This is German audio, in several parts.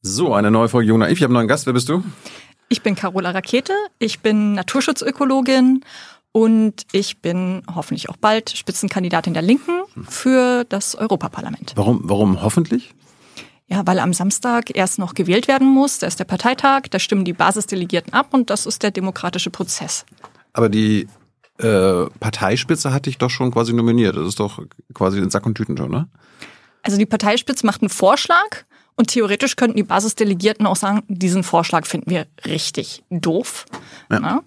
So, eine neue Folge Jung Naiv. Ich habe einen neuen Gast. Wer bist du? Ich bin Carola Rakete. Ich bin Naturschutzökologin und ich bin hoffentlich auch bald Spitzenkandidatin der Linken für das Europaparlament. Warum, warum hoffentlich? Ja, weil am Samstag erst noch gewählt werden muss. Da ist der Parteitag, da stimmen die Basisdelegierten ab und das ist der demokratische Prozess. Aber die äh, Parteispitze hatte ich doch schon quasi nominiert. Das ist doch quasi in Sack und Tüten schon, ne? Also die Parteispitze macht einen Vorschlag und theoretisch könnten die Basisdelegierten auch sagen, diesen Vorschlag finden wir richtig doof. Ja. Ja.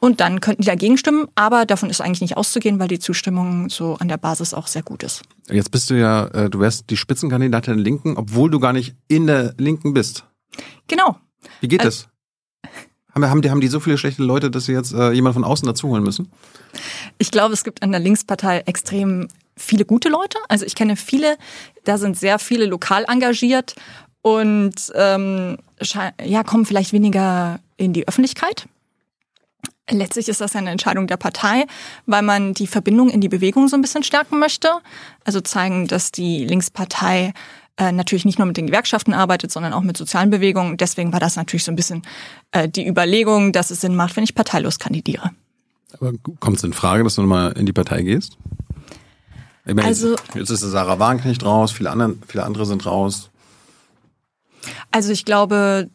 Und dann könnten die dagegen stimmen, aber davon ist eigentlich nicht auszugehen, weil die Zustimmung so an der Basis auch sehr gut ist. Jetzt bist du ja, äh, du wärst die Spitzenkandidatin der Linken, obwohl du gar nicht in der Linken bist. Genau. Wie geht Also- das? Haben, haben, die, haben die so viele schlechte Leute, dass sie jetzt äh, jemand von außen dazuholen müssen? Ich glaube, es gibt an der Linkspartei extrem viele gute Leute. Also ich kenne viele, da sind sehr viele lokal engagiert und ähm, ja, kommen vielleicht weniger in die Öffentlichkeit. Letztlich ist das eine Entscheidung der Partei, weil man die Verbindung in die Bewegung so ein bisschen stärken möchte. Also zeigen, dass die Linkspartei äh, natürlich nicht nur mit den Gewerkschaften arbeitet, sondern auch mit sozialen Bewegungen. Deswegen war das natürlich so ein bisschen äh, die Überlegung, dass es Sinn macht, wenn ich parteilos kandidiere. Aber kommt es in Frage, dass du nochmal in die Partei gehst? Meine, Also- jetzt, ist Sarah Wagenknecht raus, viele, anderen, viele andere sind raus. Also ich glaube,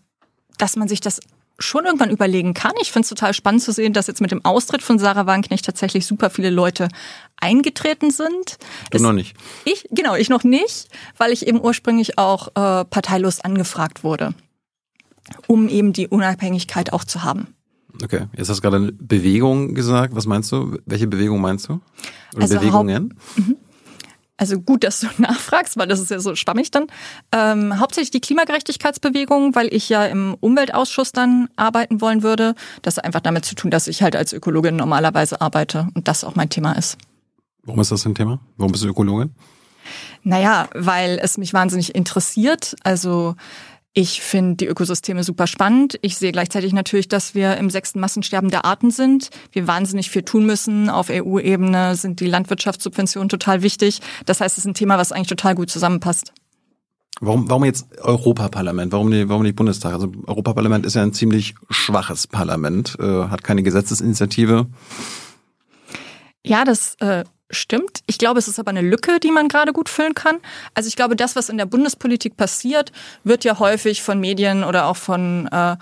dass man sich das schon irgendwann überlegen kann. Ich finde es total spannend zu sehen, dass jetzt mit dem Austritt von Sarah Wagenknecht tatsächlich super viele Leute eingetreten sind. Du Es- noch nicht. Ich, genau, ich noch nicht, weil ich eben ursprünglich auch äh, parteilos angefragt wurde, um eben die Unabhängigkeit auch zu haben. Okay, jetzt hast du gerade eine Bewegung gesagt. Was meinst du? Welche Bewegung meinst du? Oder Also Bewegungen? Also gut, dass du nachfragst, weil das ist ja so schwammig dann. Ähm, hauptsächlich die Klimagerechtigkeitsbewegung, weil ich ja im Umweltausschuss dann arbeiten wollen würde. Das hat einfach damit zu tun, dass ich halt als Ökologin normalerweise arbeite und das auch mein Thema ist. Warum ist das ein Thema? Warum bist du Ökologin? Naja, weil es mich wahnsinnig interessiert. Also ich finde die Ökosysteme super spannend. Ich sehe gleichzeitig natürlich, dass wir im sechsten Massensterben der Arten sind. Wir wahnsinnig viel tun müssen. Auf EU-Ebene sind die Landwirtschaftssubventionen total wichtig. Das heißt, es ist ein Thema, was eigentlich total gut zusammenpasst. Warum, warum jetzt Europaparlament? Warum nicht, warum nicht Bundestag? Also Europaparlament ist ja ein ziemlich schwaches Parlament, äh, hat keine Gesetzesinitiative. Ja, das äh, stimmt. Ich glaube, es ist aber eine Lücke, die man gerade gut füllen kann. Also ich glaube, das, was in der Bundespolitik passiert, wird ja häufig von Medien oder auch von, äh,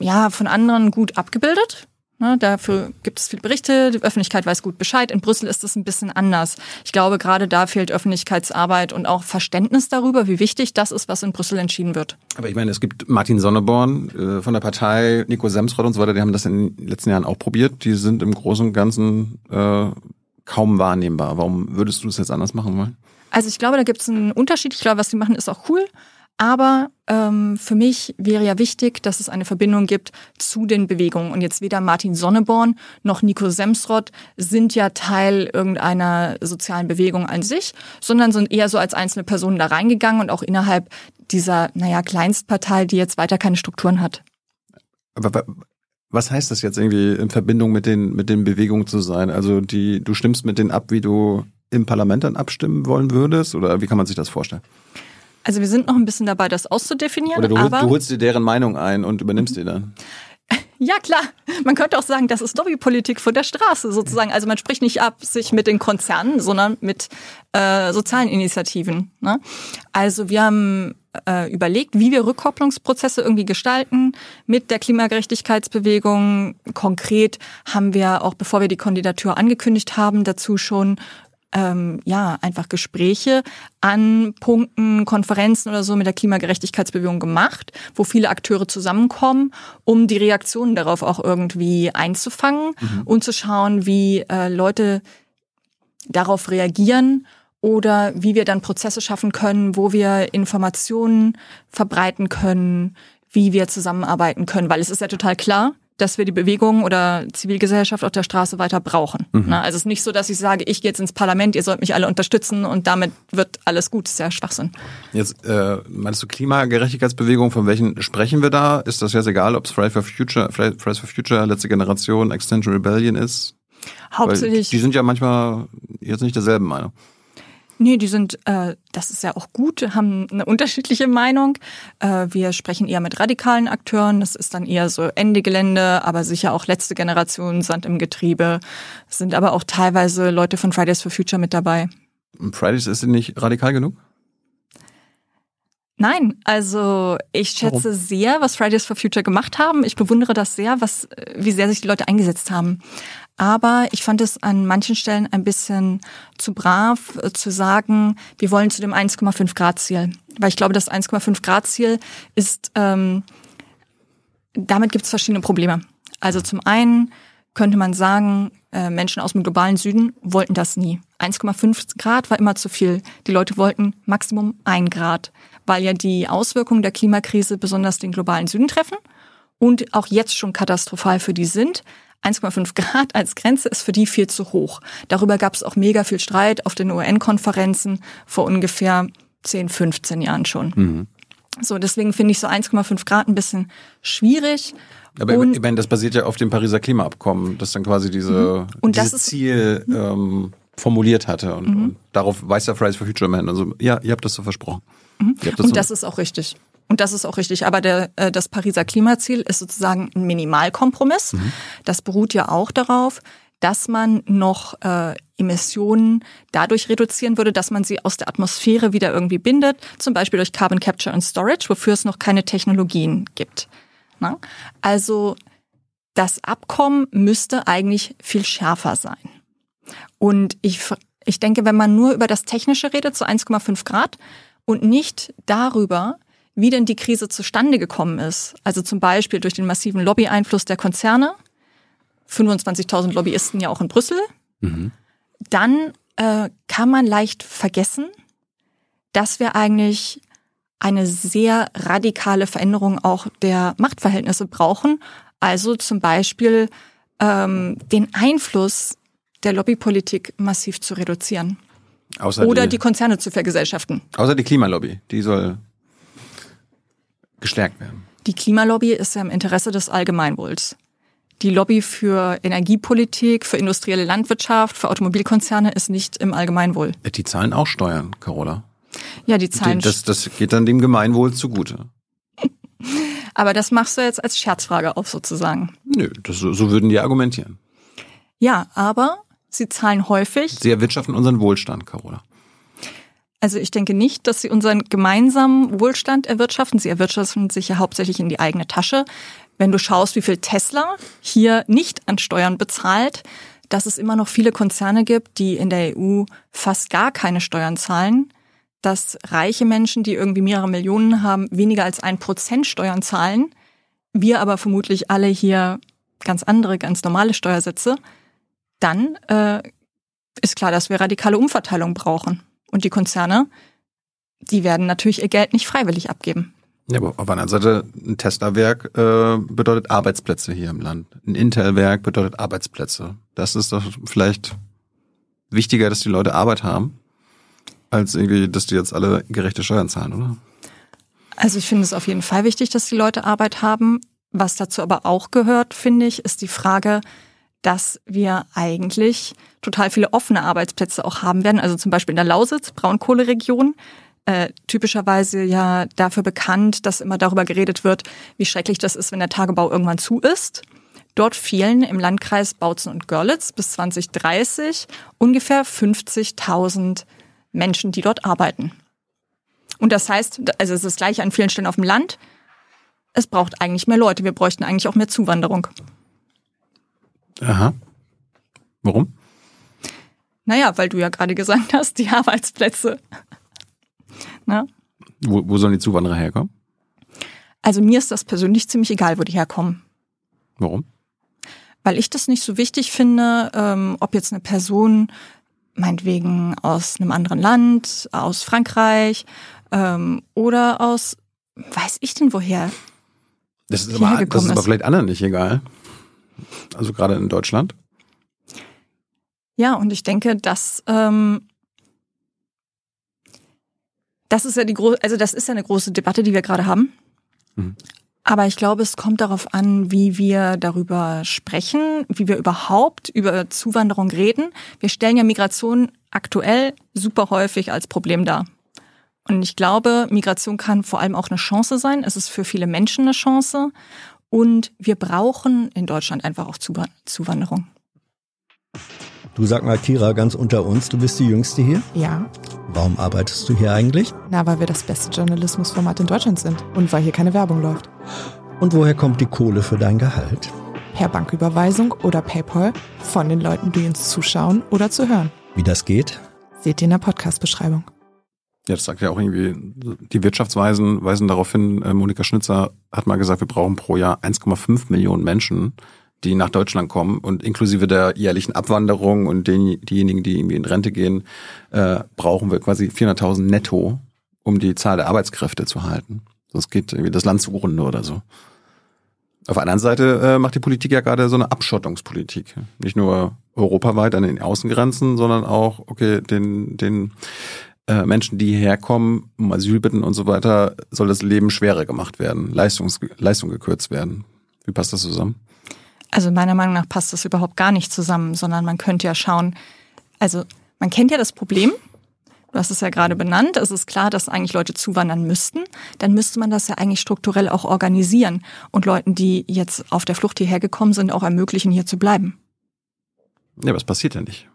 ja, von anderen gut abgebildet. Ne, dafür gibt es viele Berichte, die Öffentlichkeit weiß gut Bescheid. In Brüssel ist das ein bisschen anders. Ich glaube, gerade da fehlt Öffentlichkeitsarbeit und auch Verständnis darüber, wie wichtig das ist, was in Brüssel entschieden wird. Aber ich meine, es gibt Martin Sonneborn äh, von der Partei, Nico Semsrott und so weiter, die haben das in den letzten Jahren auch probiert. Die sind im Großen und Ganzen äh, kaum wahrnehmbar. Warum würdest du es jetzt anders machen wollen? Also ich glaube, da gibt es einen Unterschied. Ich glaube, was sie machen, ist auch cool. Aber ähm, für mich wäre ja wichtig, dass es eine Verbindung gibt zu den Bewegungen. Und jetzt weder Martin Sonneborn noch Nico Semsrott sind ja Teil irgendeiner sozialen Bewegung an sich, sondern sind eher so als einzelne Personen da reingegangen und auch innerhalb dieser, naja, Kleinstpartei, die jetzt weiter keine Strukturen hat. Aber was heißt das jetzt irgendwie in Verbindung mit den, mit den Bewegungen zu sein? Also die, du stimmst mit denen ab, wie du im Parlament dann abstimmen wollen würdest? Oder wie kann man sich das vorstellen? Also wir sind noch ein bisschen dabei, das auszudefinieren. Oder du, aber du holst dir deren Meinung ein und übernimmst die dann? Ja, klar. Man könnte auch sagen, das ist Lobbypolitik von der Straße sozusagen. Also man spricht nicht ab sich mit den Konzernen, sondern mit äh, sozialen Initiativen. Ne? Also wir haben äh, überlegt, wie wir Rückkopplungsprozesse irgendwie gestalten mit der Klimagerechtigkeitsbewegung. Konkret haben wir auch, bevor wir die Kandidatur angekündigt haben, dazu schon ähm, ja, einfach Gespräche an Punkten, Konferenzen oder so mit der Klimagerechtigkeitsbewegung gemacht, wo viele Akteure zusammenkommen, um die Reaktionen darauf auch irgendwie einzufangen und zu schauen, wie äh, Leute darauf reagieren oder wie wir dann Prozesse schaffen können, wo wir Informationen verbreiten können, wie wir zusammenarbeiten können, weil es ist ja total klar, dass wir die Bewegung oder Zivilgesellschaft auf der Straße weiter brauchen. Na, Also es ist nicht so, dass ich sage, ich gehe jetzt ins Parlament, ihr sollt mich alle unterstützen und damit wird alles gut. Das ist ja Schwachsinn. Jetzt äh, meinst du Klimagerechtigkeitsbewegung, von welchen sprechen wir da? Ist das jetzt egal, ob es Fridays for Future, Fridays for Future, letzte Generation, Extension Rebellion ist? Weil Hauptsächlich die sind ja manchmal jetzt nicht derselben Meinung. Nee, die sind, äh, das ist ja auch gut, haben eine unterschiedliche Meinung. Äh, wir sprechen eher mit radikalen Akteuren. Das ist dann eher so Ende Gelände, aber sicher auch letzte Generation Sand im Getriebe. Sind aber auch teilweise Leute von Fridays for Future mit dabei. Fridays ist nicht radikal genug? Nein, also ich schätze Warum? sehr, was Fridays for Future gemacht haben. Ich bewundere das sehr, was, wie sehr sich die Leute eingesetzt haben. Aber ich fand es an manchen Stellen ein bisschen zu brav äh, zu sagen, wir wollen zu dem 1,5 Grad Ziel. Weil ich glaube, das 1,5 Grad Ziel ist, ähm, damit gibt es verschiedene Probleme. Also zum einen könnte man sagen, äh, Menschen aus dem globalen Süden wollten das nie. 1,5 Grad war immer zu viel. Die Leute wollten Maximum ein Grad, weil ja die Auswirkungen der Klimakrise besonders den globalen Süden treffen und auch jetzt schon katastrophal für die sind. 1,5 Grad als Grenze ist für die viel zu hoch. Darüber gab es auch mega viel Streit auf den UN-Konferenzen vor ungefähr 10, 15 Jahren schon. Mhm. So, deswegen finde ich so 1,5 Grad ein bisschen schwierig. Aber und, ich meine, das basiert ja auf dem Pariser Klimaabkommen, das dann quasi diese, mhm. und dieses Ziel ähm, formuliert hatte. Und, mhm. und, darauf weist ja Fridays for Future Man. Also ja, ihr habt das so versprochen. Mhm. Und das ist auch richtig. Und das ist auch richtig. Aber der, äh, das Pariser Klimaziel ist sozusagen ein Minimalkompromiss. Mhm. Das beruht ja auch darauf, dass man noch äh, Emissionen dadurch reduzieren würde, dass man sie aus der Atmosphäre wieder irgendwie bindet, zum Beispiel durch Carbon Capture and Storage, wofür es noch keine Technologien gibt. Na? Also das Abkommen müsste eigentlich viel schärfer sein. Und ich, ich denke, wenn man nur über das Technische redet, so 1,5 Grad, und nicht darüber, wie denn die Krise zustande gekommen ist. Also zum Beispiel durch den massiven Lobbyeinfluss der Konzerne, 25.000 Lobbyisten ja auch in Brüssel, mhm. dann äh, kann man leicht vergessen, dass wir eigentlich eine sehr radikale Veränderung auch der Machtverhältnisse brauchen. Also zum Beispiel ähm, den Einfluss der Lobbypolitik massiv zu reduzieren. Außer Oder die, die Konzerne zu vergesellschaften. Außer die Klimalobby, die soll gestärkt werden? Die Klimalobby ist ja im Interesse des Allgemeinwohls. Die Lobby für Energiepolitik, für industrielle Landwirtschaft, für Automobilkonzerne ist nicht im Allgemeinwohl. Die zahlen auch Steuern, Carola. Ja, die zahlen. Das, das geht dann dem Gemeinwohl zugute. Aber das machst du jetzt als Scherzfrage auf sozusagen. Nö, das, so würden die argumentieren. Ja, aber sie zahlen häufig. Sie erwirtschaften unseren Wohlstand, Carola. Also ich denke nicht, dass sie unseren gemeinsamen Wohlstand erwirtschaften. Sie erwirtschaften sich ja hauptsächlich in die eigene Tasche. Wenn du schaust, wie viel Tesla hier nicht an Steuern bezahlt, dass es immer noch viele Konzerne gibt, die in der EU fast gar keine Steuern zahlen, dass reiche Menschen, die irgendwie mehrere Millionen haben, weniger als ein Prozent Steuern zahlen, wir aber vermutlich alle hier ganz andere, ganz normale Steuersätze, dann äh, ist klar, dass wir radikale Umverteilung brauchen. Und die Konzerne, die werden natürlich ihr Geld nicht freiwillig abgeben. Ja, aber auf der anderen Seite, ein Tesla-Werk äh, bedeutet Arbeitsplätze hier im Land. Ein Intel-Werk bedeutet Arbeitsplätze. Das ist doch vielleicht wichtiger, dass die Leute Arbeit haben, als irgendwie, dass die jetzt alle gerechte Steuern zahlen, oder? Also ich finde es auf jeden Fall wichtig, dass die Leute Arbeit haben. Was dazu aber auch gehört, finde ich, ist die Frage, dass wir eigentlich total viele offene Arbeitsplätze auch haben werden. Also zum Beispiel in der Lausitz, Braunkohleregion, äh, typischerweise ja dafür bekannt, dass immer darüber geredet wird, wie schrecklich das ist, wenn der Tagebau irgendwann zu ist. Dort fehlen im Landkreis Bautzen und Görlitz bis 2030 ungefähr 50.000 Menschen, die dort arbeiten. Und das heißt, also es ist gleich an vielen Stellen auf dem Land, es braucht eigentlich mehr Leute. Wir bräuchten eigentlich auch mehr Zuwanderung. Aha. Warum? Naja, weil du ja gerade gesagt hast, die Arbeitsplätze. Na? Wo, wo sollen die Zuwanderer herkommen? Also mir ist das persönlich ziemlich egal, wo die herkommen. Warum? Weil ich das nicht so wichtig finde, ähm, ob jetzt eine Person meinetwegen aus einem anderen Land, aus Frankreich ähm, oder aus, weiß ich denn woher? Das ist, aber, das ist aber vielleicht anderen nicht egal. Also gerade in Deutschland. Ja, und ich denke, dass ähm, das ist ja die große, also das ist ja eine große Debatte, die wir gerade haben. Mhm. Aber ich glaube, es kommt darauf an, wie wir darüber sprechen, wie wir überhaupt über Zuwanderung reden. Wir stellen ja Migration aktuell super häufig als Problem dar. Und ich glaube, Migration kann vor allem auch eine Chance sein. Es ist für viele Menschen eine Chance. Und wir brauchen in Deutschland einfach auch Zuwanderung. Du sag mal, Kira, ganz unter uns, du bist die Jüngste hier? Ja. Warum arbeitest du hier eigentlich? Na, weil wir das beste Journalismusformat in Deutschland sind und weil hier keine Werbung läuft. Und woher kommt die Kohle für dein Gehalt? Per Banküberweisung oder PayPal von den Leuten, die uns zuschauen oder zu hören. Wie das geht? Seht ihr in der Podcast-Beschreibung. Ja, das sagt ja auch irgendwie, die Wirtschaftsweisen weisen darauf hin, äh, Monika Schnitzer hat mal gesagt, wir brauchen pro Jahr 1,5 Millionen Menschen, die nach Deutschland kommen und inklusive der jährlichen Abwanderung und den, diejenigen, die irgendwie in Rente gehen, äh, brauchen wir quasi 400.000 netto, um die Zahl der Arbeitskräfte zu halten. Sonst geht irgendwie das Land zugrunde oder so. Auf der anderen Seite äh, macht die Politik ja gerade so eine Abschottungspolitik. Nicht nur europaweit an den Außengrenzen, sondern auch, okay, den, den äh, Menschen, die hierher kommen, um Asyl bitten und so weiter, soll das Leben schwerer gemacht werden, Leistungs Leistung gekürzt werden. Wie passt das zusammen? Also meiner Meinung nach passt das überhaupt gar nicht zusammen, sondern man könnte ja schauen, also man kennt ja das Problem, du hast es ja gerade benannt, es ist klar, dass eigentlich Leute zuwandern müssten, dann müsste man das ja eigentlich strukturell auch organisieren und Leuten, die jetzt auf der Flucht hierher gekommen sind, auch ermöglichen, hier zu bleiben. Ja, es passiert ja nicht.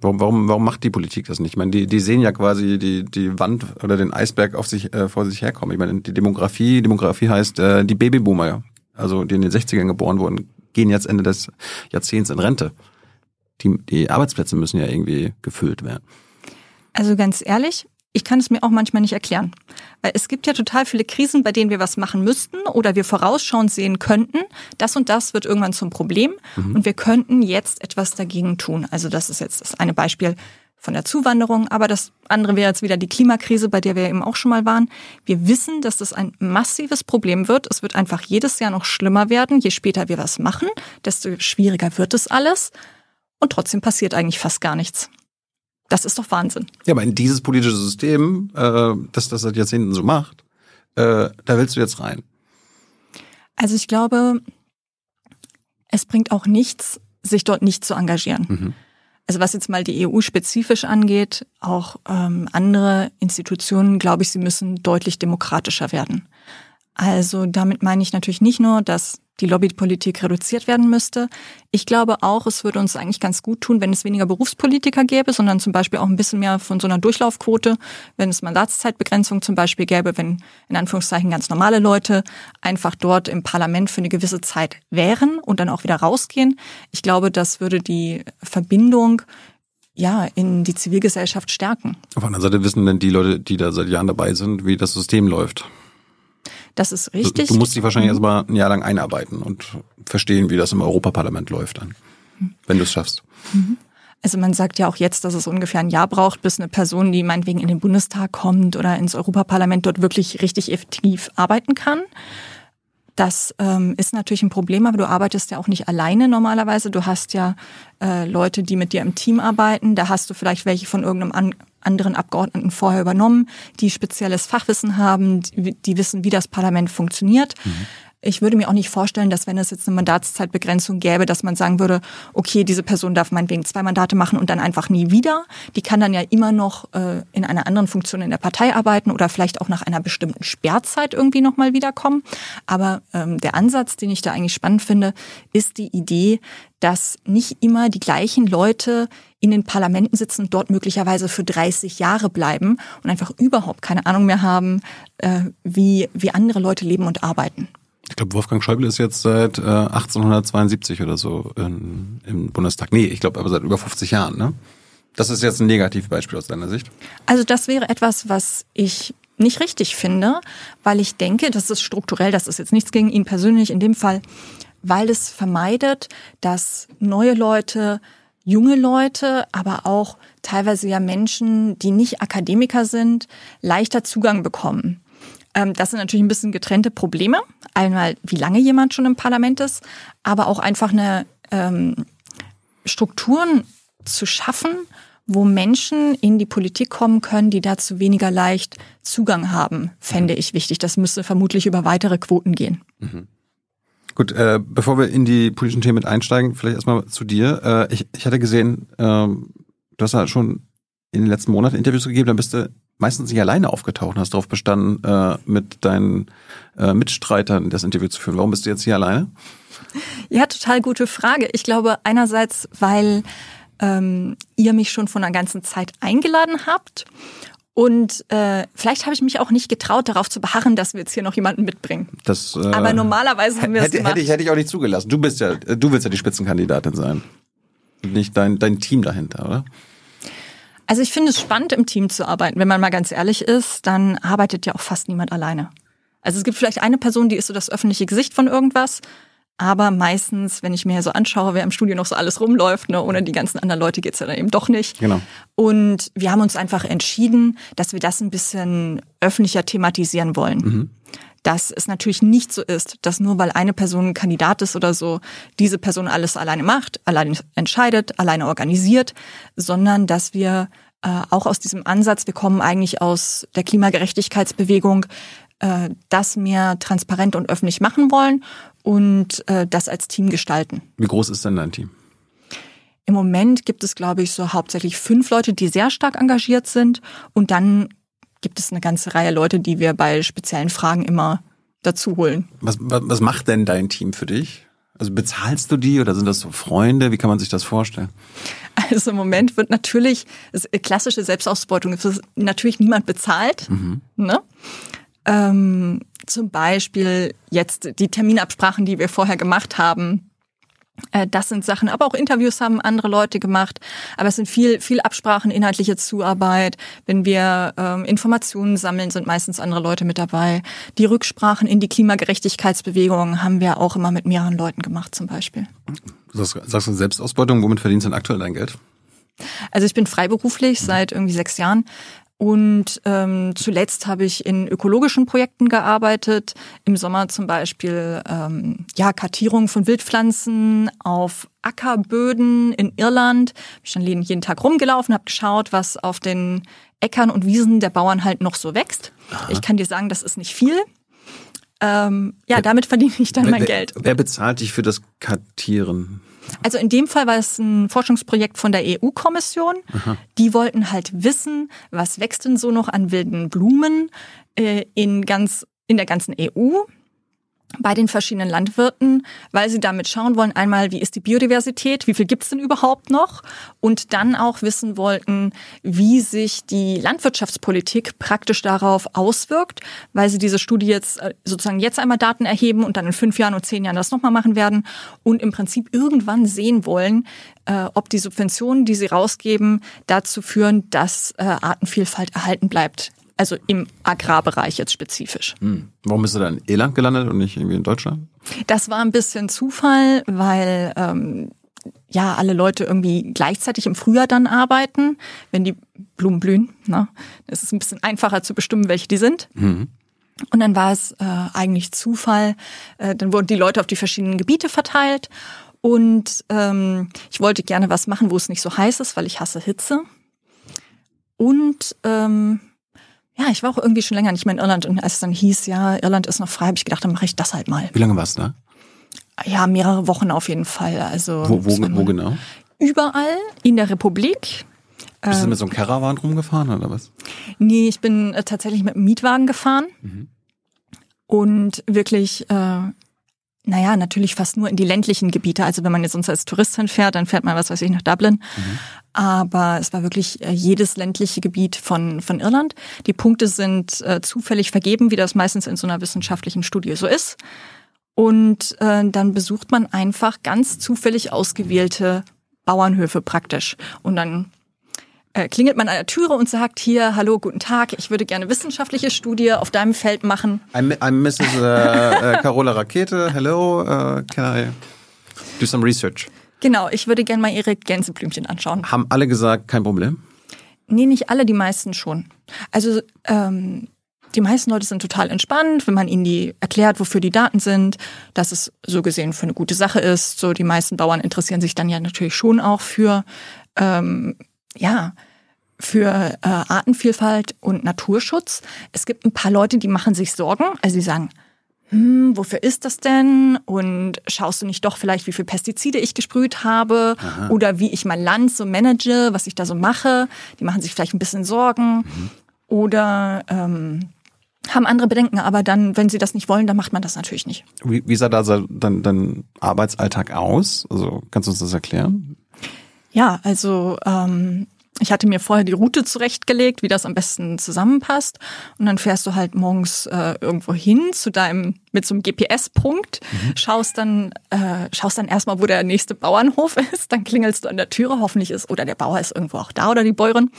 Warum, warum, warum macht die Politik das nicht? Ich meine, die, die sehen ja quasi die, die Wand oder den Eisberg auf sich, äh, vor sich herkommen. Ich meine, die Demografie, Demografie heißt, äh, die Babyboomer, also die in den 60ern geboren wurden, gehen jetzt Ende des Jahrzehnts in Rente. Die, die Arbeitsplätze müssen ja irgendwie gefüllt werden. Also ganz ehrlich, ich kann es mir auch manchmal nicht erklären. Weil es gibt ja total viele Krisen, bei denen wir was machen müssten oder wir vorausschauend sehen könnten, das und das wird irgendwann zum Problem mhm. und wir könnten jetzt etwas dagegen tun. Also das ist jetzt das eine Beispiel von der Zuwanderung, aber das andere wäre jetzt wieder die Klimakrise, bei der wir eben auch schon mal waren. Wir wissen, dass das ein massives Problem wird. Es wird einfach jedes Jahr noch schlimmer werden. Je später wir was machen, desto schwieriger wird es alles. Und trotzdem passiert eigentlich fast gar nichts. Das ist doch Wahnsinn. Ja, aber in dieses politische System, äh, das das seit Jahrzehnten so macht, äh, da willst du jetzt rein. Also ich glaube, es bringt auch nichts, sich dort nicht zu engagieren. Mhm. Also was jetzt mal die EU spezifisch angeht, auch ähm, andere Institutionen, glaube ich, sie müssen deutlich demokratischer werden. Also damit meine ich natürlich nicht nur, dass die Lobbypolitik reduziert werden müsste. Ich glaube auch, es würde uns eigentlich ganz gut tun, wenn es weniger Berufspolitiker gäbe, sondern zum Beispiel auch ein bisschen mehr von so einer Durchlaufquote, wenn es Mandatszeitbegrenzung zum Beispiel gäbe, wenn in Anführungszeichen ganz normale Leute einfach dort im Parlament für eine gewisse Zeit wären und dann auch wieder rausgehen. Ich glaube, das würde die Verbindung ja, in die Zivilgesellschaft stärken. Auf der anderen Seite wissen denn die Leute, die da seit Jahren dabei sind, wie das System läuft. Das ist richtig. Du, du musst dich wahrscheinlich mhm. erstmal ein Jahr lang einarbeiten und verstehen, wie das im Europaparlament läuft dann, wenn du es schaffst. Mhm. Also man sagt ja auch jetzt, dass es ungefähr ein Jahr braucht, bis eine Person, die meinetwegen in den Bundestag kommt oder ins Europaparlament dort wirklich richtig effektiv arbeiten kann. Das ähm, ist natürlich ein Problem, aber du arbeitest ja auch nicht alleine normalerweise. Du hast ja äh, Leute, die mit dir im Team arbeiten. Da hast du vielleicht welche von irgendeinem an anderen Abgeordneten vorher übernommen, die spezielles Fachwissen haben, die, die wissen, wie das Parlament funktioniert. Mhm. Ich würde mir auch nicht vorstellen, dass wenn es jetzt eine Mandatszeitbegrenzung gäbe, dass man sagen würde, okay, diese Person darf meinetwegen zwei Mandate machen und dann einfach nie wieder. Die kann dann ja immer noch äh, in einer anderen Funktion in der Partei arbeiten oder vielleicht auch nach einer bestimmten Sperrzeit irgendwie nochmal wiederkommen. Aber ähm, der Ansatz, den ich da eigentlich spannend finde, ist die Idee, dass nicht immer die gleichen Leute in den Parlamenten sitzen und dort möglicherweise für 30 Jahre bleiben und einfach überhaupt keine Ahnung mehr haben, äh, wie, wie andere Leute leben und arbeiten. Ich glaube, Wolfgang Schäuble ist jetzt seit äh, 1872 oder so in, im Bundestag. Nee, ich glaube aber seit über 50 Jahren, ne? Das ist jetzt ein Negativbeispiel aus deiner Sicht. Also das wäre etwas, was ich nicht richtig finde, weil ich denke, das ist strukturell, das ist jetzt nichts gegen ihn persönlich in dem Fall, weil es vermeidet, dass neue Leute, junge Leute, aber auch teilweise ja Menschen, die nicht Akademiker sind, leichter Zugang bekommen. Ähm, das sind natürlich ein bisschen getrennte Probleme. Einmal, wie lange jemand schon im Parlament ist, aber auch einfach eine ähm, Strukturen zu schaffen, wo Menschen in die Politik kommen können, die dazu weniger leicht Zugang haben, fände ich wichtig. Das müsste vermutlich über weitere Quoten gehen. Mhm. Gut, äh, bevor wir in die politischen Themen einsteigen, vielleicht erstmal zu dir. Äh, ich, ich hatte gesehen, äh, du hast ja schon in den letzten Monaten Interviews gegeben, dann bist du meistens nicht alleine aufgetaucht und hast darauf bestanden, äh, mit deinen äh, Mitstreitern das Interview zu führen. Warum bist du jetzt hier alleine? Ja, total gute Frage. Ich glaube einerseits, weil ähm, ihr mich schon von einer ganzen Zeit eingeladen habt. Und äh, vielleicht habe ich mich auch nicht getraut, darauf zu beharren, dass wir jetzt hier noch jemanden mitbringen. Das, äh, Aber normalerweise haben wir es hätte, gemacht. hätte, ich, hätte ich auch nicht zugelassen. Du bist ja, du willst ja die Spitzenkandidatin sein. Nicht dein, dein Team dahinter, oder? Also ich finde es spannend, im Team zu arbeiten. Wenn man mal ganz ehrlich ist, dann arbeitet ja auch fast niemand alleine. Also es gibt vielleicht eine Person, die ist so das öffentliche Gesicht von irgendwas. Aber meistens, wenn ich mir so anschaue, wer im Studio noch so alles rumläuft, ne, ohne die ganzen anderen Leute geht's ja dann eben doch nicht. Genau. Und wir haben uns einfach entschieden, dass wir das ein bisschen öffentlicher thematisieren wollen. Mhm. Dass es natürlich nicht so ist, dass nur weil eine Person ein Kandidat ist oder so, diese Person alles alleine macht, alleine entscheidet, alleine organisiert, sondern dass wir äh, auch aus diesem Ansatz, wir kommen eigentlich aus der Klimagerechtigkeitsbewegung, äh, das mehr transparent und öffentlich machen wollen und äh, das als Team gestalten. Wie groß ist denn dein Team? Im Moment gibt es, glaube ich, so hauptsächlich fünf Leute, die sehr stark engagiert sind. Und dann gibt es eine ganze Reihe Leute, die wir bei speziellen Fragen immer dazu holen. Was, was, was macht denn dein Team für dich? Also bezahlst du die oder sind das so Freunde? Wie kann man sich das vorstellen? Also im Moment wird natürlich, klassische Selbstausbeutung, es ist natürlich niemand bezahlt. Ne? Ähm, zum Beispiel jetzt die Terminabsprachen, die wir vorher gemacht haben. Äh, Das sind Sachen, aber auch Interviews haben andere Leute gemacht. Aber es sind viel, viel Absprachen, inhaltliche Zuarbeit. Wenn wir ähm, Informationen sammeln, sind meistens andere Leute mit dabei. Die Rücksprachen in die Klimagerechtigkeitsbewegung haben wir auch immer mit mehreren Leuten gemacht, zum Beispiel. Sagst, sagst du Selbstausbeutung, womit verdienst du denn aktuell dein Geld? Also ich bin freiberuflich seit irgendwie sechs Jahren. Und ähm, zuletzt habe ich in ökologischen Projekten gearbeitet. Im Sommer zum Beispiel ähm, ja Kartierung von Wildpflanzen auf Ackerböden in Irland. Hab ich dann jeden Tag rumgelaufen, habe geschaut, was auf den Äckern und Wiesen der Bauern halt noch so wächst. Ich kann dir sagen, das ist nicht viel. Ähm, ja, damit verdiene ich dann mein wer, Geld. Wer bezahlt dich für das Kartieren? Also in dem Fall war es ein Forschungsprojekt von der EU-Kommission. Die wollten halt wissen, was wächst denn so noch an wilden Blumen äh, in ganz in der ganzen EU bei den verschiedenen Landwirten, weil sie damit schauen wollen, einmal, wie ist die Biodiversität, wie viel gibt's denn überhaupt noch und dann auch wissen wollten, wie sich die Landwirtschaftspolitik praktisch darauf auswirkt, weil sie diese Studie jetzt äh, sozusagen jetzt einmal Daten erheben und dann in fünf Jahren und zehn Jahren das nochmal machen werden und im Prinzip irgendwann sehen wollen, äh, ob die Subventionen, die sie rausgeben, dazu führen, dass äh, Artenvielfalt erhalten bleibt. Also im Agrarbereich jetzt spezifisch. Hm. Warum bist du da in Irland gelandet und nicht irgendwie in Deutschland? Das war ein bisschen Zufall, weil ähm, ja alle Leute irgendwie gleichzeitig im Frühjahr dann arbeiten, wenn die Blumen blühen. Ne? Es ist ein bisschen einfacher zu bestimmen, welche die sind. Und dann war es äh, eigentlich Zufall. Äh, dann wurden die Leute auf die verschiedenen Gebiete verteilt. Und ähm, ich wollte gerne was machen, wo es nicht so heiß ist, weil ich hasse Hitze. Und ähm, ja, ich war auch irgendwie schon länger nicht mehr in Irland. Und als es dann hieß, ja, Irland ist noch frei, habe ich gedacht, dann mache ich das halt mal. Wie lange warst du da? Ja, mehrere Wochen auf jeden Fall. Also Wo, wo, wo genau? Überall in der Republik. Bist du Ähm. mit so einem Caravan rumgefahren oder was? Nee, ich bin äh, tatsächlich mit einem Mietwagen gefahren und wirklich, äh, naja, natürlich fast nur in die ländlichen Gebiete. Also wenn man jetzt sonst als Tourist hinfährt, dann fährt man, was weiß ich, nach Dublin. Aber es war wirklich äh, jedes ländliche Gebiet von, von Irland. Die Punkte sind äh, zufällig vergeben, wie das meistens in so einer wissenschaftlichen Studie so ist. Und äh, dann besucht man einfach ganz zufällig ausgewählte Bauernhöfe praktisch. Und dann äh, klingelt man an der Türe und sagt hier, hallo, guten Tag, ich würde gerne wissenschaftliche Studie auf deinem Feld machen. I'm, I'm Mrs. Äh, äh, Carola Rakete. Hello. Uh, can I do some research? Genau, ich würde gerne mal Ihre Gänseblümchen anschauen. Haben alle gesagt, kein Problem? Nee, nicht alle, die meisten schon. Also ähm, die meisten Leute sind total entspannt, wenn man ihnen die erklärt, wofür die Daten sind, dass es so gesehen für eine gute Sache ist. So die meisten Bauern interessieren sich dann ja natürlich schon auch für ähm, ja für äh, Artenvielfalt und Naturschutz. Es gibt ein paar Leute, die machen sich Sorgen, also sie sagen, hm, wofür ist das denn? Und schaust du nicht doch vielleicht, wie viel Pestizide ich gesprüht habe oder wie ich mein Land so manage, was ich da so mache? Die machen sich vielleicht ein bisschen Sorgen oder ähm, haben andere Bedenken. Aber dann, wenn sie das nicht wollen, dann macht man das natürlich nicht. Wie, wie sah da dein, dein Arbeitsalltag aus? Also kannst du uns das erklären? Ja, also ähm, ich hatte mir vorher die Route zurechtgelegt, wie das am besten zusammenpasst. Und dann fährst du halt morgens äh, irgendwo hin zu deinem, mit so einem GPS-Punkt, schaust dann, äh, schaust dann erstmal, wo der nächste Bauernhof ist, dann klingelst du an der Türe, hoffentlich ist, oder der Bauer ist irgendwo auch da oder die Bäuerin.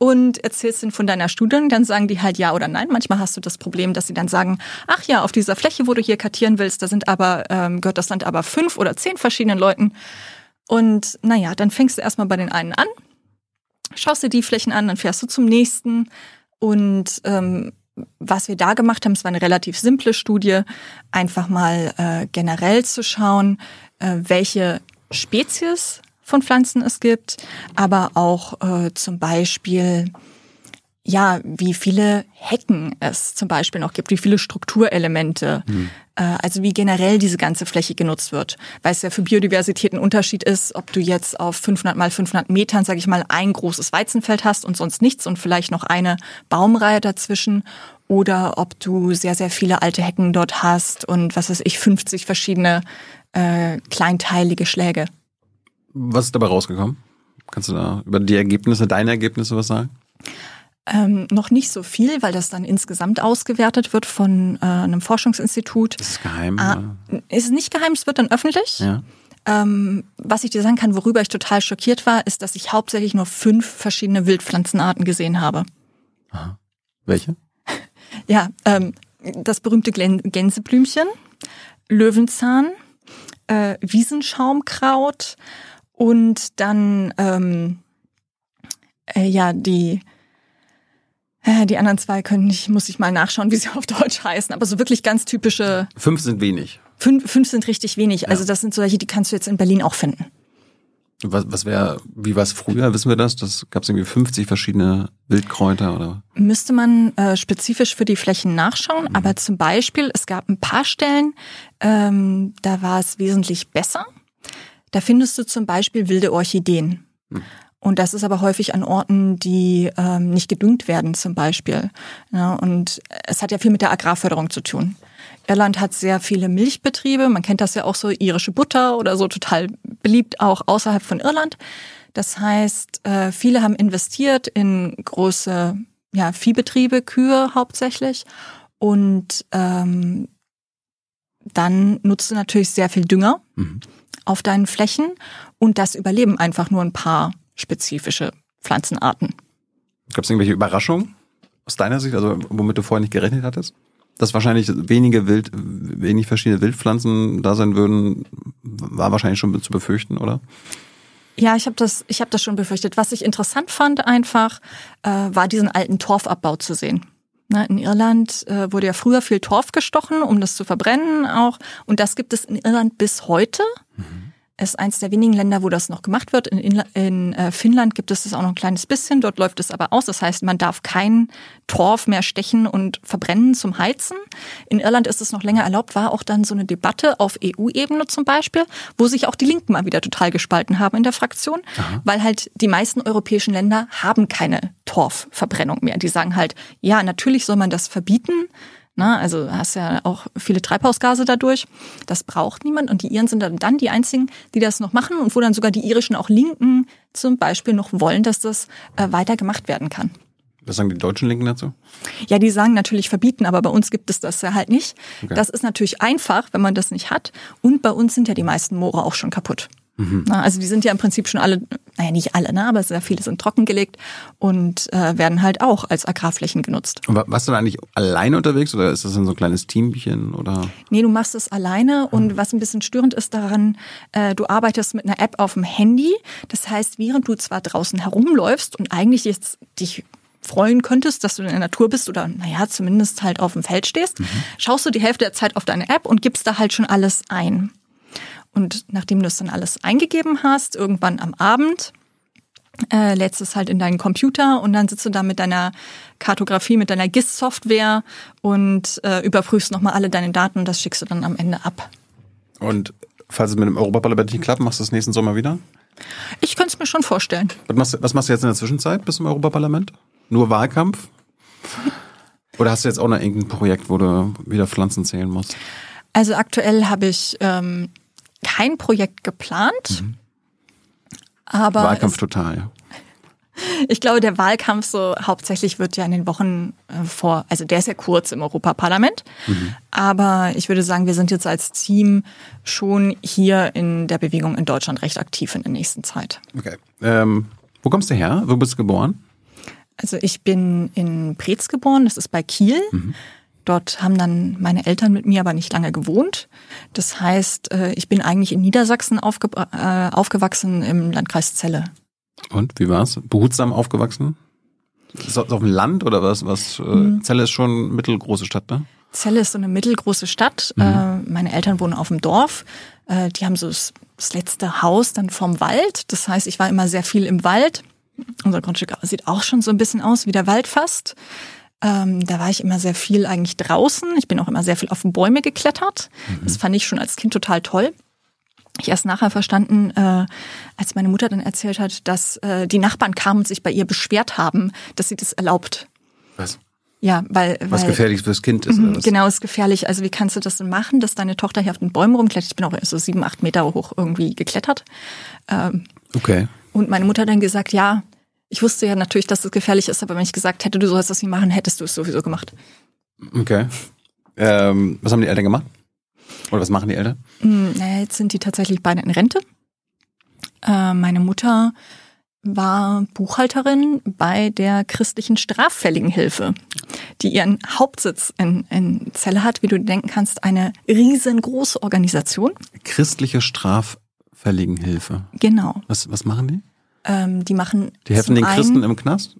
Und erzählst ihnen von deiner Studie, dann sagen die halt ja oder nein. Manchmal hast du das Problem, dass sie dann sagen, ach ja, auf dieser Fläche, wo du hier kartieren willst, da sind aber, ähm, gehört das Land aber fünf oder zehn verschiedenen Leuten. Und naja, dann fängst du erstmal bei den einen an, schaust dir die Flächen an, dann fährst du zum nächsten. Und ähm, was wir da gemacht haben, es war eine relativ simple Studie, einfach mal äh, generell zu schauen, äh, welche Spezies von Pflanzen es gibt, aber auch äh, zum Beispiel ja, wie viele Hecken es zum Beispiel noch gibt, wie viele Strukturelemente, äh, also wie generell diese ganze Fläche genutzt wird. Weil es ja für Biodiversität ein Unterschied ist, ob du jetzt auf 500 mal 500 Metern, sage ich mal, ein großes Weizenfeld hast und sonst nichts und vielleicht noch eine Baumreihe dazwischen oder ob du sehr, sehr viele alte Hecken dort hast und was weiß ich, 50 verschiedene äh, kleinteilige Schläge. Was ist dabei rausgekommen? Kannst du da über die Ergebnisse, deine Ergebnisse was sagen? Ähm, noch nicht so viel, weil das dann insgesamt ausgewertet wird von äh, einem Forschungsinstitut. Ist geheim. Ah, ist nicht geheim, es wird dann öffentlich. Ja. Ähm, was ich dir sagen kann, worüber ich total schockiert war, ist, dass ich hauptsächlich nur fünf verschiedene Wildpflanzenarten gesehen habe. Welche? Ja, ähm, das berühmte Gänseblümchen, Löwenzahn, äh, Wiesenschaumkraut und dann ähm, äh, ja die äh, die anderen zwei können ich muss ich mal nachschauen, wie sie auf Deutsch heißen, aber so wirklich ganz typische Fünf sind wenig. fünf, fünf sind richtig wenig. Also das sind solche, die kannst du jetzt in Berlin auch finden. Was, was wäre, wie war es früher? Wissen wir das? Das gab es irgendwie 50 verschiedene Wildkräuter oder? Müsste man äh, spezifisch für die Flächen nachschauen, aber zum Beispiel, es gab ein paar Stellen, ähm, da war es wesentlich besser. Da findest du zum Beispiel wilde Orchideen. Und das ist aber häufig an Orten, die ähm, nicht gedüngt werden zum Beispiel. Ja, und es hat ja viel mit der Agrarförderung zu tun. Irland hat sehr viele Milchbetriebe. Man kennt das ja auch so, irische Butter oder so, total beliebt auch außerhalb von Irland. Das heißt, äh, viele haben investiert in große ja, Viehbetriebe, Kühe hauptsächlich. Und ähm, dann nutzt du natürlich sehr viel Dünger auf deinen Flächen und das überleben einfach nur ein paar spezifische Pflanzenarten. Gab es irgendwelche Überraschungen aus deiner Sicht, also womit du vorher nicht gerechnet hattest? Dass wahrscheinlich wenige Wild, wenig verschiedene Wildpflanzen da sein würden, war wahrscheinlich schon zu befürchten, oder? Ja, ich habe das, ich habe das schon befürchtet. Was ich interessant fand einfach, äh, war diesen alten Torfabbau zu sehen. Ne, in Irland äh, wurde ja früher viel Torf gestochen, um das zu verbrennen auch. Und das gibt es in Irland bis heute. Es ist eins der wenigen Länder, wo das noch gemacht wird. In, Inla in äh, Finnland gibt es das auch noch ein kleines bisschen. Dort läuft es aber aus. Das heißt, man darf kein Torf mehr stechen und verbrennen zum Heizen. In Irland ist es noch länger erlaubt. War auch dann so eine Debatte auf EU-Ebene zum Beispiel, wo sich auch die Linken mal wieder total gespalten haben in der Fraktion, weil halt die meisten europäischen Länder haben keine Torfverbrennung mehr. Die sagen halt, ja, natürlich soll man das verbieten. Na, also hast ja auch viele Treibhausgase dadurch. Das braucht niemand. Und die Iren sind dann die einzigen, die das noch machen und wo dann sogar die irischen auch Linken zum Beispiel noch wollen, dass das äh, weiter gemacht werden kann. Was sagen die deutschen Linken dazu? Ja, die sagen natürlich verbieten, aber bei uns gibt es das ja halt nicht. Okay. Das ist natürlich einfach, wenn man das nicht hat. Und bei uns sind ja die meisten Moore auch schon kaputt. Na, also die sind ja im Prinzip schon alle, naja nicht alle, ne, aber sehr viele sind trockengelegt und äh, werden halt auch als Agrarflächen genutzt. Und wa- warst du da eigentlich alleine unterwegs oder ist das in so ein kleines Teamchen oder? Nee, du machst es alleine und was ein bisschen störend ist daran, äh, du arbeitest mit einer App auf dem Handy. Das heißt, während du zwar draußen herumläufst und eigentlich jetzt dich freuen könntest, dass du in der Natur bist oder naja, zumindest halt auf dem Feld stehst, schaust du die Hälfte der Zeit auf deine App und gibst da halt schon alles ein. Und nachdem du es dann alles eingegeben hast, irgendwann am Abend, äh, lädst es halt in deinen Computer und dann sitzt du da mit deiner Kartografie, mit deiner GIS-Software und äh, überprüfst nochmal alle deine Daten und das schickst du dann am Ende ab. Und falls es mit dem Europaparlament nicht klappt, machst du es nächsten Sommer wieder? Ich könnte es mir schon vorstellen. Was machst, was machst du jetzt in der Zwischenzeit bis zum Europaparlament? Nur Wahlkampf? Oder hast du jetzt auch noch irgendein Projekt, wo du wieder Pflanzen zählen musst? Also aktuell habe ich ähm, kein Projekt geplant. Aber Wahlkampf es, total, ja. ich glaube, der Wahlkampf so hauptsächlich wird ja in den Wochen äh, vor, also der ist ja kurz im Europaparlament. Aber ich würde sagen, wir sind jetzt als Team schon hier in der Bewegung in Deutschland recht aktiv in der nächsten Zeit. Okay. Ähm, wo kommst du her? Wo bist du geboren? Also ich bin in Preetz geboren, das ist bei Kiel. Dort haben dann meine Eltern mit mir aber nicht lange gewohnt. Das heißt, äh, ich bin eigentlich in Niedersachsen aufge äh, aufgewachsen im Landkreis Celle. Und wie war's? Behutsam aufgewachsen? Ist das auf dem Land oder was? Was? Äh, Celle ist schon mittelgroße Stadt, ne? Celle ist so eine mittelgroße Stadt. Äh, meine Eltern wohnen auf dem Dorf. Die haben so das, das letzte Haus dann vom Wald. Das heißt, ich war immer sehr viel im Wald. Unser Grundstück sieht auch schon so ein bisschen aus wie der Wald fast. Ähm, da war ich immer sehr viel eigentlich draußen. Ich bin auch immer sehr viel auf Bäume geklettert. Das fand ich schon als Kind total toll. Ich erst nachher verstanden, äh, als meine Mutter dann erzählt hat, dass äh, die Nachbarn kamen und sich bei ihr beschwert haben, dass sie das erlaubt. Was? Ja, weil, Was weil gefährlich fürs Kind ist, oder was? Genau, ist gefährlich. Also wie kannst du das denn machen, dass deine Tochter hier auf den Bäumen rumklettert? Ich bin auch so sieben, acht Meter hoch irgendwie geklettert. Ähm, Okay. und meine Mutter hat dann gesagt, ja, ich wusste ja natürlich, dass es gefährlich ist, aber wenn ich gesagt hätte, du sollst das nicht machen, hättest du es sowieso gemacht. Okay. Ähm, was haben die Eltern gemacht? Oder was machen die Eltern? Hm, Naja, jetzt sind die tatsächlich beide in Rente. Äh, meine Mutter war Buchhalterin bei der christlichen Straffälligenhilfe, die ihren Hauptsitz in, in Celle hat, wie du denken kannst, eine riesengroße Organisation. Christliche Straffälligenhilfe. Genau. Was, was machen die? Ähm, die machen Die helfen den Christen einen, im Knast?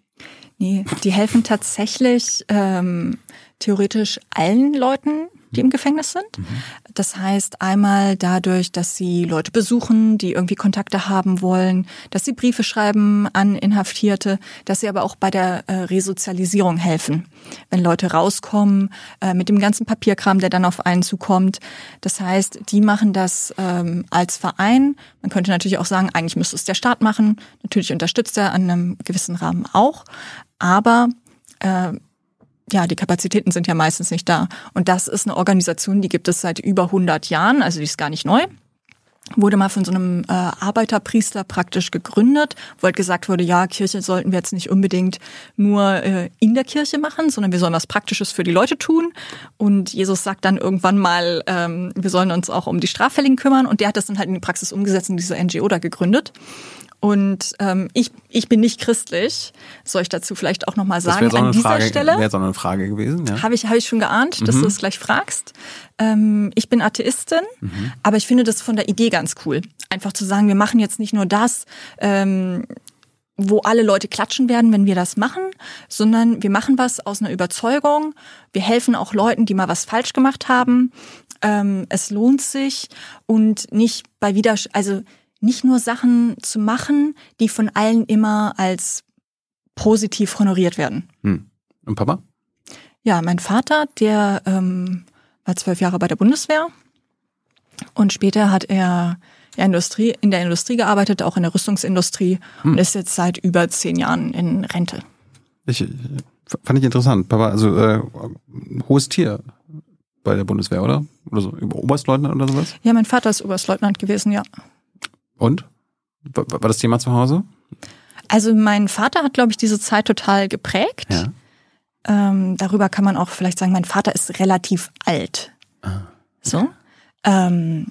Nee, die helfen tatsächlich ähm, theoretisch allen Leuten, die im Gefängnis sind. Das heißt einmal dadurch, dass sie Leute besuchen, die irgendwie Kontakte haben wollen, dass sie Briefe schreiben an Inhaftierte, dass sie aber auch bei der äh, Resozialisierung helfen, wenn Leute rauskommen äh, mit dem ganzen Papierkram, der dann auf einen zukommt. Das heißt, die machen das ähm, als Verein. Man könnte natürlich auch sagen, eigentlich müsste es der Staat machen. Natürlich unterstützt er an einem gewissen Rahmen auch, aber äh, ja, die Kapazitäten sind ja meistens nicht da. Und das ist eine Organisation, die gibt es seit über 100 Jahren, also die ist gar nicht neu. Wurde mal von so einem äh, Arbeiterpriester praktisch gegründet, wo halt gesagt wurde, ja, Kirche sollten wir jetzt nicht unbedingt nur äh, in der Kirche machen, sondern wir sollen was Praktisches für die Leute tun. Und Jesus sagt dann irgendwann mal, ähm, wir sollen uns auch um die Straffälligen kümmern. Und der hat das dann halt in die Praxis umgesetzt und diese NGO da gegründet. Und ähm, ich, ich bin nicht christlich, soll ich dazu vielleicht auch nochmal sagen auch an dieser Frage, Stelle. wäre auch eine Frage gewesen, ja. Habe ich, habe ich schon geahnt, dass du es gleich fragst. Ähm, ich bin Atheistin, aber ich finde das von der Idee ganz cool. Einfach zu sagen, wir machen jetzt nicht nur das, ähm, wo alle Leute klatschen werden, wenn wir das machen, sondern wir machen was aus einer Überzeugung. Wir helfen auch Leuten, die mal was falsch gemacht haben. Ähm, es lohnt sich und nicht bei wieder, also nicht nur Sachen zu machen, die von allen immer als positiv honoriert werden. Hm. Und Papa? Ja, mein Vater, der ähm, war zwölf Jahre bei der Bundeswehr und später hat er Industrie, in der Industrie gearbeitet, auch in der Rüstungsindustrie und ist jetzt seit über zehn Jahren in Rente. Ich, äh, fand ich interessant. Papa, also äh, hohes Tier bei der Bundeswehr, oder? Oder so, Oberstleutnant oder sowas? Ja, mein Vater ist Oberstleutnant gewesen, ja. Und? War, war das Thema zu Hause? Also mein Vater hat, glaube ich, diese Zeit total geprägt. Ja. Ähm, darüber kann man auch vielleicht sagen, mein Vater ist relativ alt. Ah, So. Ähm,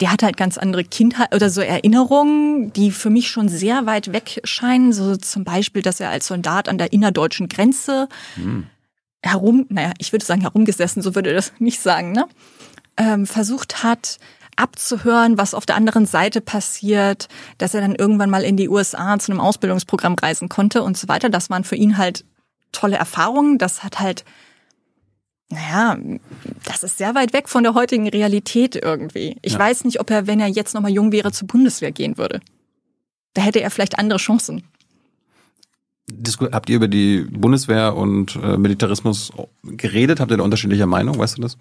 der hat halt ganz andere Kindheit oder so Erinnerungen, die für mich schon sehr weit weg scheinen. So zum Beispiel, dass er als Soldat an der innerdeutschen Grenze Hm. herum, naja, ich würde sagen herumgesessen, so würde er das nicht sagen, ne? Ähm, versucht hat, abzuhören, was auf der anderen Seite passiert, dass er dann irgendwann mal in die USA zu einem Ausbildungsprogramm reisen konnte und so weiter. Das waren für ihn halt tolle Erfahrungen. Das hat halt, naja, das ist sehr weit weg von der heutigen Realität irgendwie. Ich Ja. weiß nicht, ob er, wenn er jetzt nochmal jung wäre, zur Bundeswehr gehen würde. Da hätte er vielleicht andere Chancen. Disku habt ihr über die Bundeswehr und äh, Militarismus geredet? Habt ihr da unterschiedliche Meinungen? Weißt du das?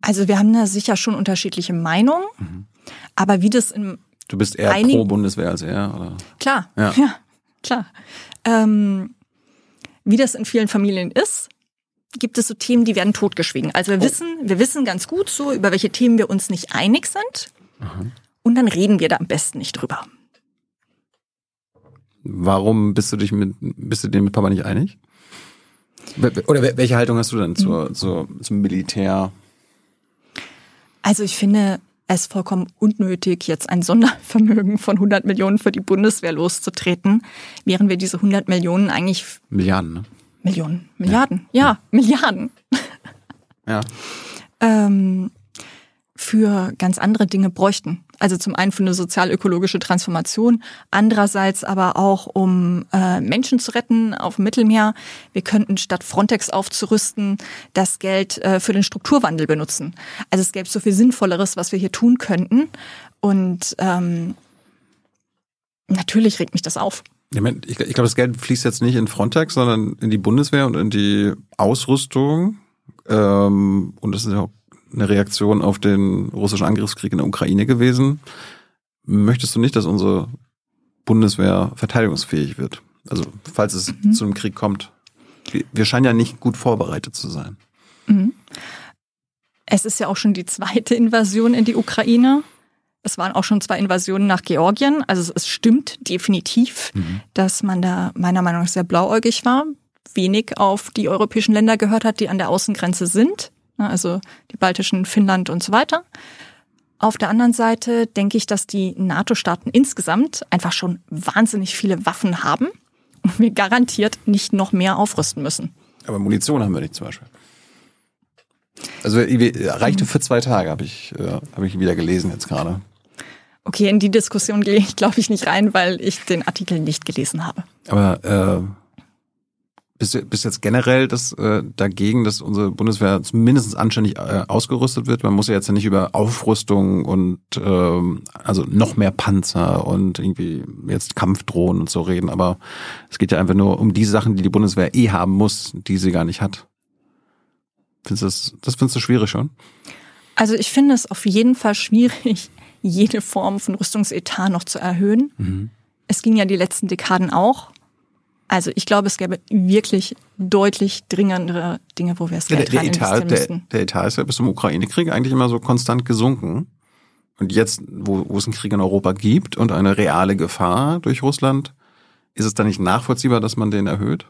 Also wir haben da sicher schon unterschiedliche Meinungen, aber wie das im Du bist eher pro Bundeswehr als er, oder? Klar, Ja. ja, klar. Ähm, wie das in vielen Familien ist, gibt es so Themen, die werden totgeschwiegen. Also wir wissen, wir wissen ganz gut so, über welche Themen wir uns nicht einig sind. Und dann reden wir da am besten nicht drüber. Warum bist du dich mit, bist du dir mit Papa nicht einig? Oder wel- welche Haltung hast du denn zur, zur, zum Militär? Also ich finde es vollkommen unnötig, jetzt ein Sondervermögen von 100 Millionen für die Bundeswehr loszutreten, während wir diese 100 Millionen eigentlich Milliarden, ne? Millionen, Milliarden, ja, Milliarden Ja. ähm, für ganz andere Dinge bräuchten. Also zum einen für eine sozial-ökologische Transformation, andererseits aber auch um äh, Menschen zu retten auf dem Mittelmeer. Wir könnten statt Frontex aufzurüsten, das Geld äh, für den Strukturwandel benutzen. Also es gäbe so viel Sinnvolleres, was wir hier tun könnten. Und ähm, natürlich regt mich das auf. Ich, mein, ich, ich glaube, das Geld fließt jetzt nicht in Frontex, sondern in die Bundeswehr und in die Ausrüstung. Ähm, und das ist ja auch eine Reaktion auf den russischen Angriffskrieg in der Ukraine gewesen. Möchtest du nicht, dass unsere Bundeswehr verteidigungsfähig wird? Also, falls es zu einem Krieg kommt. Wir, wir scheinen ja nicht gut vorbereitet zu sein. Es ist ja auch schon die zweite Invasion in die Ukraine. Es waren auch schon zwei Invasionen nach Georgien. Also es stimmt definitiv, dass man da meiner Meinung nach sehr blauäugig war, wenig auf die europäischen Länder gehört hat, die an der Außengrenze sind. Ja, Also die baltischen, Finnland und so weiter. Auf der anderen Seite denke ich, dass die NATO-Staaten insgesamt einfach schon wahnsinnig viele Waffen haben und wir garantiert nicht noch mehr aufrüsten müssen. Aber Munition haben wir nicht zum Beispiel. Also wir- reichte für zwei Tage, habe ich, äh, hab ich wieder gelesen jetzt gerade. Okay, in die Diskussion gehe ich, glaube ich, nicht rein, weil ich den Artikel nicht gelesen habe. Aber äh, bist, du- bist jetzt generell das, äh, dagegen, dass unsere Bundeswehr zumindest anständig äh, ausgerüstet wird? Man muss ja jetzt ja nicht über Aufrüstung und ähm, also noch mehr Panzer und irgendwie jetzt Kampfdrohnen und so reden, aber es geht ja einfach nur um die Sachen, die die Bundeswehr eh haben muss, die sie gar nicht hat. Findest du das, das findest du schwierig schon? Also ich finde es auf jeden Fall schwierig, jede Form von Rüstungsetat noch zu erhöhen. Es ging ja die letzten Dekaden auch. Also ich glaube, es gäbe wirklich deutlich dringendere Dinge, wo wir Ja, Geld der, der, Etat, der, der Etat ist ja bis zum Ukraine-Krieg eigentlich immer so konstant gesunken. Und jetzt, wo, wo es einen Krieg in Europa gibt und eine reale Gefahr durch Russland, ist es dann nicht nachvollziehbar, dass man den erhöht?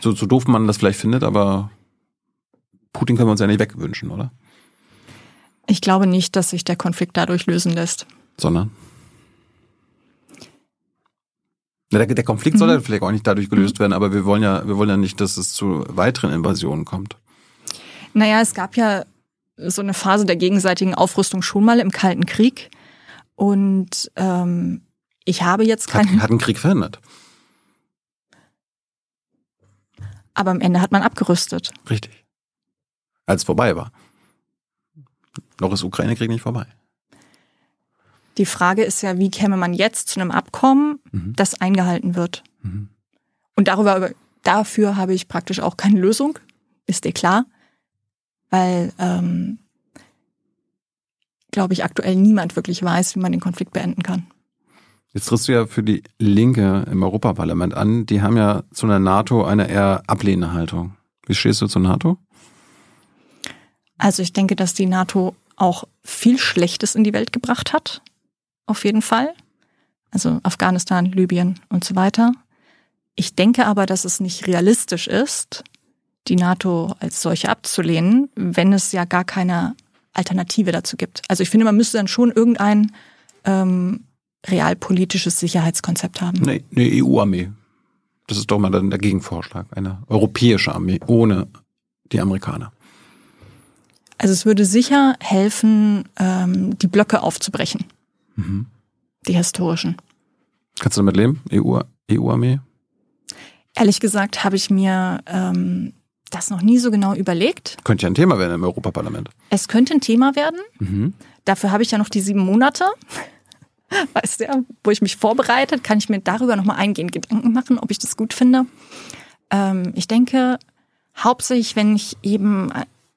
So, so doof man das vielleicht findet, aber Putin können wir uns ja nicht wegwünschen, oder? Ich glaube nicht, dass sich der Konflikt dadurch lösen lässt. Sondern? Ja, der, der Konflikt soll ja vielleicht auch nicht dadurch gelöst werden, aber wir wollen ja, wir wollen ja nicht, dass es zu weiteren Invasionen kommt. Naja, es gab ja so eine Phase der gegenseitigen Aufrüstung schon mal im Kalten Krieg. Und ähm, ich habe jetzt Hat, keine, hat einen Krieg verhindert. aber am Ende hat man abgerüstet. Richtig. Als es vorbei war. Noch ist Ukraine-Krieg nicht vorbei. Die Frage ist ja, wie käme man jetzt zu einem Abkommen, Mhm. das eingehalten wird? Mhm. Und darüber, dafür habe ich praktisch auch keine Lösung, ist dir klar, weil, ähm, glaube ich, aktuell niemand wirklich weiß, wie man den Konflikt beenden kann. Jetzt trittst du ja für die Linke im Europaparlament an. Die haben ja zu einer NATO eine eher ablehnende Haltung. Wie stehst du zur NATO? Also ich denke, dass die NATO auch viel Schlechtes in die Welt gebracht hat. Auf jeden Fall. Also Afghanistan, Libyen und so weiter. Ich denke aber, dass es nicht realistisch ist, die NATO als solche abzulehnen, wenn es ja gar keine Alternative dazu gibt. Also ich finde, man müsste dann schon irgendein ähm, realpolitisches Sicherheitskonzept haben. Eine, eine EU-Armee. Das ist doch mal dann der Gegenvorschlag. Eine europäische Armee ohne die Amerikaner. Also es würde sicher helfen, ähm, die Blöcke aufzubrechen, Mhm. die historischen. Kannst du damit leben? EU, EU-Armee? Ehrlich gesagt habe ich mir ähm, das noch nie so genau überlegt. Könnte ja ein Thema werden im Europaparlament. Es könnte ein Thema werden. Mhm. Dafür habe ich ja noch die sieben Monate. weißt du, wo ich mich vorbereite, kann ich mir darüber nochmal eingehend Gedanken machen, ob ich das gut finde. Ähm, ich denke, hauptsächlich, wenn ich eben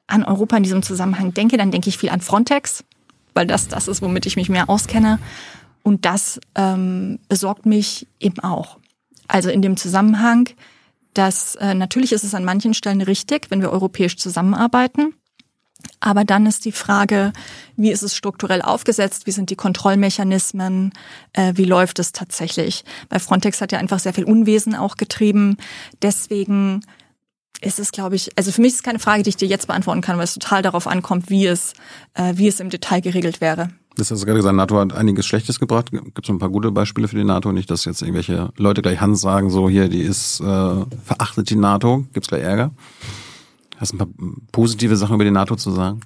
an Europa in diesem Zusammenhang denke, dann denke ich viel an Frontex, weil das das ist, womit ich mich mehr auskenne. Und das ähm, besorgt mich eben auch. Also in dem Zusammenhang, dass äh, natürlich ist es an manchen Stellen richtig, wenn wir europäisch zusammenarbeiten. Aber dann ist die Frage, wie ist es strukturell aufgesetzt? Wie sind die Kontrollmechanismen? Äh, wie läuft es tatsächlich? Bei Frontex hat ja einfach sehr viel Unwesen auch getrieben. Deswegen ist es, glaube ich, also für mich ist es keine Frage, die ich dir jetzt beantworten kann, weil es total darauf ankommt, wie es, äh, wie es im Detail geregelt wäre. Das hast du gerade gesagt, NATO hat einiges Schlechtes gebracht. Gibt es ein paar gute Beispiele für die NATO? Nicht, dass jetzt irgendwelche Leute gleich Hans sagen, so hier, die ist äh, verachtet die NATO. Gibt es gleich Ärger? Hast du ein paar positive Sachen über die NATO zu sagen?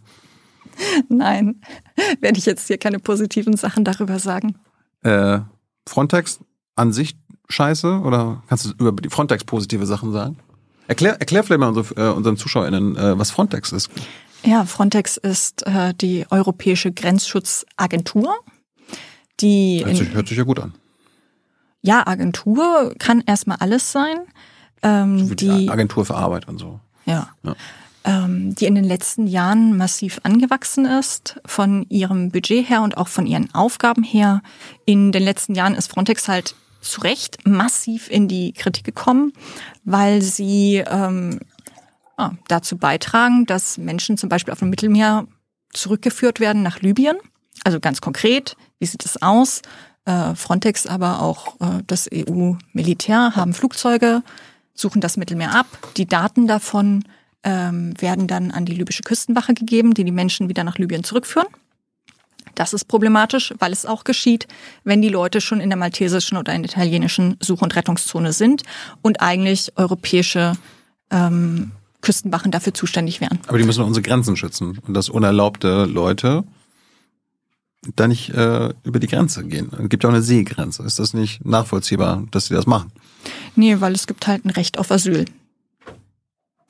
Nein, werde ich jetzt hier keine positiven Sachen darüber sagen. Äh, Frontex an sich scheiße? Oder kannst du über die Frontex positive Sachen sagen? Erklär, erklär vielleicht mal unsere, äh, unseren ZuschauerInnen, äh, was Frontex ist. Ja, Frontex ist äh, die Europäische Grenzschutzagentur, die hört sich, hört sich ja gut an. Ja, Agentur kann erstmal alles sein. Ähm, die Agentur für Arbeit und so. Ja. ja. Ähm, die in den letzten Jahren massiv angewachsen ist, von ihrem Budget her und auch von ihren Aufgaben her. In den letzten Jahren ist Frontex halt zu Recht massiv in die Kritik gekommen, weil sie ähm, ah, dazu beitragen, dass Menschen zum Beispiel auf dem Mittelmeer zurückgeführt werden nach Libyen. Also ganz konkret, wie sieht es aus? Äh, Frontex, aber auch äh, das EU-Militär haben Flugzeuge, suchen das Mittelmeer ab. Die Daten davon ähm, werden dann an die libysche Küstenwache gegeben, die die Menschen wieder nach Libyen zurückführen. Das ist problematisch, weil es auch geschieht, wenn die Leute schon in der maltesischen oder in der italienischen Such- und Rettungszone sind und eigentlich europäische ähm, Küstenwachen dafür zuständig wären. Aber die müssen unsere Grenzen schützen und dass unerlaubte Leute da nicht äh, über die Grenze gehen. Es gibt ja auch eine Seegrenze. Ist das nicht nachvollziehbar, dass sie das machen? Nee, weil es gibt halt ein Recht auf Asyl.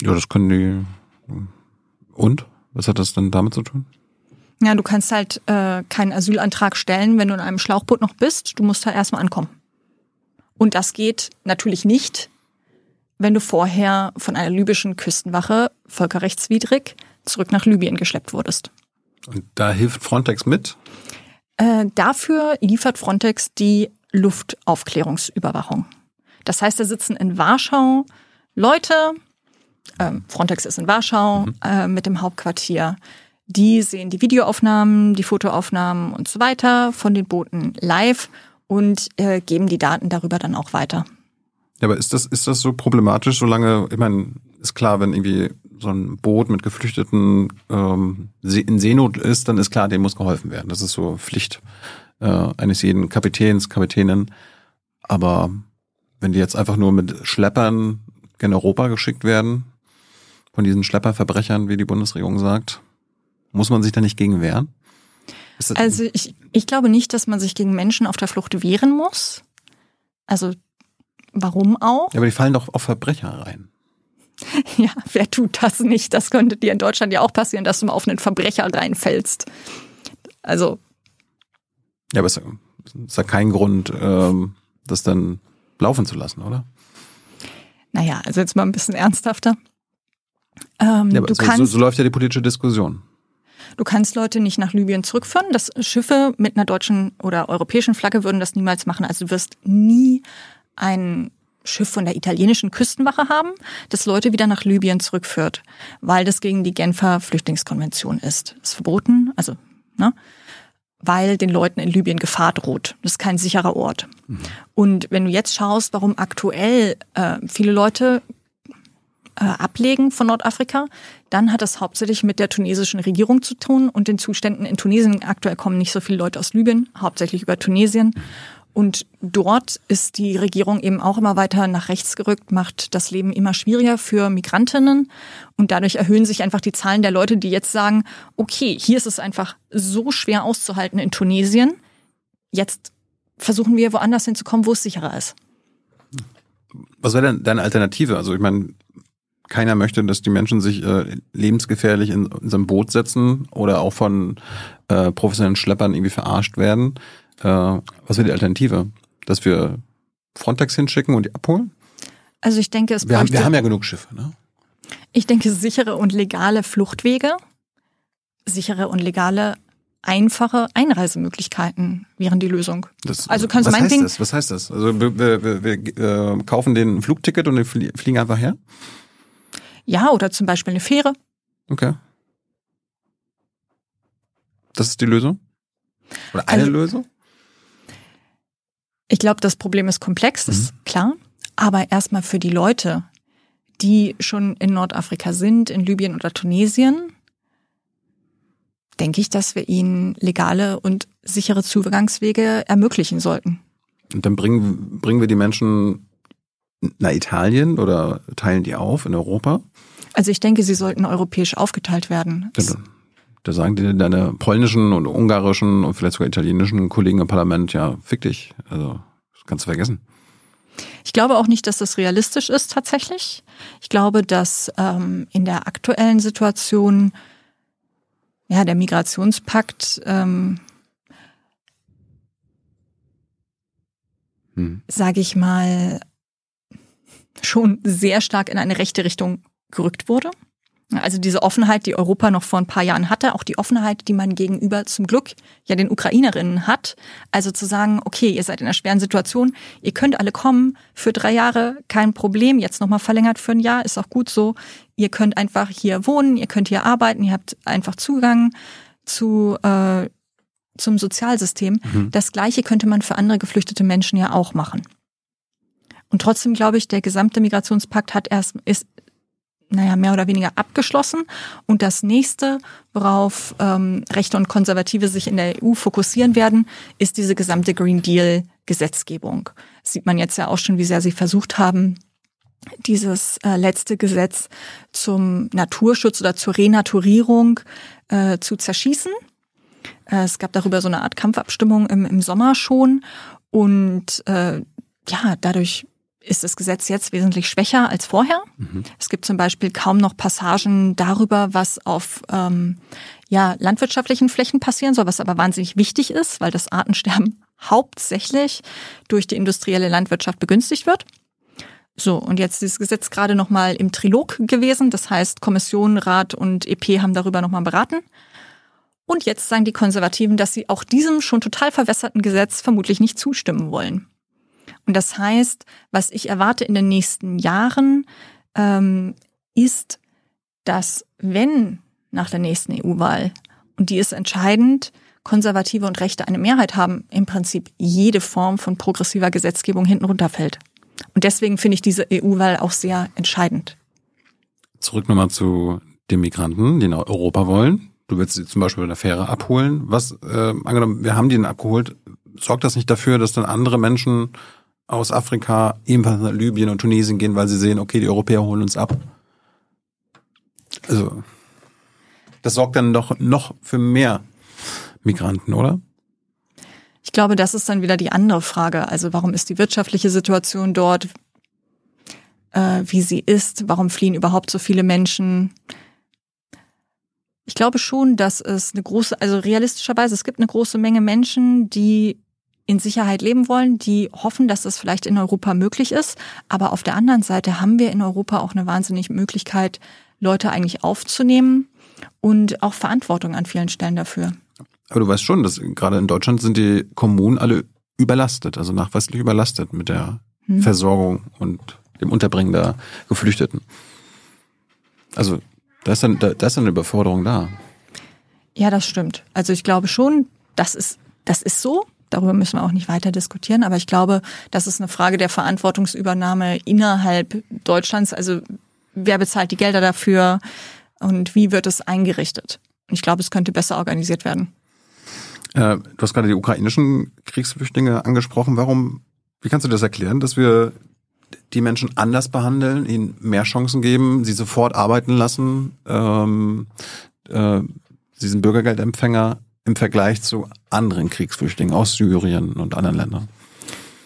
Ja, das können die. Und? Was hat das denn damit zu tun? Ja, du kannst halt äh, keinen Asylantrag stellen, wenn du in einem Schlauchboot noch bist. Du musst halt erstmal ankommen. Und das geht natürlich nicht, wenn du vorher von einer libyschen Küstenwache völkerrechtswidrig zurück nach Libyen geschleppt wurdest. Und da hilft Frontex mit? Äh, dafür liefert Frontex die Luftaufklärungsüberwachung. Das heißt, da sitzen in Warschau Leute, äh, Frontex ist in Warschau mhm. äh, mit dem Hauptquartier, die sehen die Videoaufnahmen, die Fotoaufnahmen und so weiter von den Booten live und äh, geben die Daten darüber dann auch weiter. Ja, aber ist das, ist das so problematisch, solange, ich meine, ist klar, wenn irgendwie so ein Boot mit Geflüchteten ähm, in Seenot ist, dann ist klar, dem muss geholfen werden. Das ist so Pflicht äh, eines jeden Kapitäns, Kapitänin. Aber wenn die jetzt einfach nur mit Schleppern in Europa geschickt werden, von diesen Schlepperverbrechern, wie die Bundesregierung sagt, muss man sich da nicht gegen wehren? Also ich, ich glaube nicht, dass man sich gegen Menschen auf der Flucht wehren muss. Also Warum auch? Ja, aber die fallen doch auf Verbrecher rein. Ja, wer tut das nicht? Das könnte dir in Deutschland ja auch passieren, dass du mal auf einen Verbrecher reinfällst. Also. Ja, aber es ist ja kein Grund, ähm, das dann laufen zu lassen, oder? Naja, also jetzt mal ein bisschen ernsthafter. Ähm, ja, aber so, kannst, so, so läuft ja die politische Diskussion. Du kannst Leute nicht nach Libyen zurückführen. Das Schiffe mit einer deutschen oder europäischen Flagge würden das niemals machen. Also du wirst nie ein Schiff von der italienischen Küstenwache haben, das Leute wieder nach Libyen zurückführt, weil das gegen die Genfer Flüchtlingskonvention ist. ist verboten, also, ne? weil den Leuten in Libyen Gefahr droht. Das ist kein sicherer Ort. Mhm. Und wenn du jetzt schaust, warum aktuell äh, viele Leute äh, ablegen von Nordafrika, dann hat das hauptsächlich mit der tunesischen Regierung zu tun und den Zuständen in Tunesien. Aktuell kommen nicht so viele Leute aus Libyen, hauptsächlich über Tunesien. Und dort ist die Regierung eben auch immer weiter nach rechts gerückt, macht das Leben immer schwieriger für Migrantinnen. Und dadurch erhöhen sich einfach die Zahlen der Leute, die jetzt sagen, okay, hier ist es einfach so schwer auszuhalten in Tunesien. Jetzt versuchen wir woanders hinzukommen, wo es sicherer ist. Was wäre denn deine Alternative? Also ich meine, keiner möchte, dass die Menschen sich äh, lebensgefährlich in, in so ein Boot setzen oder auch von äh, professionellen Schleppern irgendwie verarscht werden. Äh, was wäre die Alternative? Dass wir Frontex hinschicken und die abholen? Also ich denke, es Wir haben, wir haben ja genug Schiffe, ne? ich denke, sichere und legale Fluchtwege, sichere und legale, einfache Einreisemöglichkeiten wären die Lösung. Das, Also kannst du was heißt meinetwegen- das? Was heißt das? Also wir, wir, wir, wir äh, kaufen den Flugticket und wir flie- fliegen einfach her? Ja, oder zum Beispiel eine Fähre. Okay. Das ist die Lösung? Oder eine Also- Lösung? Ich glaube, das Problem ist komplex, das ist klar. Aber erstmal für die Leute, die schon in Nordafrika sind, in Libyen oder Tunesien, denke ich, dass wir ihnen legale und sichere Zugangswege ermöglichen sollten. Und dann bringen, bringen wir die Menschen nach Italien oder teilen die auf in Europa? Also ich denke, sie sollten europäisch aufgeteilt werden. Da, da sagen die deine polnischen und ungarischen und vielleicht sogar italienischen Kollegen im Parlament, ja, fick dich. Also, das kannst du vergessen. Ich glaube auch nicht, dass das realistisch ist tatsächlich. Ich glaube, dass ähm, in der aktuellen Situation ja der Migrationspakt, ähm, Hm. sage ich mal, schon sehr stark in eine rechte Richtung gerückt wurde. Also diese Offenheit, die Europa noch vor ein paar Jahren hatte, auch die Offenheit, die man gegenüber zum Glück ja den Ukrainerinnen hat. Also zu sagen, okay, ihr seid in einer schweren Situation, ihr könnt alle kommen für drei Jahre, kein Problem, jetzt nochmal verlängert für ein Jahr, ist auch gut so. Ihr könnt einfach hier wohnen, ihr könnt hier arbeiten, ihr habt einfach Zugang zu äh, zum Sozialsystem. Das Gleiche könnte man für andere geflüchtete Menschen ja auch machen. Und trotzdem glaube ich, der gesamte Migrationspakt hat erst ist naja, mehr oder weniger abgeschlossen. Und das nächste, worauf ähm, Rechte und Konservative sich in der EU fokussieren werden, ist diese gesamte Green Deal Gesetzgebung. Sieht man jetzt ja auch schon, wie sehr sie versucht haben, dieses äh, letzte Gesetz zum Naturschutz oder zur Renaturierung äh, zu zerschießen. Äh, es gab darüber so eine Art Kampfabstimmung im, im Sommer schon. Und äh, ja, dadurch ist das Gesetz jetzt wesentlich schwächer als vorher. Es gibt zum Beispiel kaum noch Passagen darüber, was auf ähm, ja, landwirtschaftlichen Flächen passieren soll, was aber wahnsinnig wichtig ist, weil das Artensterben hauptsächlich durch die industrielle Landwirtschaft begünstigt wird. So, und jetzt ist das Gesetz gerade nochmal im Trilog gewesen. Das heißt, Kommission, Rat und EP haben darüber nochmal beraten. Und jetzt sagen die Konservativen, dass sie auch diesem schon total verwässerten Gesetz vermutlich nicht zustimmen wollen. Und das heißt, was ich erwarte in den nächsten Jahren, ähm, ist, dass wenn nach der nächsten EU-Wahl, und die ist entscheidend, Konservative und Rechte eine Mehrheit haben, im Prinzip jede Form von progressiver Gesetzgebung hinten runterfällt. Und deswegen finde ich diese EU-Wahl auch sehr entscheidend. Zurück nochmal zu den Migranten, die nach Europa wollen. Du willst sie zum Beispiel in der Fähre abholen. Was, äh, angenommen, wir haben die dann abgeholt, sorgt das nicht dafür, dass dann andere Menschen aus Afrika ebenfalls nach Libyen und Tunesien gehen, weil sie sehen, okay, die Europäer holen uns ab? Also, das sorgt dann doch noch für mehr Migranten, oder? Ich glaube, das ist dann wieder die andere Frage. Also warum ist die wirtschaftliche Situation dort, äh, wie sie ist? Warum fliehen überhaupt so viele Menschen? Ich glaube schon, dass es eine große, also realistischerweise, es gibt eine große Menge Menschen, die in Sicherheit leben wollen, die hoffen, dass das vielleicht in Europa möglich ist. Aber auf der anderen Seite haben wir in Europa auch eine wahnsinnige Möglichkeit, Leute eigentlich aufzunehmen und auch Verantwortung an vielen Stellen dafür. Aber du weißt schon, dass gerade in Deutschland sind die Kommunen alle überlastet, also nachweislich überlastet mit der Hm. Versorgung und dem Unterbringen der Geflüchteten. Also da ist dann, da, da ist dann eine Überforderung da. Ja, das stimmt. Also ich glaube schon, das ist, das ist so. Darüber müssen wir auch nicht weiter diskutieren. Aber ich glaube, das ist eine Frage der Verantwortungsübernahme innerhalb Deutschlands. Also wer bezahlt die Gelder dafür und wie wird es eingerichtet? Ich glaube, es könnte besser organisiert werden. Äh, du hast gerade die ukrainischen Kriegsflüchtlinge angesprochen. Warum, wie kannst du das erklären, dass wir die Menschen anders behandeln, ihnen mehr Chancen geben, sie sofort arbeiten lassen, ähm, äh, sie sind Bürgergeldempfänger im Vergleich zu anderen Kriegsflüchtlingen aus Syrien und anderen Ländern?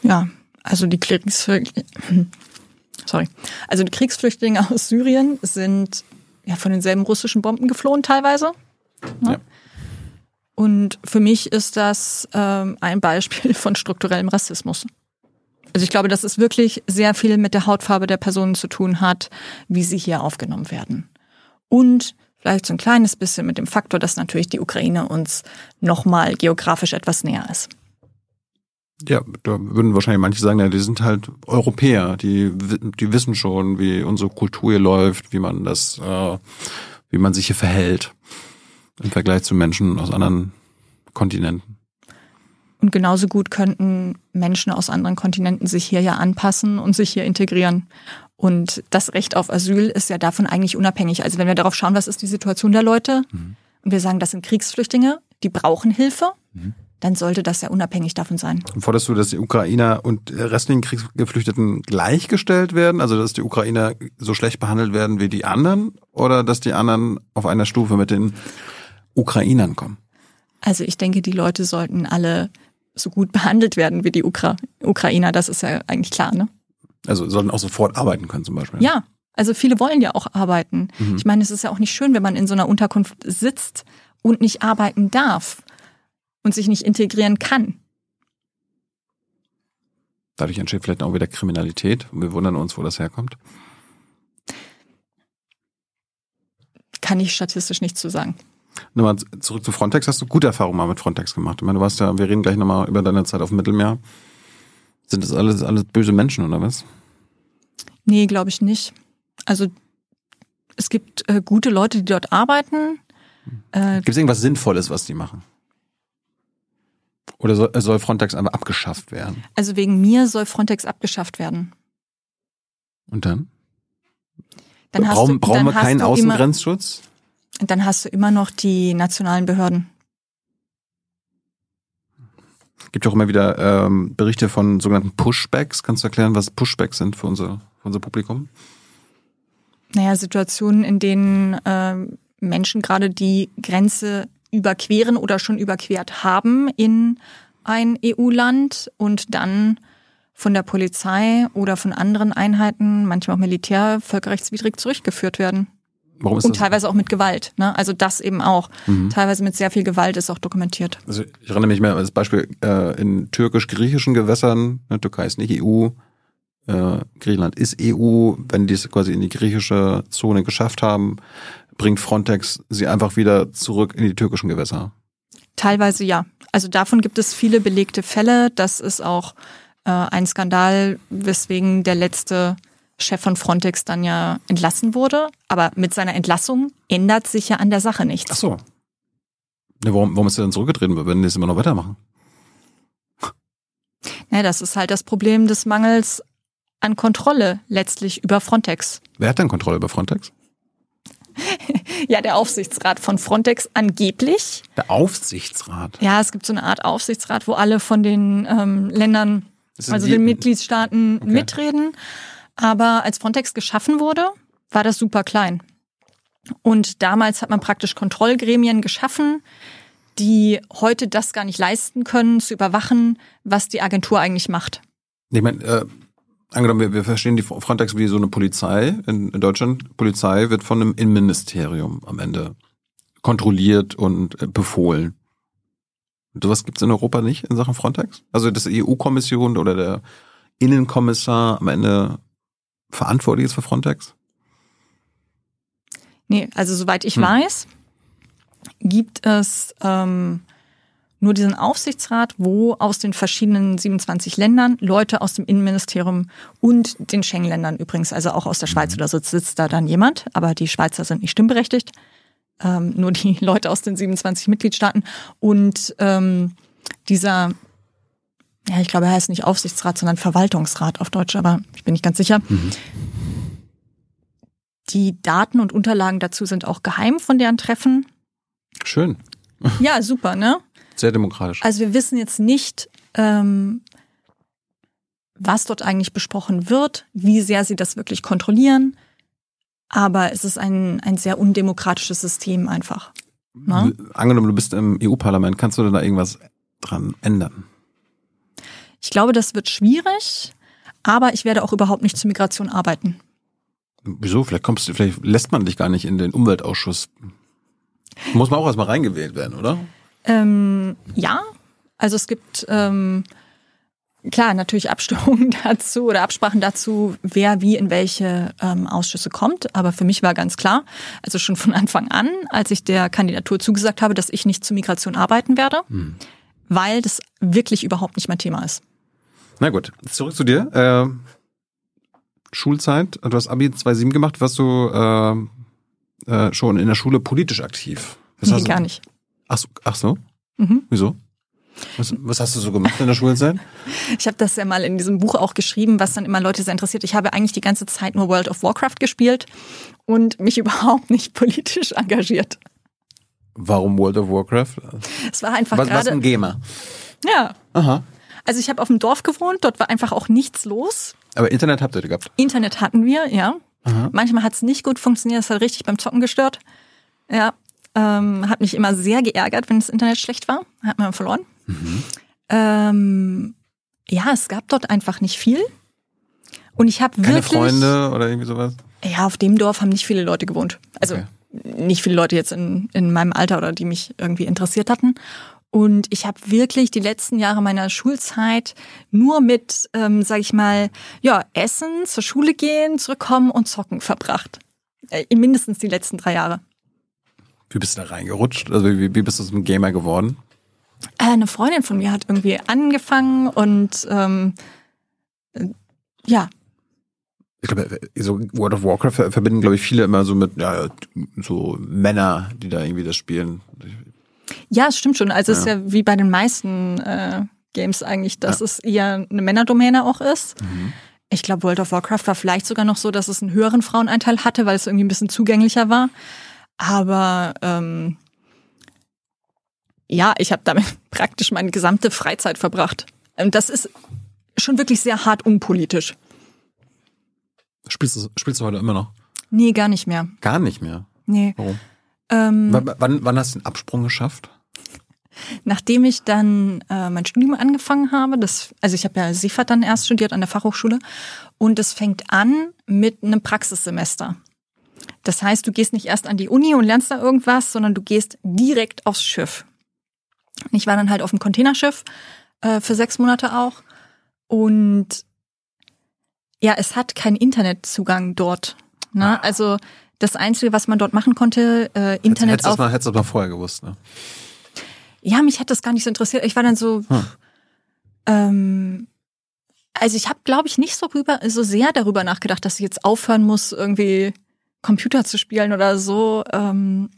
Ja, also die Kriegsflüchtlinge, sorry, also die Kriegsflüchtlinge aus Syrien sind ja von denselben russischen Bomben geflohen teilweise. Ja. Und für mich ist das ähm, ein Beispiel von strukturellem Rassismus. Also ich glaube, dass es wirklich sehr viel mit der Hautfarbe der Personen zu tun hat, wie sie hier aufgenommen werden. Und vielleicht so ein kleines bisschen mit dem Faktor, dass natürlich die Ukraine uns nochmal geografisch etwas näher ist. Ja, da würden wahrscheinlich manche sagen, ja, die sind halt Europäer, die, die wissen schon, wie unsere Kultur hier läuft, wie man das, äh, wie man sich hier verhält im Vergleich zu Menschen aus anderen Kontinenten. Und genauso gut könnten Menschen aus anderen Kontinenten sich hier ja anpassen und sich hier integrieren. Und das Recht auf Asyl ist ja davon eigentlich unabhängig. Also wenn wir darauf schauen, was ist die Situation der Leute, mhm. und wir sagen, das sind Kriegsflüchtlinge, die brauchen Hilfe, mhm dann sollte das ja unabhängig davon sein. Forderst du, dass die Ukrainer und restlichen Kriegsgeflüchteten gleichgestellt werden? Also dass die Ukrainer so schlecht behandelt werden wie die anderen? Oder dass die anderen auf einer Stufe mit den Ukrainern kommen? Also ich denke, die Leute sollten alle so gut behandelt werden wie die Ukra Ukrainer. Das ist ja eigentlich klar, ne? Also sollten auch sofort arbeiten können zum Beispiel. Ja, also viele wollen ja auch arbeiten. Mhm. Ich meine, es ist ja auch nicht schön, wenn man in so einer Unterkunft sitzt und nicht arbeiten darf und sich nicht integrieren kann. Dadurch entsteht vielleicht auch wieder Kriminalität. Wir wundern uns, wo das herkommt. Kann ich statistisch nicht zu sagen. Nochmal zurück zu Frontex. Hast du gute Erfahrungen mal mit Frontex gemacht? Ich meine, du warst ja, wir reden gleich nochmal über deine Zeit auf dem Mittelmeer. Sind das alles, alles böse Menschen oder was? Nee, glaube ich nicht. Also es gibt äh, gute Leute, die dort arbeiten. Äh, gibt es irgendwas Sinnvolles, was die machen? Oder soll, soll Frontex einfach abgeschafft werden? Also wegen mir soll Frontex abgeschafft werden. Und dann? dann brauchen, du, brauchen wir keinen Außengrenzschutz? Immer, dann hast du immer noch die nationalen Behörden. Gibt auch immer wieder ähm, Berichte von sogenannten Pushbacks. Kannst du erklären, was Pushbacks sind für unser, für unser Publikum? Naja, Situationen, in denen äh, Menschen gerade die Grenze überqueren oder schon überquert haben in ein EU-Land und dann von der Polizei oder von anderen Einheiten, manchmal auch Militär, völkerrechtswidrig zurückgeführt werden. Warum ist und das? teilweise auch mit Gewalt. Ne? Also das eben auch. Mhm. Teilweise mit sehr viel Gewalt ist auch dokumentiert. Also ich erinnere mich mehr als Beispiel äh, in türkisch-griechischen Gewässern. Ne, Türkei ist nicht EU, äh, Griechenland ist EU. Wenn die es quasi in die griechische Zone geschafft haben, bringt Frontex sie einfach wieder zurück in die türkischen Gewässer? Teilweise ja. Also davon gibt es viele belegte Fälle. Das ist auch äh, ein Skandal, weswegen der letzte Chef von Frontex dann ja entlassen wurde. Aber mit seiner Entlassung ändert sich ja an der Sache nichts. Ach so. Ja, warum, warum ist er dann zurückgetreten? Wir werden das immer noch weitermachen. Ja, das ist halt das Problem des Mangels an Kontrolle letztlich über Frontex. Wer hat denn Kontrolle über Frontex? ja, der Aufsichtsrat von Frontex angeblich. Der Aufsichtsrat? Ja, es gibt so eine Art Aufsichtsrat, wo alle von den ähm, Ländern, also den Mitgliedstaaten okay. mitreden. Aber als Frontex geschaffen wurde, war das super klein. Und damals hat man praktisch Kontrollgremien geschaffen, die heute das gar nicht leisten können, zu überwachen, was die Agentur eigentlich macht. Ich meine, äh, angenommen, wir, wir verstehen die Frontex wie so eine Polizei in, in Deutschland. Polizei wird von einem Innenministerium am Ende kontrolliert und äh, befohlen. Und sowas gibt's in Europa nicht in Sachen Frontex? Also dass die EU-Kommission oder der Innenkommissar am Ende verantwortlich ist für Frontex? Nee, also soweit ich hm. weiß, gibt es ähm, nur diesen Aufsichtsrat, wo aus den verschiedenen 27 Ländern Leute aus dem Innenministerium und den Schengen-Ländern übrigens, also auch aus der Schweiz mhm. oder so, sitzt da dann jemand, aber die Schweizer sind nicht stimmberechtigt, ähm, nur die Leute aus den 27 Mitgliedstaaten und ähm, dieser ja, ich glaube, er heißt nicht Aufsichtsrat, sondern Verwaltungsrat auf Deutsch, aber ich bin nicht ganz sicher. Mhm. Die Daten und Unterlagen dazu sind auch geheim von deren Treffen. Schön. Ja, super, ne? Sehr demokratisch. Also wir wissen jetzt nicht, ähm, was dort eigentlich besprochen wird, wie sehr sie das wirklich kontrollieren. Aber es ist ein, ein sehr undemokratisches System einfach. Ne? Angenommen, du bist im EU-Parlament, kannst du da irgendwas dran ändern? Ich glaube, das wird schwierig, aber ich werde auch überhaupt nicht zur Migration arbeiten. Wieso? Vielleicht kommst du, vielleicht lässt man dich gar nicht in den Umweltausschuss. Muss man auch erstmal reingewählt werden, oder? Ähm, ja, also es gibt ähm, klar natürlich Abstimmungen dazu oder Absprachen dazu, wer wie in welche ähm, Ausschüsse kommt. Aber für mich war ganz klar, also schon von Anfang an, als ich der Kandidatur zugesagt habe, dass ich nicht zur Migration arbeiten werde, Hm. weil das wirklich überhaupt nicht mein Thema ist. Na gut, zurück zu dir. Äh, Schulzeit, du hast Abi 2.7 gemacht, warst du äh, äh, schon in der Schule politisch aktiv? Was nee, hast du- gar nicht. Ach so, ach so? Mhm. wieso? Was, was hast du so gemacht in der Schulzeit? Ich habe das ja mal in diesem Buch auch geschrieben, was dann immer Leute sehr interessiert. Ich habe eigentlich die ganze Zeit nur World of Warcraft gespielt und mich überhaupt nicht politisch engagiert. Warum World of Warcraft? Es war einfach Was, was gerade. ein Gamer? Ja. Aha. Also ich habe auf dem Dorf gewohnt, dort war einfach auch nichts los. Aber Internet habt ihr gehabt. Internet hatten wir, ja. Aha. Manchmal hat es nicht gut funktioniert, es hat richtig beim Zocken gestört. Ja. Ähm, hat mich immer sehr geärgert, wenn das Internet schlecht war. Hat man verloren. Ähm, ja, es gab dort einfach nicht viel. Und ich habe wirklich. Freunde oder irgendwie sowas? Ja, auf dem Dorf haben nicht viele Leute gewohnt. Also Okay. nicht viele Leute jetzt in, in meinem Alter oder die mich irgendwie interessiert hatten. Und ich habe wirklich die letzten Jahre meiner Schulzeit nur mit, ähm, sag ich mal, ja, Essen, zur Schule gehen, zurückkommen und zocken verbracht. Äh, mindestens die letzten drei Jahre. Wie bist du da reingerutscht? Also wie, wie bist du zum Gamer geworden? Äh, eine Freundin von mir hat irgendwie angefangen und ähm, äh, ja, Ich glaube, so World of Warcraft ver- verbinden, glaube ich, viele immer so mit, ja, so Männer, die da irgendwie das spielen. Ja, es stimmt schon. Also es ist ja wie bei den meisten äh, Games eigentlich, dass es eher eine Männerdomäne auch ist. Ich glaube, World of Warcraft war vielleicht sogar noch so, dass es einen höheren Frauenanteil hatte, weil es irgendwie ein bisschen zugänglicher war. Aber ähm, ja, ich habe damit praktisch meine gesamte Freizeit verbracht. Und das ist schon wirklich sehr hart unpolitisch. Spielst du, spielst du heute immer noch? Nee, gar nicht mehr. Gar nicht mehr. Nee. Warum? Ähm, wann, wann hast du den Absprung geschafft? Nachdem ich dann äh, mein Studium angefangen habe, das, also ich habe ja Seefahrt dann erst studiert an der Fachhochschule und es fängt an mit einem Praxissemester. Das heißt, du gehst nicht erst an die Uni und lernst da irgendwas, sondern du gehst direkt aufs Schiff. Ich war dann halt auf dem Containerschiff äh, für sechs Monate auch und ja, es hat keinen Internetzugang dort. Ne? Also das Einzige, was man dort machen konnte, äh, Internet hättest du auf das mal, hättest du das mal vorher gewusst, ne? Ja, mich hat das gar nicht so interessiert. Ich war dann so, Hm. ähm, also ich habe, glaube ich, nicht so rüber, so sehr darüber nachgedacht, dass ich jetzt aufhören muss, irgendwie Computer zu spielen oder so. Ähm,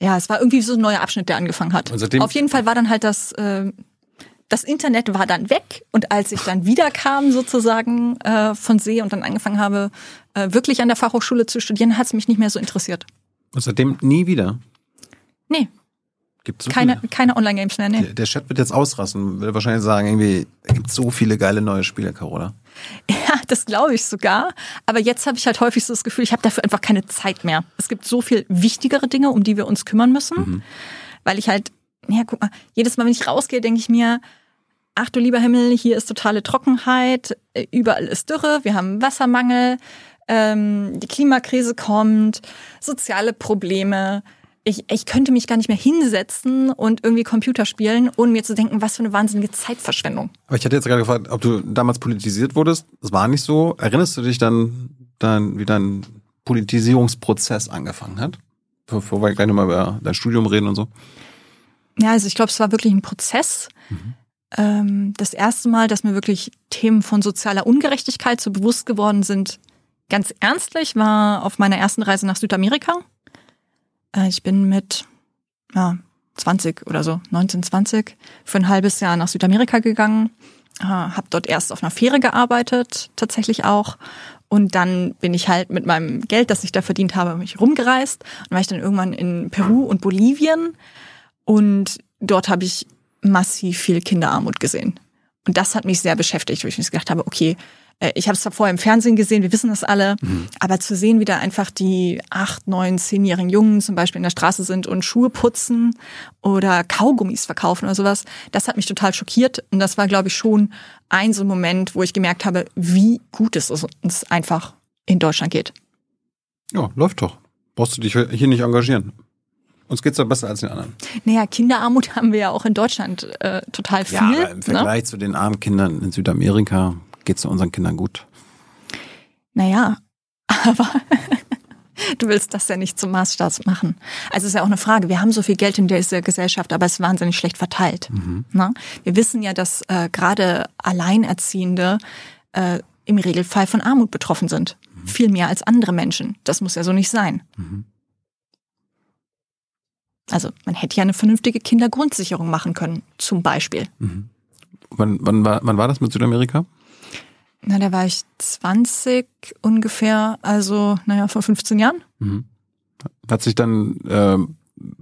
ja, es war irgendwie so ein neuer Abschnitt, der angefangen hat. Auf jeden Fall war dann halt das, äh, das Internet war dann weg und als ich dann wiederkam sozusagen äh, von See und dann angefangen habe, äh, wirklich an der Fachhochschule zu studieren, hat es mich nicht mehr so interessiert. Und seitdem nie wieder. Nee, Gibt so keine, viele. keine Online-Games mehr, nee. Der, der Chat wird jetzt ausrasten, will wahrscheinlich sagen, irgendwie, es gibt so viele geile neue Spiele, Carola. Ja, das glaube ich sogar. Aber jetzt habe ich halt häufig so das Gefühl, ich habe dafür einfach keine Zeit mehr. Es gibt so viel wichtigere Dinge, um die wir uns kümmern müssen. Weil ich halt, ja, guck mal, jedes Mal, wenn ich rausgehe, denke ich mir, ach du lieber Himmel, hier ist totale Trockenheit, überall ist Dürre, wir haben Wassermangel, ähm, die Klimakrise kommt, soziale Probleme. Ich, ich könnte mich gar nicht mehr hinsetzen und irgendwie Computer spielen, ohne mir zu denken, was für eine wahnsinnige Zeitverschwendung. Aber ich hatte jetzt gerade gefragt, ob du damals politisiert wurdest. Das war nicht so. Erinnerst du dich dann, dann wie dein Politisierungsprozess angefangen hat? Bevor wir gleich nochmal über dein Studium reden und so. Ja, also ich glaube, es war wirklich ein Prozess. Ähm, das erste Mal, dass mir wirklich Themen von sozialer Ungerechtigkeit so bewusst geworden sind, ganz ernstlich, war auf meiner ersten Reise nach Südamerika. Äh, ich bin mit ja, 20 oder so, 19, 20, für ein halbes Jahr nach Südamerika gegangen. Äh, habe dort erst auf einer Fähre gearbeitet, tatsächlich auch. Und dann bin ich halt mit meinem Geld, das ich da verdient habe, mich rumgereist. Und war ich dann irgendwann in Peru und Bolivien. Und dort habe ich massiv viel Kinderarmut gesehen. Und das hat mich sehr beschäftigt, wo ich mir gedacht habe, okay, ich habe es zwar vorher im Fernsehen gesehen, wir wissen das alle, aber zu sehen, wie da einfach die acht, neun, zehnjährigen Jungen zum Beispiel in der Straße sind und Schuhe putzen oder Kaugummis verkaufen oder sowas, das hat mich total schockiert. Und das war, glaube ich, schon ein so ein Moment, wo ich gemerkt habe, wie gut es uns einfach in Deutschland geht. Ja, läuft doch. Brauchst du dich hier nicht engagieren. Uns geht's doch besser als den anderen. Naja, Kinderarmut haben wir ja auch in Deutschland äh, total viel. Ja, aber im ne? Vergleich zu den armen Kindern in Südamerika geht's unseren Kindern gut. Naja, aber du willst das ja nicht zum Maßstab machen. Also es ist ja auch eine Frage. Wir haben so viel Geld in dieser Gesellschaft, aber es ist wahnsinnig schlecht verteilt. Na? Wir wissen ja, dass äh, gerade Alleinerziehende äh, im Regelfall von Armut betroffen sind. Viel mehr als andere Menschen. Das muss ja so nicht sein. Also man hätte ja eine vernünftige Kindergrundsicherung machen können, zum Beispiel. Wann, wann, war, wann war das mit Südamerika? Na, da war ich 20 ungefähr, also naja, vor 15 Jahren. Hat sich dann äh,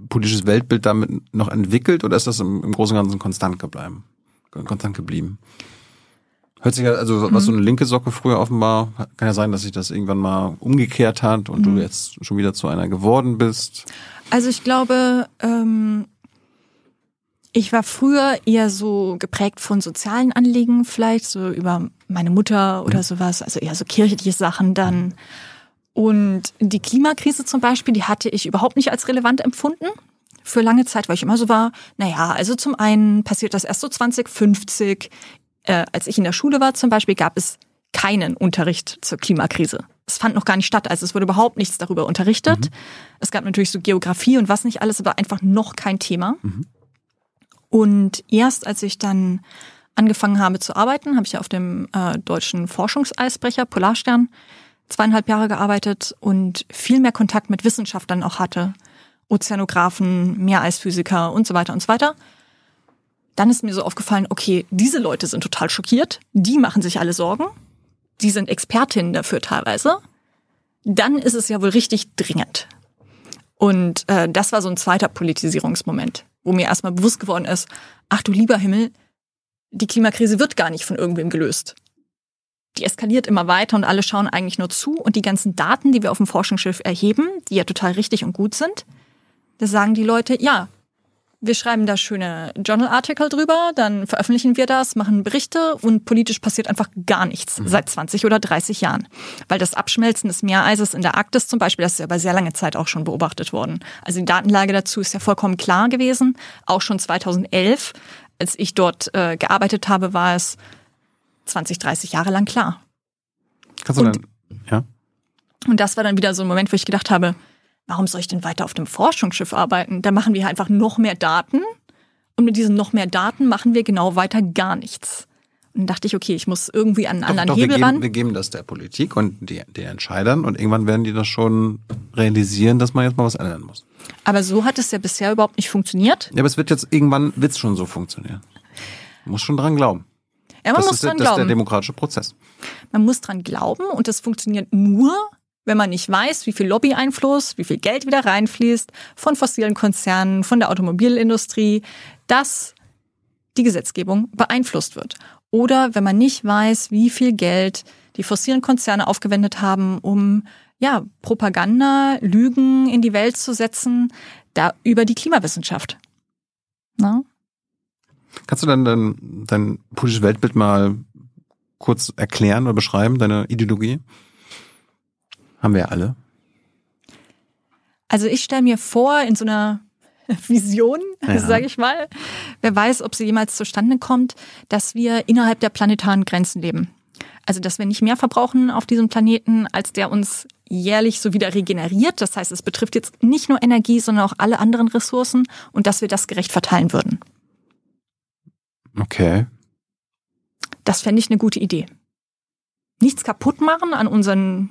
politisches Weltbild damit noch entwickelt oder ist das im, im Großen und Ganzen konstant geblieben? Konstant geblieben. Hört sich ja, also was so eine linke Socke früher offenbar, kann ja sein, dass sich das irgendwann mal umgekehrt hat und du jetzt schon wieder zu einer geworden bist. Also ich glaube, ähm, ich war früher eher so geprägt von sozialen Anliegen, vielleicht so über meine Mutter oder sowas, also eher so kirchliche Sachen dann. Und die Klimakrise zum Beispiel, die hatte ich überhaupt nicht als relevant empfunden. Für lange Zeit, weil ich immer so war, naja, also zum einen passiert das erst so 2050. Äh, als ich in der Schule war zum Beispiel, gab es keinen Unterricht zur Klimakrise. Es fand noch gar nicht statt, also es wurde überhaupt nichts darüber unterrichtet. Es gab natürlich so Geografie und was nicht alles, aber einfach noch kein Thema. Und erst als ich dann angefangen habe zu arbeiten, habe ich ja auf dem äh, deutschen Forschungseisbrecher Polarstern zweieinhalb Jahre gearbeitet und viel mehr Kontakt mit Wissenschaftlern auch hatte. Ozeanographen, Meereisphysiker und so weiter und so weiter. Dann ist mir so aufgefallen, okay, diese Leute sind total schockiert, die machen sich alle Sorgen, die sind Expertinnen dafür teilweise. Dann ist es ja wohl richtig dringend. Und äh, das war so ein zweiter Politisierungsmoment, wo mir erstmal bewusst geworden ist, ach du lieber Himmel, die Klimakrise wird gar nicht von irgendwem gelöst. Die eskaliert immer weiter und alle schauen eigentlich nur zu. Und die ganzen Daten, die wir auf dem Forschungsschiff erheben, die ja total richtig und gut sind, da sagen die Leute, ja, wir schreiben da schöne Journal-Artikel drüber, dann veröffentlichen wir das, machen Berichte und politisch passiert einfach gar nichts seit 20 oder 30 Jahren. Weil das Abschmelzen des Meereises in der Arktis zum Beispiel, das ist ja über sehr lange Zeit auch schon beobachtet worden. Also die Datenlage dazu ist ja vollkommen klar gewesen. Auch schon 2011, als ich dort äh, gearbeitet habe, war es 20, 30 Jahre lang klar. Kannst du Und- dann, ja? Und das war dann wieder so ein Moment, wo ich gedacht habe, warum soll ich denn weiter auf dem Forschungsschiff arbeiten? Da machen wir einfach noch mehr Daten und mit diesen noch mehr Daten machen wir genau weiter gar nichts. Und dann dachte ich, okay, ich muss irgendwie an einen anderen doch, wir, Hebel geben, ran. wir geben das der Politik und die, den Entscheidern und irgendwann werden die das schon realisieren, dass man jetzt mal was ändern muss. Aber so hat es ja bisher überhaupt nicht funktioniert. Ja, aber es wird jetzt irgendwann wird's schon so funktionieren. Man muss schon dran glauben. Ja, man das muss ist, der- dran das ist der glauben. demokratische Prozess. Man muss dran glauben und das funktioniert nur, wenn man nicht weiß, wie viel Lobby-Einfluss, wie viel Geld wieder reinfließt von fossilen Konzernen, von der Automobilindustrie, dass die Gesetzgebung beeinflusst wird. Oder wenn man nicht weiß, wie viel Geld die fossilen Konzerne aufgewendet haben, um ja, Propaganda, Lügen in die Welt zu setzen, da über die Klimawissenschaft. Na? Kannst du dann dein, dein politisches Weltbild mal kurz erklären oder beschreiben, deine Ideologie? Haben wir ja alle. Also ich stelle mir vor, in so einer Vision, Ja. sage ich mal, wer weiß, ob sie jemals zustande kommt, dass wir innerhalb der planetaren Grenzen leben. Also dass wir nicht mehr verbrauchen auf diesem Planeten, als der uns jährlich so wieder regeneriert. Das heißt, es betrifft jetzt nicht nur Energie, sondern auch alle anderen Ressourcen und dass wir das gerecht verteilen würden. Okay. Das fände ich eine gute Idee. Nichts kaputt machen an unseren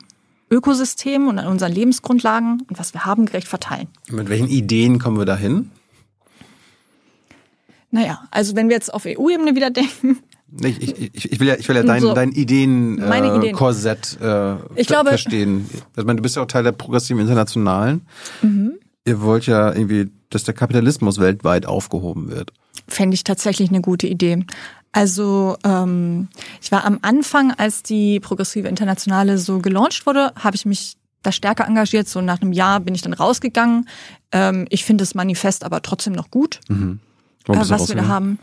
Ökosystemen und an unseren Lebensgrundlagen und was wir haben, gerecht verteilen. Mit welchen Ideen kommen wir dahin? Naja, also wenn wir jetzt auf EU-Ebene wieder denken, Ich, ich, ich, will ja, ich will ja dein, So. dein Ideen, Meine äh, Ideen. Korsett äh, Ich glaube- verstehen. Ich meine, du bist ja auch Teil der progressiven Internationalen. Mhm. Ihr wollt ja irgendwie, dass der Kapitalismus weltweit aufgehoben wird. fände ich tatsächlich eine gute Idee. Also ähm, ich war am Anfang, als die Progressive Internationale so gelauncht wurde, habe ich mich da stärker engagiert. So nach einem Jahr bin ich dann rausgegangen. Ähm, ich finde das Manifest aber trotzdem noch gut, Warum äh, was wir da haben.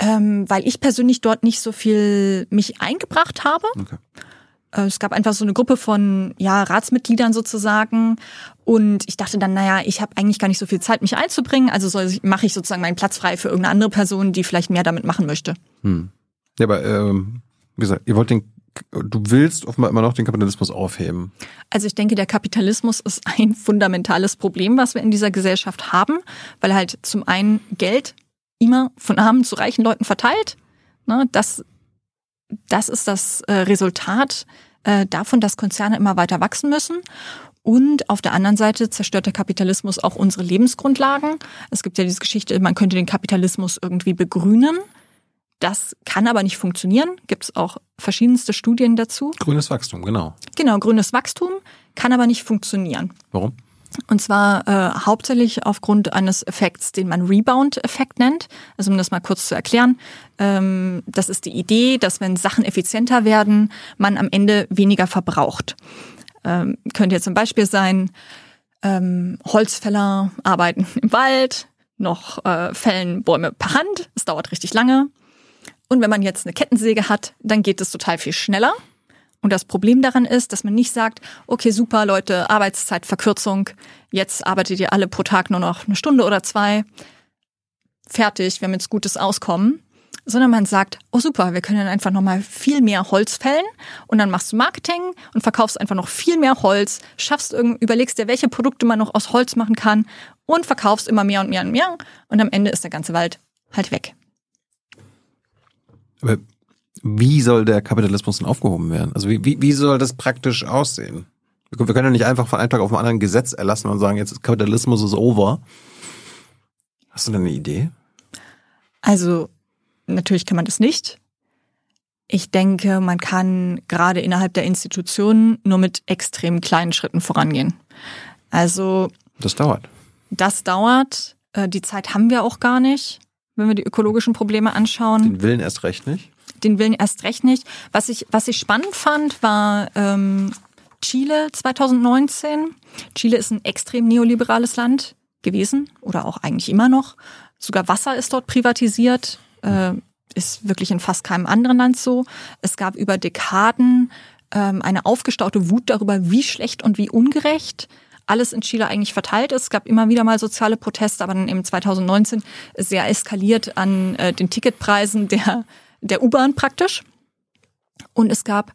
Ähm, weil ich persönlich dort nicht so viel mich eingebracht habe. Okay. Äh, Es gab einfach so eine Gruppe von ja, Ratsmitgliedern sozusagen. Und ich dachte dann, naja, ich habe eigentlich gar nicht so viel Zeit, mich einzubringen. Also soll, mache ich sozusagen meinen Platz frei für irgendeine andere Person, die vielleicht mehr damit machen möchte. Hm. Ja, aber ähm, wie gesagt, ihr wollt den, du willst offenbar immer noch den Kapitalismus aufheben. Also ich denke, der Kapitalismus ist ein fundamentales Problem, was wir in dieser Gesellschaft haben, weil halt zum einen Geld immer von armen zu reichen Leuten verteilt. Ne, das, das ist das äh, Resultat äh, davon, dass Konzerne immer weiter wachsen müssen. Und auf der anderen Seite zerstört der Kapitalismus auch unsere Lebensgrundlagen. Es gibt ja diese Geschichte, man könnte den Kapitalismus irgendwie begrünen. Das kann aber nicht funktionieren. Gibt es auch verschiedenste Studien dazu. Grünes Wachstum, genau. Genau, grünes Wachstum kann aber nicht funktionieren. Warum? Und zwar äh, hauptsächlich aufgrund eines Effekts, den man Rebound-Effekt nennt. Also um das mal kurz zu erklären. Ähm, das ist die Idee, dass wenn Sachen effizienter werden, man am Ende weniger verbraucht. Ähm, könnte jetzt zum Beispiel sein, ähm, Holzfäller arbeiten im Wald, noch äh, fällen Bäume per Hand. Es dauert richtig lange. Und wenn man jetzt eine Kettensäge hat, dann geht es total viel schneller. Und das Problem daran ist, dass man nicht sagt, okay, super, Leute, Arbeitszeitverkürzung, jetzt arbeitet ihr alle pro Tag nur noch eine Stunde oder zwei, fertig, wir haben jetzt gutes Auskommen, sondern man sagt, oh super, wir können dann einfach nochmal viel mehr Holz fällen und dann machst du Marketing und verkaufst einfach noch viel mehr Holz, schaffst irgend, überlegst dir, welche Produkte man noch aus Holz machen kann und verkaufst immer mehr und mehr und mehr und am Ende ist der ganze Wald halt weg. Aber wie soll der Kapitalismus denn aufgehoben werden? Also wie, wie, wie soll das praktisch aussehen? Wir können ja nicht einfach von einem Tag auf den anderen ein Gesetz erlassen und sagen, jetzt ist Kapitalismus ist over. Hast du denn eine Idee? Also natürlich kann man das nicht. Ich denke, man kann gerade innerhalb der Institutionen nur mit extrem kleinen Schritten vorangehen. Also Das dauert. das dauert. Äh, Die Zeit haben wir auch gar nicht, wenn wir die ökologischen Probleme anschauen. Den Willen erst recht nicht. Den Willen erst recht nicht. Was ich, was ich spannend fand, war ähm, Chile 2019. Chile ist ein extrem neoliberales Land gewesen oder auch eigentlich immer noch. Sogar Wasser ist dort privatisiert. Äh, ist wirklich in fast keinem anderen Land so. Es gab über Dekaden ähm, eine aufgestaute Wut darüber, wie schlecht und wie ungerecht alles in Chile eigentlich verteilt ist. Es gab immer wieder mal soziale Proteste, aber dann eben 2019 sehr eskaliert an äh, den Ticketpreisen der, der U-Bahn praktisch. Und es gab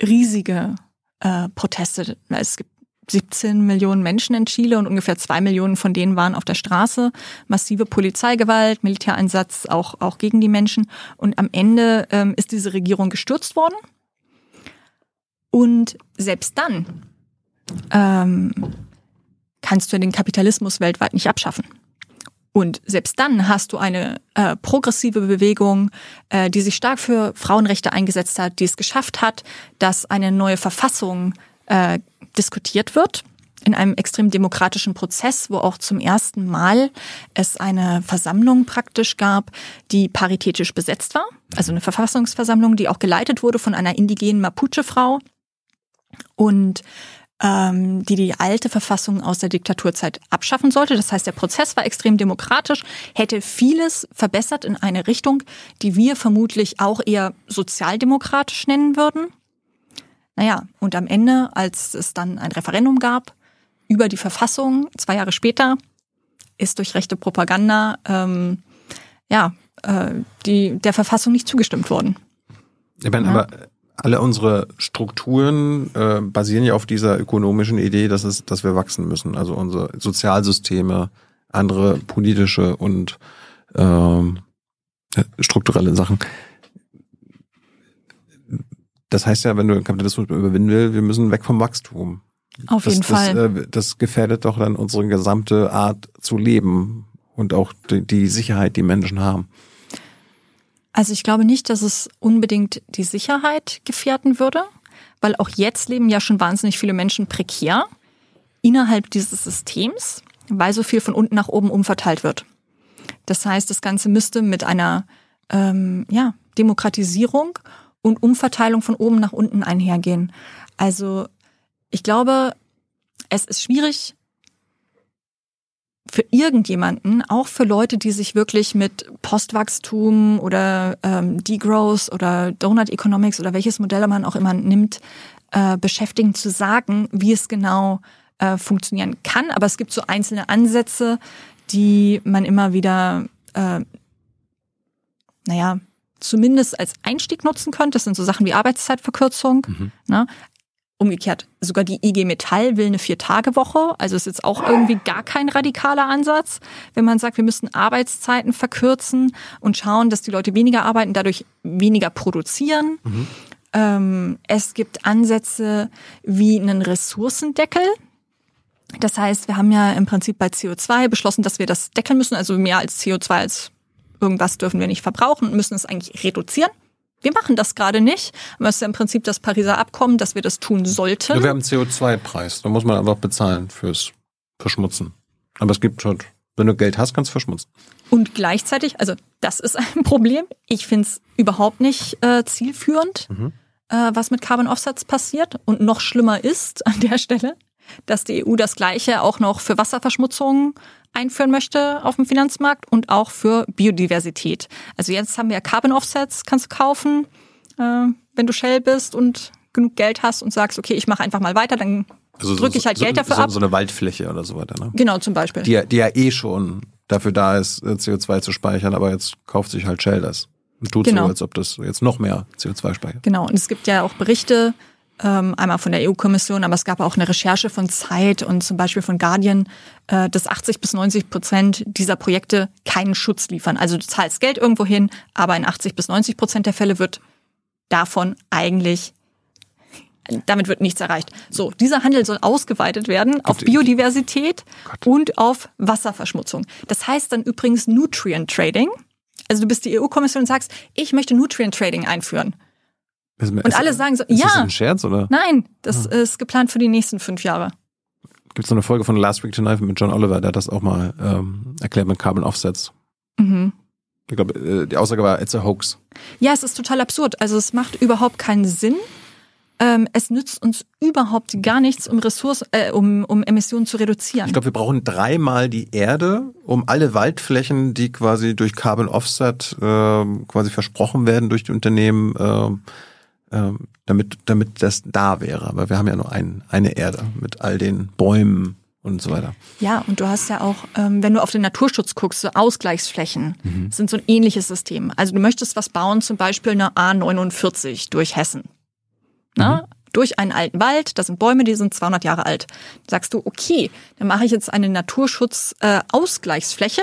riesige äh, Proteste. Es gibt 17 Millionen Menschen in Chile und ungefähr zwei Millionen von denen waren auf der Straße. Massive Polizeigewalt, Militäreinsatz auch, auch gegen die Menschen. Und am Ende ähm, ist diese Regierung gestürzt worden. Und selbst dann ähm, kannst du den Kapitalismus weltweit nicht abschaffen. Und selbst dann hast du eine äh, progressive Bewegung, äh, die sich stark für Frauenrechte eingesetzt hat, die es geschafft hat, dass eine neue Verfassung äh, diskutiert wird in einem extrem demokratischen Prozess, wo auch zum ersten Mal es eine Versammlung praktisch gab, die paritätisch besetzt war. Also eine Verfassungsversammlung, die auch geleitet wurde von einer indigenen Mapuche-Frau und ähm, die die alte Verfassung aus der Diktaturzeit abschaffen sollte. Das heißt, der Prozess war extrem demokratisch, hätte vieles verbessert in eine Richtung, die wir vermutlich auch eher sozialdemokratisch nennen würden. Naja, und am Ende, als es dann ein Referendum gab über die Verfassung, zwei Jahre später, ist durch rechte Propaganda ähm, ja, äh, die, der Verfassung nicht zugestimmt worden. Ich meine, Ja. aber alle unsere Strukturen äh, basieren ja auf dieser ökonomischen Idee, dass es, dass wir wachsen müssen. Also unsere Sozialsysteme, andere politische und ähm, strukturelle Sachen. Das heißt ja, wenn du den Kapitalismus überwinden willst, wir müssen weg vom Wachstum. Auf das, jeden Fall. Das, äh, das gefährdet doch dann unsere gesamte Art zu leben und auch die, die Sicherheit, die Menschen haben. Also ich glaube nicht, dass es unbedingt die Sicherheit gefährden würde, weil auch jetzt leben ja schon wahnsinnig viele Menschen prekär innerhalb dieses Systems, weil so viel von unten nach oben umverteilt wird. Das heißt, das Ganze müsste mit einer ähm, ja, Demokratisierung und Umverteilung von oben nach unten einhergehen. Also ich glaube, es ist schwierig, für irgendjemanden, auch für Leute, die sich wirklich mit Postwachstum oder ähm, Degrowth oder Donut Economics oder welches Modell man auch immer nimmt, äh, beschäftigen, zu sagen, wie es genau äh, funktionieren kann. Aber es gibt so einzelne Ansätze, die man immer wieder, äh, naja, zumindest als Einstieg nutzen könnte. Das sind so Sachen wie Arbeitszeitverkürzung. Mhm. Ne? Umgekehrt, sogar die IG Metall will eine Vier-Tage-Woche. Also ist jetzt auch irgendwie gar kein radikaler Ansatz, wenn man sagt, wir müssen Arbeitszeiten verkürzen und schauen, dass die Leute weniger arbeiten, dadurch weniger produzieren. Mhm. Ähm, es gibt Ansätze wie einen Ressourcendeckel. Das heißt, wir haben ja im Prinzip bei CO2 beschlossen, dass wir das deckeln müssen. Also mehr als CO2 als irgendwas dürfen wir nicht verbrauchen und müssen es eigentlich reduzieren. Wir machen das gerade nicht. Aber es ist ja im Prinzip das Pariser Abkommen, dass wir das tun sollten. Wir haben einen CO2-Preis. Da muss man einfach bezahlen fürs Verschmutzen. Aber es gibt halt, wenn du Geld hast, kannst du verschmutzen. Und gleichzeitig, also das ist ein Problem. Ich finde es überhaupt nicht äh, zielführend, Mhm. äh, was mit Carbon Offsets passiert. Und noch schlimmer ist an der Stelle, dass die EU das Gleiche auch noch für Wasserverschmutzung einführen möchte auf dem Finanzmarkt und auch für Biodiversität. Also jetzt haben wir ja Carbon Offsets, kannst du kaufen, äh, wenn du Shell bist und genug Geld hast und sagst, okay, ich mache einfach mal weiter, dann Also drücke ich halt so, Geld dafür so, ab. So eine Waldfläche oder so weiter, ne? Genau, zum Beispiel. Die, ja- die ja eh schon dafür da ist, äh, CO2 zu speichern, aber jetzt kauft sich halt Shell das. Und tut Genau. so, als ob das jetzt noch mehr CO2 speichert. Genau, und es gibt ja auch Berichte, einmal von der EU-Kommission, aber es gab auch eine Recherche von Zeit und zum Beispiel von Guardian, äh, dass 80 bis 90 Prozent dieser Projekte keinen Schutz liefern. Also du zahlst Geld irgendwo hin, aber in 80 bis 90 Prozent der Fälle wird davon eigentlich damit wird nichts erreicht. So, dieser Handel soll ausgeweitet werden auf Biodiversität Gott. und auf Wasserverschmutzung. Das heißt dann übrigens Nutrient Trading. Also du bist die EU-Kommission und sagst, ich möchte Nutrient Trading einführen. Ist, Und alle sagen so, ist das ja, ein Scherz oder? nein, das ist geplant für die nächsten fünf Jahre. Gibt es eine Folge von Last Week Tonight mit John Oliver, der hat das auch mal ähm, erklärt mit Carbon Offsets. Mhm. Ich glaube, äh, die Aussage war, it's a hoax. Ja, es ist total absurd. Also es macht überhaupt keinen Sinn. Ähm, es nützt uns überhaupt gar nichts, um Ressourcen, äh, um, um Emissionen zu reduzieren. Ich glaube, wir brauchen dreimal die Erde, um alle Waldflächen, die quasi durch Carbon Offset ähm, quasi versprochen werden durch die Unternehmen, ähm, ähm, damit, damit das da wäre. Aber wir haben ja nur ein, eine Erde mit all den Bäumen und so weiter. Ja, und du hast ja auch, ähm, wenn du auf den Naturschutz guckst, so Ausgleichsflächen sind so ein ähnliches System. Also du möchtest was bauen, zum Beispiel eine A49 durch Hessen. Na? Durch einen alten Wald, da sind Bäume, die sind 200 Jahre alt. Sagst du, okay, dann mache ich jetzt eine Naturschutz-Ausgleichsfläche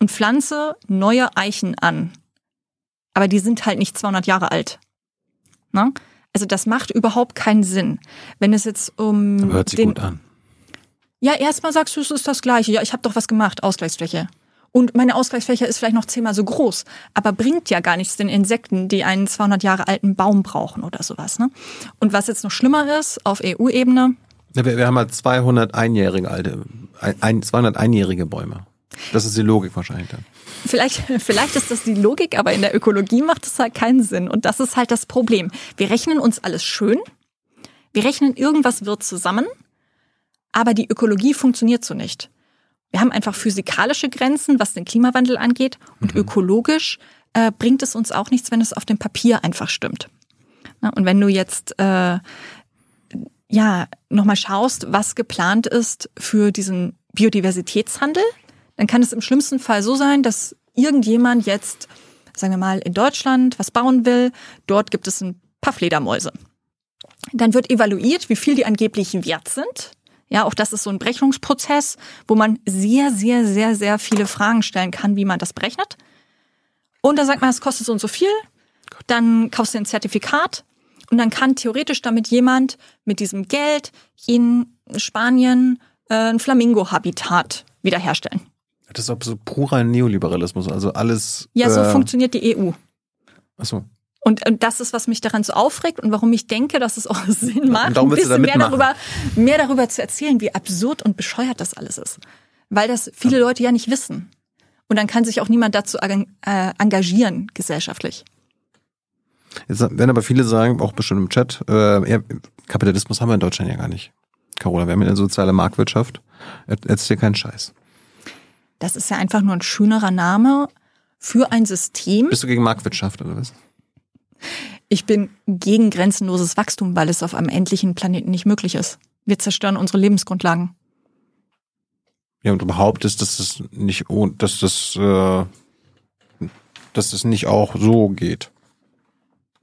und pflanze neue Eichen an. Aber die sind halt nicht 200 Jahre alt. Na? Also das macht überhaupt keinen Sinn. Wenn es jetzt um Aber hört sich den, gut an. ja, erstmal sagst du, es ist das Gleiche. Ja, ich habe doch was gemacht, Ausgleichsfläche. Und meine Ausgleichsfläche ist vielleicht noch zehnmal so groß, aber bringt ja gar nichts den Insekten, die einen 200 Jahre alten Baum brauchen oder sowas. Ne? Und was jetzt noch schlimmer ist, auf EU-Ebene, Ja, wir, wir haben halt 200 einjährige alte, ein, ein, 200 einjährige Bäume. Das ist die Logik wahrscheinlich dann. Vielleicht, vielleicht ist das die Logik, aber in der Ökologie macht es halt keinen Sinn. Und das ist halt das Problem. Wir rechnen uns alles schön, wir rechnen, irgendwas wird zusammen, aber die Ökologie funktioniert so nicht. Wir haben einfach physikalische Grenzen, was den Klimawandel angeht. Und ökologisch äh, bringt es uns auch nichts, wenn es auf dem Papier einfach stimmt. Na, und wenn du jetzt äh, ja nochmal schaust, was geplant ist für diesen Biodiversitätshandel, dann kann es im schlimmsten Fall so sein, dass irgendjemand jetzt, sagen wir mal, in Deutschland was bauen will. Dort gibt es ein paar Fledermäuse. Dann wird evaluiert, wie viel die angeblich wert sind. Ja, auch das ist so ein Berechnungsprozess, wo man sehr, sehr, sehr, sehr viele Fragen stellen kann, wie man das berechnet. Und dann sagt man, es kostet so und so viel. Dann kaufst du ein Zertifikat und dann kann theoretisch damit jemand mit diesem Geld in Spanien äh, ein Flamingo-Habitat wiederherstellen. Das ist auch so purer Neoliberalismus, also alles. Ja, so äh, funktioniert die EU. Achso. Und, und das ist, was mich daran so aufregt und warum ich denke, dass es auch Sinn macht, und darum ein bisschen da mehr darüber, mehr darüber zu erzählen, wie absurd und bescheuert das alles ist. Weil das viele Leute ja nicht wissen. Und dann kann sich auch niemand dazu äh, engagieren, gesellschaftlich. Jetzt werden aber viele sagen, auch bestimmt im Chat, äh, ja, Kapitalismus haben wir in Deutschland ja gar nicht. Carola, wir haben ja eine soziale Marktwirtschaft. Er- Erzähl keinen Scheiß. Das ist ja einfach nur ein schönerer Name für ein System. Bist du gegen Marktwirtschaft oder was? Ich bin gegen grenzenloses Wachstum, weil es auf einem endlichen Planeten nicht möglich ist. Wir zerstören unsere Lebensgrundlagen. Ja, und du behauptest, dass das nicht, dass das, äh, dass das nicht auch so geht.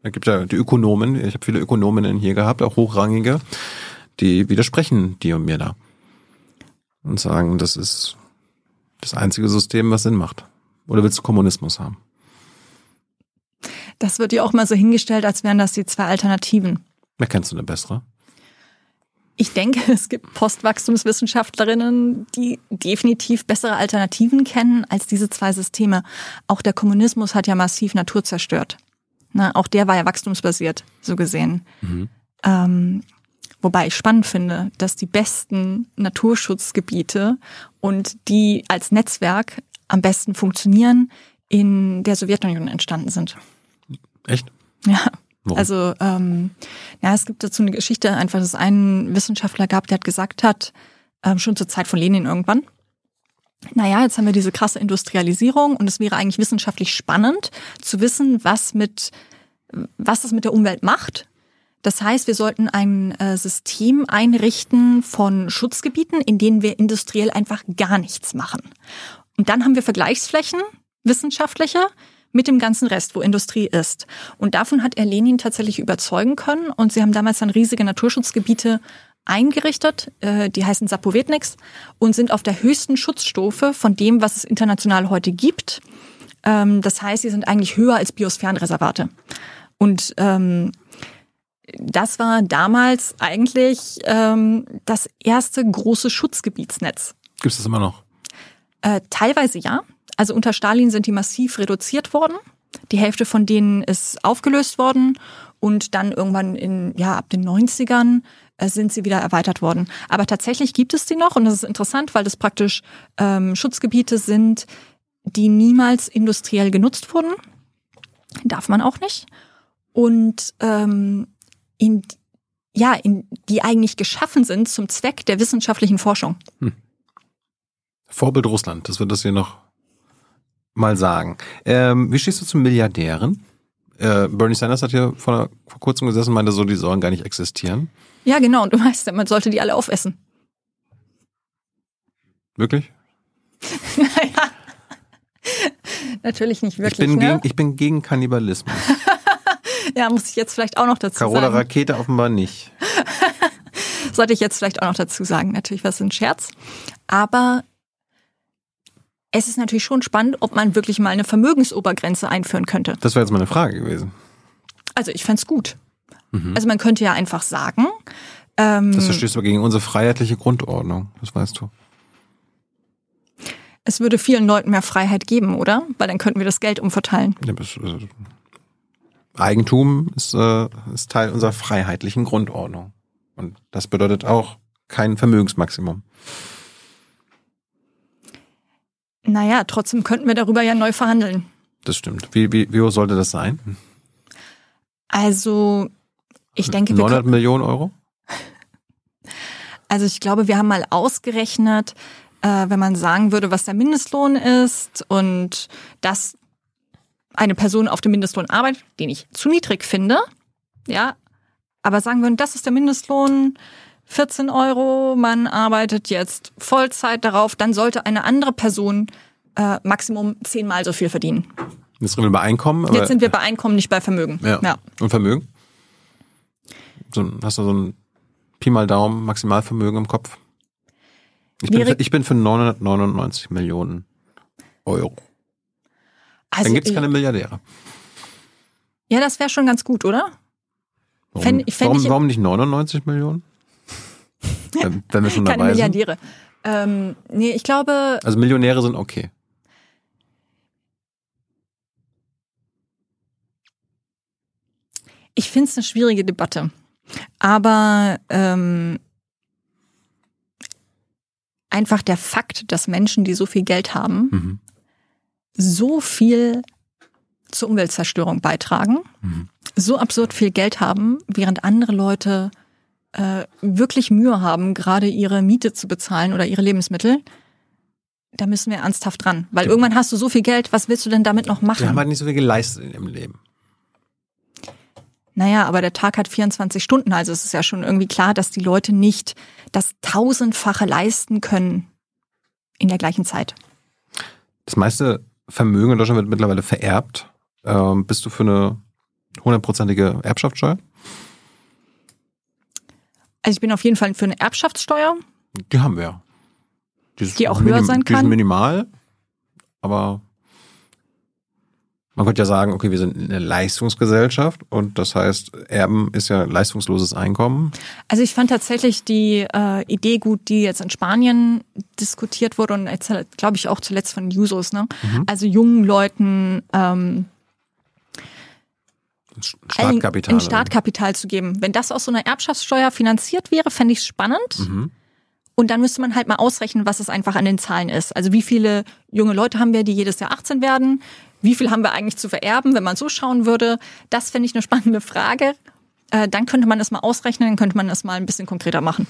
Da gibt ja die Ökonomen, ich habe viele Ökonominnen hier gehabt, auch hochrangige, die widersprechen dir und mir da. Und sagen, das ist das einzige System, was Sinn macht. Oder willst du Kommunismus haben? Das wird ja auch mal so hingestellt, als wären das die zwei Alternativen. Wer kennst du eine bessere? Ich denke, es gibt Postwachstumswissenschaftlerinnen, die definitiv bessere Alternativen kennen als diese zwei Systeme. Auch der Kommunismus hat ja massiv Natur zerstört. Na, auch der war ja wachstumsbasiert, so gesehen. Ähm, wobei ich spannend finde, dass die besten Naturschutzgebiete und die als Netzwerk am besten funktionieren, in der Sowjetunion entstanden sind. Echt? Ja. Warum? Also ähm, ja, es gibt dazu eine Geschichte, einfach, dass es einen Wissenschaftler gab, der hat gesagt hat, ähm, schon zur Zeit von Lenin irgendwann, naja, jetzt haben wir diese krasse Industrialisierung und es wäre eigentlich wissenschaftlich spannend zu wissen, was mit was das mit der Umwelt macht. Das heißt, wir sollten ein äh, System einrichten von Schutzgebieten, in denen wir industriell einfach gar nichts machen. Und dann haben wir Vergleichsflächen, wissenschaftliche, mit dem ganzen Rest, wo Industrie ist. Und davon hat er Lenin tatsächlich überzeugen können. Und sie haben damals dann riesige Naturschutzgebiete eingerichtet, äh, die heißen Sapovetniks und sind auf der höchsten Schutzstufe von dem, was es international heute gibt. Ähm, das heißt, sie sind eigentlich höher als Biosphärenreservate. Und ähm, das war damals eigentlich ähm, das erste große Schutzgebietsnetz. Gibt es das immer noch? Äh, teilweise ja. Also unter Stalin sind die massiv reduziert worden. Die Hälfte von denen ist aufgelöst worden und dann irgendwann in ja ab den 90ern äh, sind sie wieder erweitert worden. Aber tatsächlich gibt es die noch und das ist interessant, weil das praktisch ähm, Schutzgebiete sind, die niemals industriell genutzt wurden. Darf man auch nicht. Und ähm, in ja, in, die eigentlich geschaffen sind zum Zweck der wissenschaftlichen Forschung. Vorbild Russland, das wird das hier noch mal sagen. Ähm, wie stehst du zu Milliardären? Äh, Bernie Sanders hat hier vor, vor kurzem gesessen und meinte so, die sollen gar nicht existieren. Ja, genau. Und du weißt ja, man sollte die alle aufessen. Wirklich? naja. Natürlich nicht wirklich. ich, bin ne? gegen, ich bin gegen Kannibalismus. Ja, muss ich jetzt vielleicht auch noch dazu Carola sagen. Rakete offenbar nicht. Sollte ich jetzt vielleicht auch noch dazu sagen. Natürlich war es ein Scherz. Aber es ist natürlich schon spannend, ob man wirklich mal eine Vermögensobergrenze einführen könnte. Das wäre jetzt meine Frage gewesen. Also ich fänd's gut. Also man könnte ja einfach sagen, ähm, Das verstößt aber gegen unsere freiheitliche Grundordnung. Das weißt du. es würde vielen Leuten mehr Freiheit geben, oder? Weil dann könnten wir das Geld umverteilen. Ja, das, äh, Eigentum ist, äh, ist Teil unserer freiheitlichen Grundordnung. Und das bedeutet auch kein Vermögensmaximum. Naja, trotzdem könnten wir darüber ja neu verhandeln. Das stimmt. Wie, wie, wie hoch sollte das sein? Also ich denke, wir 900 könnten, Millionen Euro? also ich glaube, wir haben mal ausgerechnet, äh, wenn man sagen würde, was der Mindestlohn ist und dass eine Person auf dem Mindestlohn arbeitet, den ich zu niedrig finde, ja, aber sagen würden, das ist der Mindestlohn, 14 Euro, man arbeitet jetzt Vollzeit darauf, dann sollte eine andere Person äh, Maximum zehnmal so viel verdienen. Jetzt reden wir bei Einkommen. Aber, Jetzt sind wir bei Einkommen, nicht bei Vermögen. ja. ja. Und Vermögen? So, hast du so ein Pi mal Daumen Maximalvermögen im Kopf? Ich bin, für, ich bin für 999 Millionen Euro. Also, Dann gibt's keine Milliardäre. ja, das wäre schon ganz gut, oder? Warum, Fänd- fänd warum, warum nicht 99 Millionen? wenn, wenn wir schon Keine dabei sind. Milliardäre. Ähm, nee, ich glaube, Also Millionäre sind okay. ich finde es eine schwierige Debatte. Aber ähm, einfach der Fakt, dass Menschen, die so viel Geld haben, Mhm. So viel zur Umweltzerstörung beitragen, Mhm. so absurd viel Geld haben, während andere Leute äh, wirklich Mühe haben, gerade ihre Miete zu bezahlen oder ihre Lebensmittel, da müssen wir ernsthaft dran. Weil irgendwann hast du so viel Geld, was willst du denn damit noch machen? haben halt nicht so viel geleistet in ihrem Leben. Naja, aber der Tag hat 24 Stunden, also es ist ja schon irgendwie klar, dass die Leute nicht das Tausendfache leisten können in der gleichen Zeit. Das meiste Vermögen in Deutschland wird mittlerweile vererbt. Ähm, bist du für eine hundertprozentige Erbschaftssteuer? Also ich bin auf jeden Fall für eine Erbschaftssteuer. Die haben wir. ja. ist Die auch höher sein Die ist kann? minimal, aber man könnte ja sagen, okay, wir sind eine Leistungsgesellschaft und das heißt, Erben ist ja leistungsloses Einkommen. Also ich fand tatsächlich die äh, Idee gut, die jetzt in Spanien diskutiert wurde und jetzt glaube ich auch zuletzt von Jusos, ne? Also jungen Leuten ähm, Startkapital. ein Startkapital zu geben. Wenn das aus so einer Erbschaftssteuer finanziert wäre, fände ich spannend. Mhm. Und dann müsste man halt mal ausrechnen, was es einfach an den Zahlen ist. Also wie viele junge Leute haben wir, die jedes Jahr 18 werden? Wie viel haben wir eigentlich zu vererben, wenn man so schauen würde? Das fände ich eine spannende Frage. Äh, dann könnte man das mal ausrechnen, dann könnte man das mal ein bisschen konkreter machen.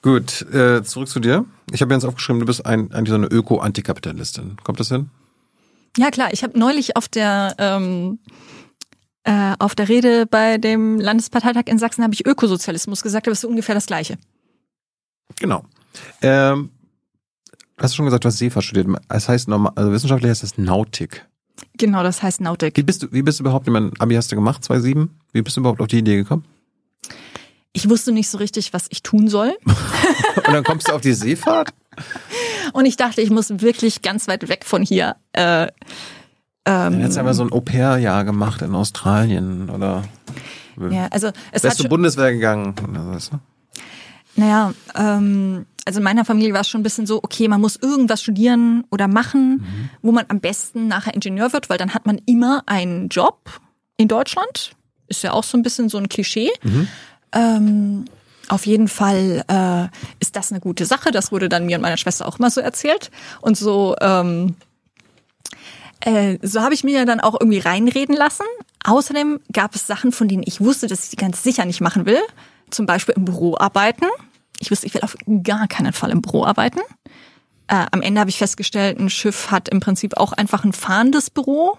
Gut, äh, zurück zu dir. Ich habe jetzt aufgeschrieben, du bist ein, eigentlich so eine Öko-Antikapitalistin. Kommt das hin? Ja klar, ich habe neulich auf der ähm, äh, auf der Rede bei dem Landesparteitag in Sachsen habe ich Ökosozialismus gesagt, aber es ist ungefähr das Gleiche. Genau. Ähm, du hast schon gesagt, du hast Seefahrt studiert. Das heißt, normal, also wissenschaftlich heißt das Nautik. Genau, das heißt Nautik. Wie bist du, wie bist du überhaupt, ich meine, Abi hast du gemacht, 2,7? Wie bist du überhaupt auf die Idee gekommen? Ich wusste nicht so richtig, was ich tun soll. Und dann kommst du auf die Seefahrt? Und ich dachte, ich muss wirklich ganz weit weg von hier. Äh, Dann hättest du aber so ein Au-pair-Jahr gemacht in Australien oder ja, also es hat wärst du schon, Bundeswehr gegangen. Oder du? Naja, ähm, also in meiner Familie war es schon ein bisschen so, okay, man muss irgendwas studieren oder machen, wo man am besten nachher Ingenieur wird, weil dann hat man immer einen Job in Deutschland. Ist ja auch so ein bisschen so ein Klischee. Ähm, auf jeden Fall äh, ist das eine gute Sache. Das wurde dann mir und meiner Schwester auch immer so erzählt. Und so, ähm, äh, so habe ich mir ja dann auch irgendwie reinreden lassen. Außerdem gab es Sachen, von denen ich wusste, dass ich die ganz sicher nicht machen will. Zum Beispiel im Büro arbeiten. Ich wusste, ich will auf gar keinen Fall im Büro arbeiten. Äh, am Ende habe ich festgestellt, ein Schiff hat im Prinzip auch einfach ein fahrendes Büro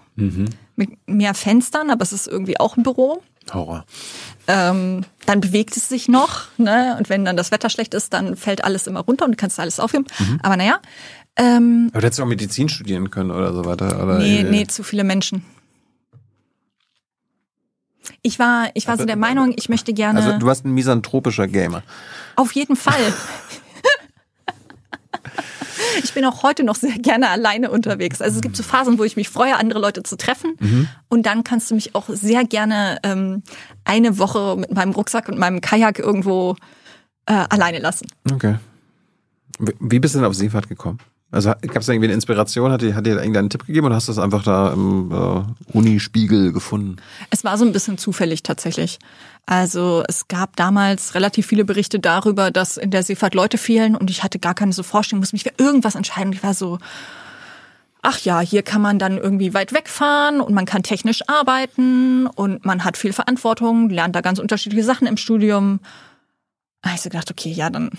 mit mehr Fenstern, aber es ist irgendwie auch ein Büro. Horror. Ähm, dann bewegt es sich noch, ne? Und wenn dann das Wetter schlecht ist, dann fällt alles immer runter und du kannst alles aufheben. Aber naja, ähm, Aber du hättest auch Medizin studieren können oder so weiter. Oder nee, äh, nee, zu viele Menschen. Ich war, ich war so der Meinung, ich möchte gerne. Also du warst ein misanthropischer Gamer. Auf jeden Fall. Ich bin auch heute noch sehr gerne alleine unterwegs. Also es gibt so Phasen, wo ich mich freue, andere Leute zu treffen. Und dann kannst du mich auch sehr gerne ähm, eine Woche mit meinem Rucksack und meinem Kajak irgendwo äh, alleine lassen. Okay. Wie bist du denn auf Seefahrt gekommen? Also gab es irgendwie eine Inspiration? Hat dir, hat dir irgendeinen Tipp gegeben oder hast du das einfach da im äh, Unispiegel gefunden? Es war so ein bisschen zufällig tatsächlich. Also es gab damals relativ viele Berichte darüber, dass in der Seefahrt Leute fehlen und ich hatte gar keine so Vorstellung, muss mich für irgendwas entscheiden. Ich war so, ach ja, hier kann man dann irgendwie weit wegfahren und man kann technisch arbeiten und man hat viel Verantwortung, lernt da ganz unterschiedliche Sachen im Studium. Hab ich so gedacht, okay, ja, dann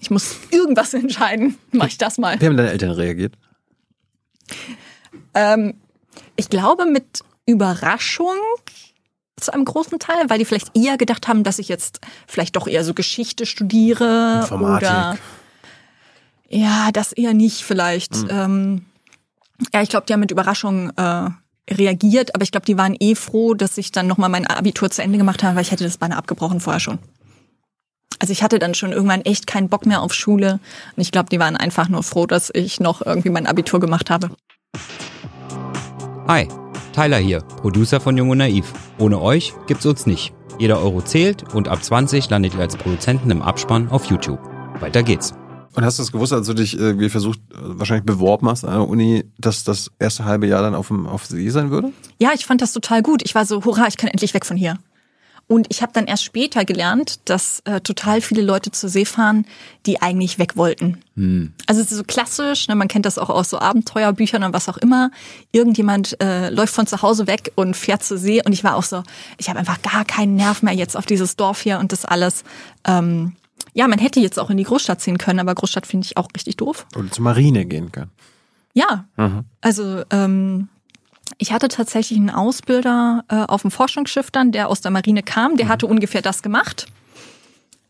ich muss irgendwas entscheiden, mach ich das mal. Wie haben deine Eltern reagiert? Ähm, ich glaube mit Überraschung zu einem großen Teil, weil die vielleicht eher gedacht haben, dass ich jetzt vielleicht doch eher so Geschichte studiere Informatik. oder ja, das eher nicht vielleicht. Ähm, ja, ich glaube, die haben mit Überraschung äh, reagiert, aber ich glaube, die waren eh froh, dass ich dann nochmal mein Abitur zu Ende gemacht habe, weil ich hätte das beinahe abgebrochen vorher schon. Also ich hatte dann schon irgendwann echt keinen Bock mehr auf Schule und ich glaube, die waren einfach nur froh, dass ich noch irgendwie mein Abitur gemacht habe. Hi, Tyler hier, Producer von Jung und Naiv. Ohne euch gibt's uns nicht. Jeder Euro zählt und ab 20 landet ihr als Produzenten im Abspann auf YouTube. Weiter geht's. Und hast du es gewusst, als du dich irgendwie versucht, äh, wahrscheinlich beworben hast an der Uni, dass das erste halbe Jahr dann auf dem auf See sein würde? Ja, ich fand das total gut. Ich war so, hurra, ich kann endlich weg von hier. Und ich habe dann erst später gelernt, dass äh, total viele Leute zur See fahren, die eigentlich weg wollten. Also es ist so klassisch, ne, man kennt das auch aus so Abenteuerbüchern und was auch immer. Irgendjemand äh, läuft von zu Hause weg und fährt zur See und ich war auch so, ich habe einfach gar keinen Nerv mehr jetzt auf dieses Dorf hier und das alles. Ähm, ja, man hätte jetzt auch in die Großstadt ziehen können, aber Großstadt finde ich auch richtig doof. Oder zur Marine gehen können. Ja, Mhm. also ähm, ich hatte tatsächlich einen Ausbilder äh, auf dem Forschungsschiff dann, der aus der Marine kam, der hatte ungefähr das gemacht.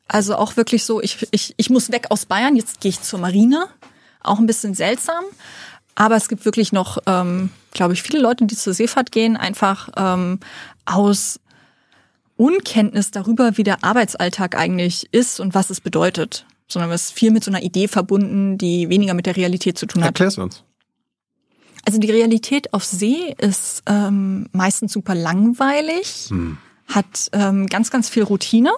Also auch wirklich so, ich, ich, ich muss weg aus Bayern, jetzt gehe ich zur Marine. Auch ein bisschen seltsam. Aber es gibt wirklich noch, ähm, glaube ich, viele Leute, die zur Seefahrt gehen, einfach ähm, aus Unkenntnis darüber, wie der Arbeitsalltag eigentlich ist und was es bedeutet. Sondern es ist viel mit so einer Idee verbunden, die weniger mit der Realität zu tun hat. Erklär's uns. Also die Realität auf See ist ähm, meistens super langweilig, hat ähm, ganz, ganz viel Routine.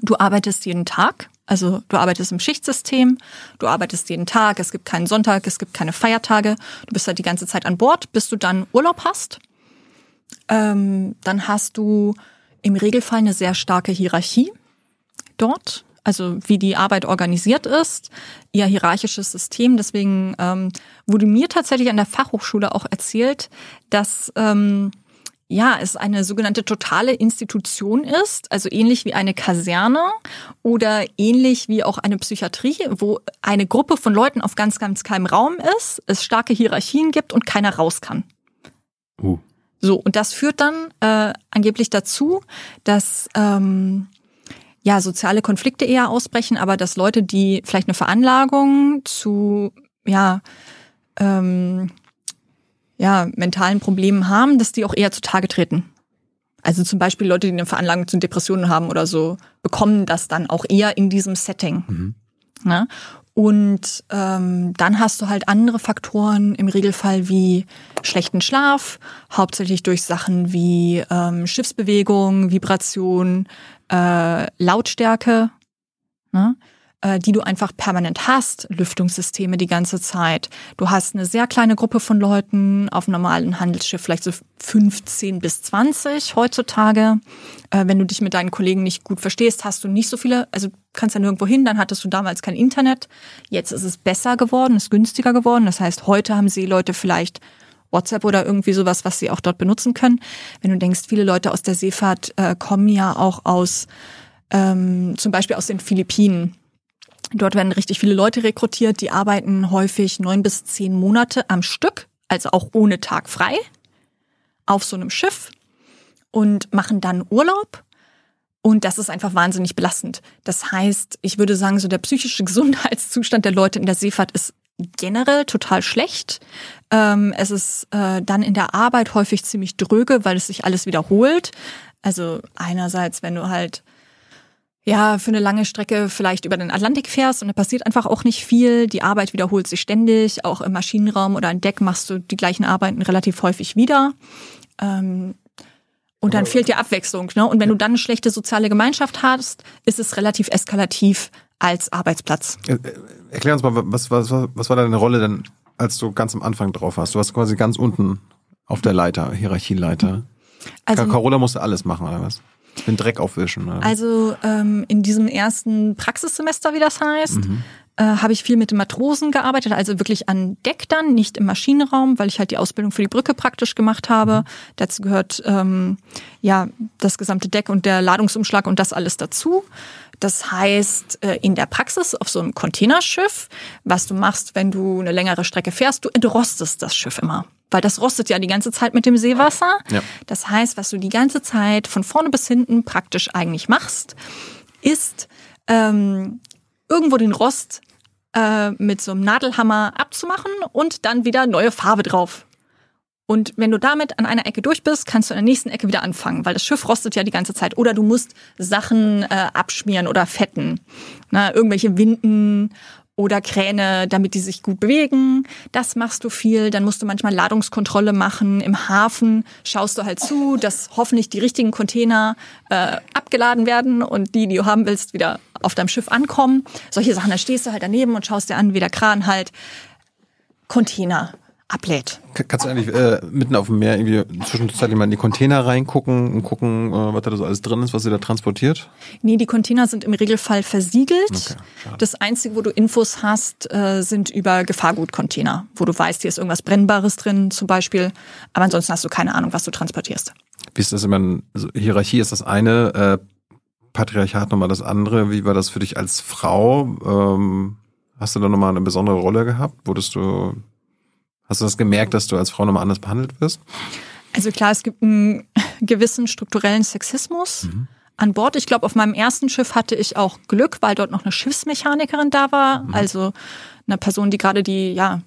Du arbeitest jeden Tag, also du arbeitest im Schichtsystem, du arbeitest jeden Tag, es gibt keinen Sonntag, es gibt keine Feiertage, du bist halt die ganze Zeit an Bord, bis du dann Urlaub hast. Ähm, dann hast du im Regelfall eine sehr starke Hierarchie dort, also wie die Arbeit organisiert ist, eher hierarchisches System. Deswegen ähm, wurde mir tatsächlich an der Fachhochschule auch erzählt, dass ähm, ja, es eine sogenannte totale Institution ist, also ähnlich wie eine Kaserne oder ähnlich wie auch eine Psychiatrie, wo eine Gruppe von Leuten auf ganz, ganz kleinem Raum ist, es starke Hierarchien gibt und keiner raus kann. Uh. So, und das führt dann äh, angeblich dazu, dass ähm, ja soziale Konflikte eher ausbrechen, aber dass Leute, die vielleicht eine Veranlagung zu ja ähm, ja mentalen Problemen haben, dass die auch eher zutage treten. Also zum Beispiel Leute, die eine Veranlagung zu Depressionen haben oder so, bekommen das dann auch eher in diesem Setting. Ne? Und ähm, dann hast du halt andere Faktoren im Regelfall wie schlechten Schlaf, hauptsächlich durch Sachen wie ähm, Schiffsbewegung, Vibration, äh, Lautstärke, ne? Äh, die du einfach permanent hast, Lüftungssysteme die ganze Zeit. Du hast eine sehr kleine Gruppe von Leuten auf normalen Handelsschiff, vielleicht so 15 bis 20 heutzutage. Äh, wenn du dich mit deinen Kollegen nicht gut verstehst, hast du nicht so viele, also kannst ja nirgendwo hin, dann hattest du damals kein Internet. Jetzt ist es besser geworden, ist günstiger geworden. Das heißt, heute haben Seeleute vielleicht WhatsApp oder irgendwie sowas, was sie auch dort benutzen können. Wenn du denkst, viele Leute aus der Seefahrt äh, kommen ja auch aus, ähm, zum Beispiel aus den Philippinen. Dort werden richtig viele Leute rekrutiert, die arbeiten häufig neun bis zehn Monate am Stück, also auch ohne Tag frei, auf so einem Schiff und machen dann Urlaub. Und das ist einfach wahnsinnig belastend. Das heißt, ich würde sagen, so der psychische Gesundheitszustand der Leute in der Seefahrt ist generell total schlecht. Ähm, es ist äh, dann in der Arbeit häufig ziemlich dröge, weil es sich alles wiederholt. Also einerseits, wenn du halt ja, für eine lange Strecke vielleicht über den Atlantik fährst und da passiert einfach auch nicht viel. Die Arbeit wiederholt sich ständig. Auch im Maschinenraum oder an Deck machst du die gleichen Arbeiten relativ häufig wieder. Ähm, und dann fehlt dir Abwechslung. Ne? Und wenn du dann eine schlechte soziale Gemeinschaft hast, ist es relativ eskalativ als Arbeitsplatz. Äh, Erklär uns mal, was, was, was war deine Rolle denn, als du ganz am Anfang drauf warst? Du warst quasi ganz unten auf der Leiter, Hierarchieleiter. Also, Carola musste alles machen, oder was? Den Dreck aufwischen. Also ähm, in diesem ersten Praxissemester, wie das heißt, äh, habe ich viel mit den Matrosen gearbeitet, also wirklich an Deck dann, nicht im Maschinenraum, weil ich halt die Ausbildung für die Brücke praktisch gemacht habe. Dazu gehört ähm, ja das gesamte Deck und der Ladungsumschlag und das alles dazu. Das heißt, äh, in der Praxis auf so einem Containerschiff, was du machst, wenn du eine längere Strecke fährst, du entrostest das Schiff immer. Weil das rostet ja die ganze Zeit mit dem Seewasser. Ja. Das heißt, was du die ganze Zeit von vorne bis hinten praktisch eigentlich machst, ist ähm, irgendwo den Rost äh, mit so einem Nadelhammer abzumachen und dann wieder neue Farbe drauf. Und wenn du damit an einer Ecke durch bist, kannst du an der nächsten Ecke wieder anfangen, weil das Schiff rostet ja die ganze Zeit. Oder du musst Sachen äh, abschmieren oder fetten. Na, irgendwelche Winden oder Kräne, damit die sich gut bewegen. Das machst du viel. Dann musst du manchmal Ladungskontrolle machen. Im Hafen schaust du halt zu, dass hoffentlich die richtigen Container äh, abgeladen werden und die, die du haben willst, wieder auf deinem Schiff ankommen. Solche Sachen. Da stehst du halt daneben und schaust dir an, wie der Kran halt Container ablädt. Ka- Kannst du eigentlich äh, mitten auf dem Meer irgendwie zwischenzeitlich mal in die Container reingucken und gucken, äh, was da so alles drin ist, was sie da transportiert? Nee, die Container sind im Regelfall versiegelt. Okay, das Einzige, wo du Infos hast, äh, sind über Gefahrgutcontainer, wo du weißt, hier ist irgendwas Brennbares drin zum Beispiel. Aber ansonsten hast du keine Ahnung, was du transportierst. Wie ist das immer? Also Hierarchie ist das eine, äh, Patriarchat nochmal das andere. Wie war das für dich als Frau? Ähm, hast du da nochmal eine besondere Rolle gehabt? Wurdest du, hast du das gemerkt, dass du als Frau nochmal anders behandelt wirst? Also klar, es gibt einen gewissen strukturellen Sexismus an Bord. Ich glaube, auf meinem ersten Schiff hatte ich auch Glück, weil dort noch eine Schiffsmechanikerin da war. Also eine Person, die gerade die ja,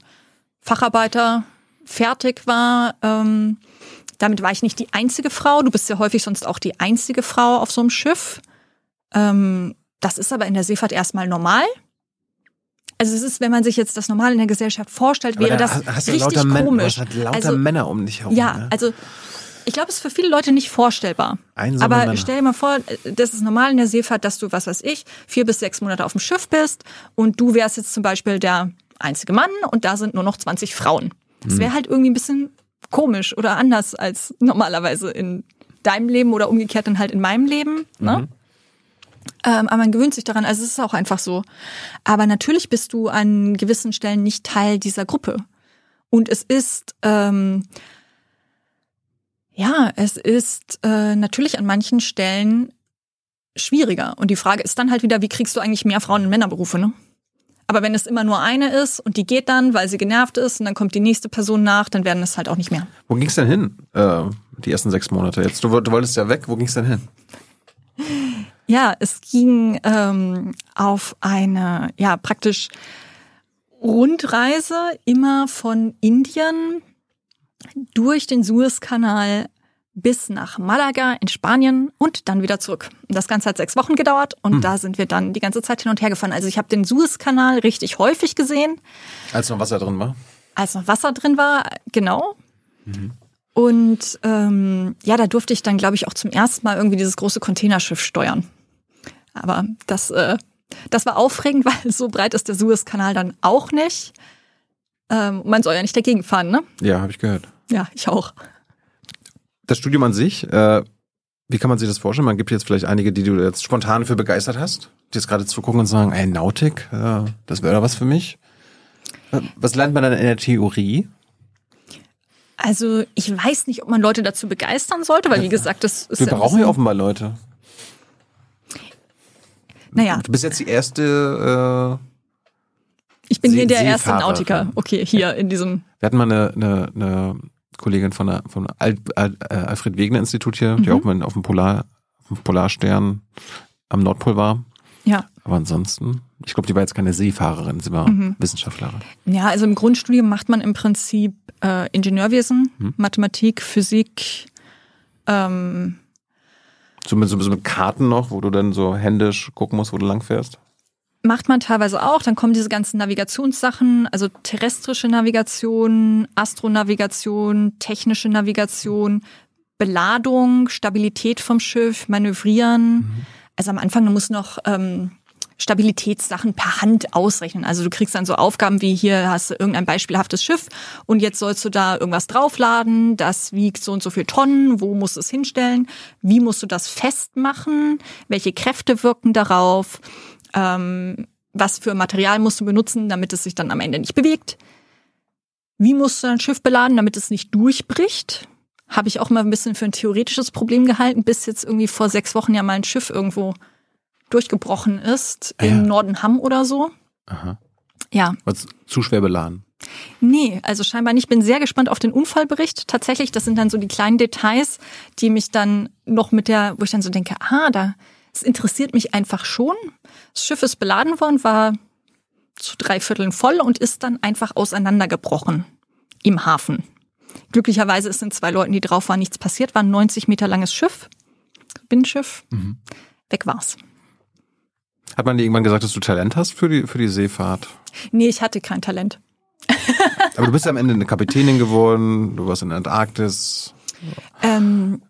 Facharbeiter fertig war. Ähm, damit war ich nicht die einzige Frau. Du bist ja häufig sonst auch die einzige Frau auf so einem Schiff. Ähm, das ist aber in der Seefahrt erstmal normal. Also es ist, wenn man sich jetzt das normal in der Gesellschaft vorstellt, wäre das hast richtig lauter Männer, komisch. Du hast halt lauter Also- Männer um dich herum. Ja, ne? also ich glaube, es ist für viele Leute nicht vorstellbar. Einsame Aber Männer. stell dir mal vor, das ist normal in der Seefahrt, dass du, was weiß ich, vier bis sechs Monate auf dem Schiff bist und du wärst jetzt zum Beispiel der einzige Mann und da sind nur noch 20 Frauen. Das Hm. wäre halt irgendwie ein bisschen komisch oder anders als normalerweise in deinem Leben oder umgekehrt dann halt in meinem Leben. Ne? Mhm. Ähm, aber man gewöhnt sich daran, also es ist auch einfach so. Aber natürlich bist du an gewissen Stellen nicht Teil dieser Gruppe. Und es ist, ähm, ja, es ist äh, natürlich an manchen Stellen schwieriger. Und die Frage ist dann halt wieder, wie kriegst du eigentlich mehr Frauen in Männerberufe, ne? Aber wenn es immer nur eine ist und die geht dann, weil sie genervt ist und dann kommt die nächste Person nach, dann werden es halt auch nicht mehr. Wo ging's denn hin? Äh, die ersten sechs Monate. Jetzt, du, du wolltest ja weg. Wo ging's denn hin? Ja, es ging ähm, auf eine, ja, praktisch Rundreise immer von Indien durch den Suezkanal bis nach Malaga in Spanien und dann wieder zurück. Das Ganze hat sechs Wochen gedauert und da sind wir dann die ganze Zeit hin und her gefahren. Also ich habe den Suezkanal richtig häufig gesehen, Als noch Wasser drin war? als noch Wasser drin war, genau. Und ähm, ja, da durfte ich dann, glaube ich, auch zum ersten Mal irgendwie dieses große Containerschiff steuern. Aber das, äh, das war aufregend, weil so breit ist der Suezkanal dann auch nicht. Ähm, man soll ja nicht dagegen fahren, ne? Ja, habe ich gehört. Ja, ich auch. Das Studium an sich, äh, wie kann man sich das vorstellen? Man gibt jetzt vielleicht einige, die du jetzt spontan für begeistert hast, die jetzt gerade zugucken und sagen, ey, Nautik, äh, das wäre doch was für mich. Äh, Was lernt man dann in der Theorie? Also ich weiß nicht, ob man Leute dazu begeistern sollte, weil wie gesagt, das ist Wir ja brauchen ja offenbar Leute. Naja, Du bist jetzt die erste, äh, ich bin See- hier der erste. Nautiker. Okay, hier in diesem. wir hatten mal eine, eine, eine Kollegin von der, vom Al, Al, äh, Alfred Wegener Institut hier, die auch mal auf dem Polar, auf dem Polarstern am Nordpol war. Ja. Aber ansonsten, ich glaube, die war jetzt keine Seefahrerin, sie war Mhm. Wissenschaftlerin. Ja, also im Grundstudium macht man im Prinzip äh, Ingenieurwesen, Hm. Mathematik, Physik. Ähm, So mit, so mit Karten noch, wo du dann so händisch gucken musst, wo du langfährst. macht man teilweise auch. Dann kommen diese ganzen Navigationssachen, also terrestrische Navigation, Astronavigation, technische Navigation, Beladung, Stabilität vom Schiff, Manövrieren. Also am Anfang, du musst noch ähm, Stabilitätssachen per Hand ausrechnen. Also du kriegst dann so Aufgaben wie hier hast du irgendein beispielhaftes Schiff und jetzt sollst du da irgendwas draufladen, das wiegt so und so viel Tonnen, wo musst du es hinstellen, wie musst du das festmachen, welche Kräfte wirken darauf, ähm, was für Material musst du benutzen, damit es sich dann am Ende nicht bewegt. Wie musst du dein Schiff beladen, damit es nicht durchbricht? Habe ich auch mal ein bisschen für ein theoretisches Problem gehalten, bis jetzt irgendwie vor sechs Wochen ja mal ein Schiff irgendwo durchgebrochen ist, im ja. Norden Hamm oder so. Aha. Ja, Was zu schwer beladen. nee, also scheinbar nicht. Ich bin sehr gespannt auf den Unfallbericht. Tatsächlich, das sind dann so die kleinen Details, die mich dann noch mit der, wo ich dann so denke, ah, da, es interessiert mich einfach schon. Das Schiff ist beladen worden, war zu drei Vierteln voll und ist dann einfach auseinandergebrochen im Hafen. Glücklicherweise ist den zwei Leuten, die drauf waren, nichts passiert. War ein 90 Meter langes Schiff, Binnenschiff. Weg war's. Hat man dir irgendwann gesagt, dass du Talent hast für die, für die Seefahrt? Nee, ich hatte kein Talent. Aber du bist ja am Ende eine Kapitänin geworden, du warst in der Antarktis. Ähm,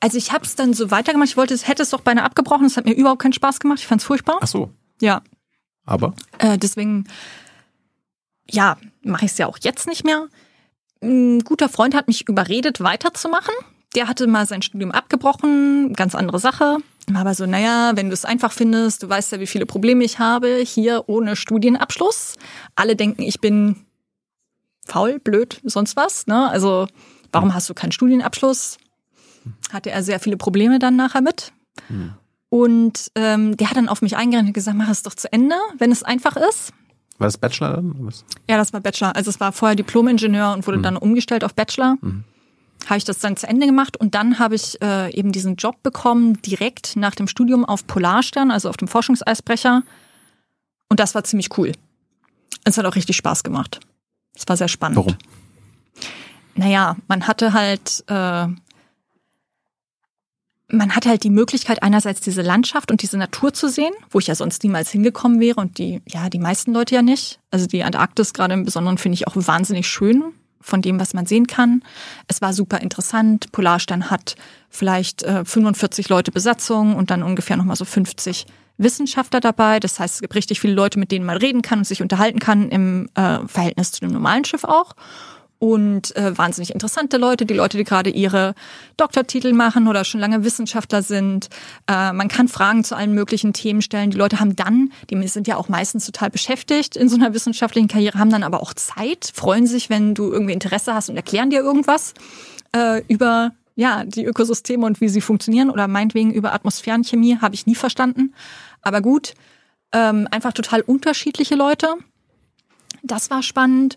also ich habe es dann so weitergemacht. Ich wollte, es hätte es doch beinahe abgebrochen. Es hat mir überhaupt keinen Spaß gemacht. Ich fand es furchtbar. Ach so. Ja, Aber? äh, deswegen, ja, mache ich es ja auch jetzt nicht mehr. Ein guter Freund hat mich überredet, weiterzumachen. Der hatte mal sein Studium abgebrochen, ganz andere Sache. War aber so, naja, wenn du es einfach findest, du weißt ja, wie viele Probleme ich habe, hier ohne Studienabschluss. Alle denken, ich bin faul, blöd, sonst was. Ne? Also, warum hast du keinen Studienabschluss? Hatte er sehr viele Probleme dann nachher mit. Und ähm, der hat dann auf mich eingeredet und gesagt, mach es doch zu Ende, wenn es einfach ist. War das Bachelor dann? Ja, das war Bachelor. Also es war vorher Diplom-Ingenieur und wurde dann umgestellt auf Bachelor. Habe ich das dann zu Ende gemacht und dann habe ich äh, eben diesen Job bekommen, direkt nach dem Studium auf Polarstern, also auf dem Forschungseisbrecher. Und das war ziemlich cool. Es hat auch richtig Spaß gemacht. Es war sehr spannend. Warum? Naja, man hatte halt, äh, man hatte halt die Möglichkeit, einerseits diese Landschaft und diese Natur zu sehen, wo ich ja sonst niemals hingekommen wäre und die, ja, die meisten Leute ja nicht. Also die Antarktis gerade im Besonderen finde ich auch wahnsinnig schön von dem, was man sehen kann. Es war super interessant. Polarstern hat vielleicht äh, 45 Leute Besatzung und dann ungefähr nochmal so 50 Wissenschaftler dabei. Das heißt, es gibt richtig viele Leute, mit denen man reden kann und sich unterhalten kann im äh, Verhältnis zu dem normalen Schiff auch. Und äh, wahnsinnig interessante Leute, die Leute, die gerade ihre Doktortitel machen oder schon lange Wissenschaftler sind. Äh, man kann Fragen zu allen möglichen Themen stellen. Die Leute haben dann, die sind ja auch meistens total beschäftigt in so einer wissenschaftlichen Karriere, haben dann aber auch Zeit, freuen sich, wenn du irgendwie Interesse hast und erklären dir irgendwas äh, über ja, die Ökosysteme und wie sie funktionieren oder meinetwegen über Atmosphärenchemie, habe ich nie verstanden. Aber gut, ähm, einfach total unterschiedliche Leute. Das war spannend.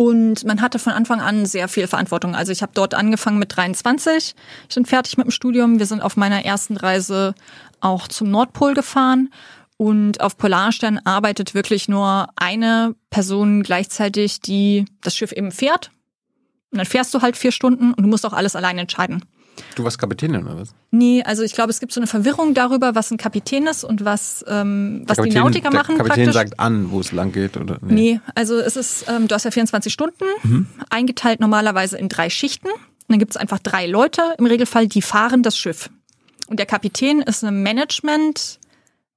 Und man hatte von Anfang an sehr viel Verantwortung. Also ich habe dort angefangen mit 23, ich bin fertig mit dem Studium. Wir sind auf meiner ersten Reise auch zum Nordpol gefahren. Und auf Polarstern arbeitet wirklich nur eine Person gleichzeitig, die das Schiff eben fährt. Und dann fährst du halt vier Stunden und du musst auch alles alleine entscheiden. Du warst Kapitänin oder was? Nee, also ich glaube, es gibt so eine Verwirrung darüber, was ein Kapitän ist und was, ähm, was Der die Kapitän- Nautiker machen Der Kapitän praktisch. sagt an, wo es lang geht oder Nee, also es ist, ähm, du hast ja 24 Stunden, eingeteilt normalerweise in drei Schichten. Und dann gibt es einfach drei Leute, im Regelfall, die fahren das Schiff. Und der Kapitän ist eine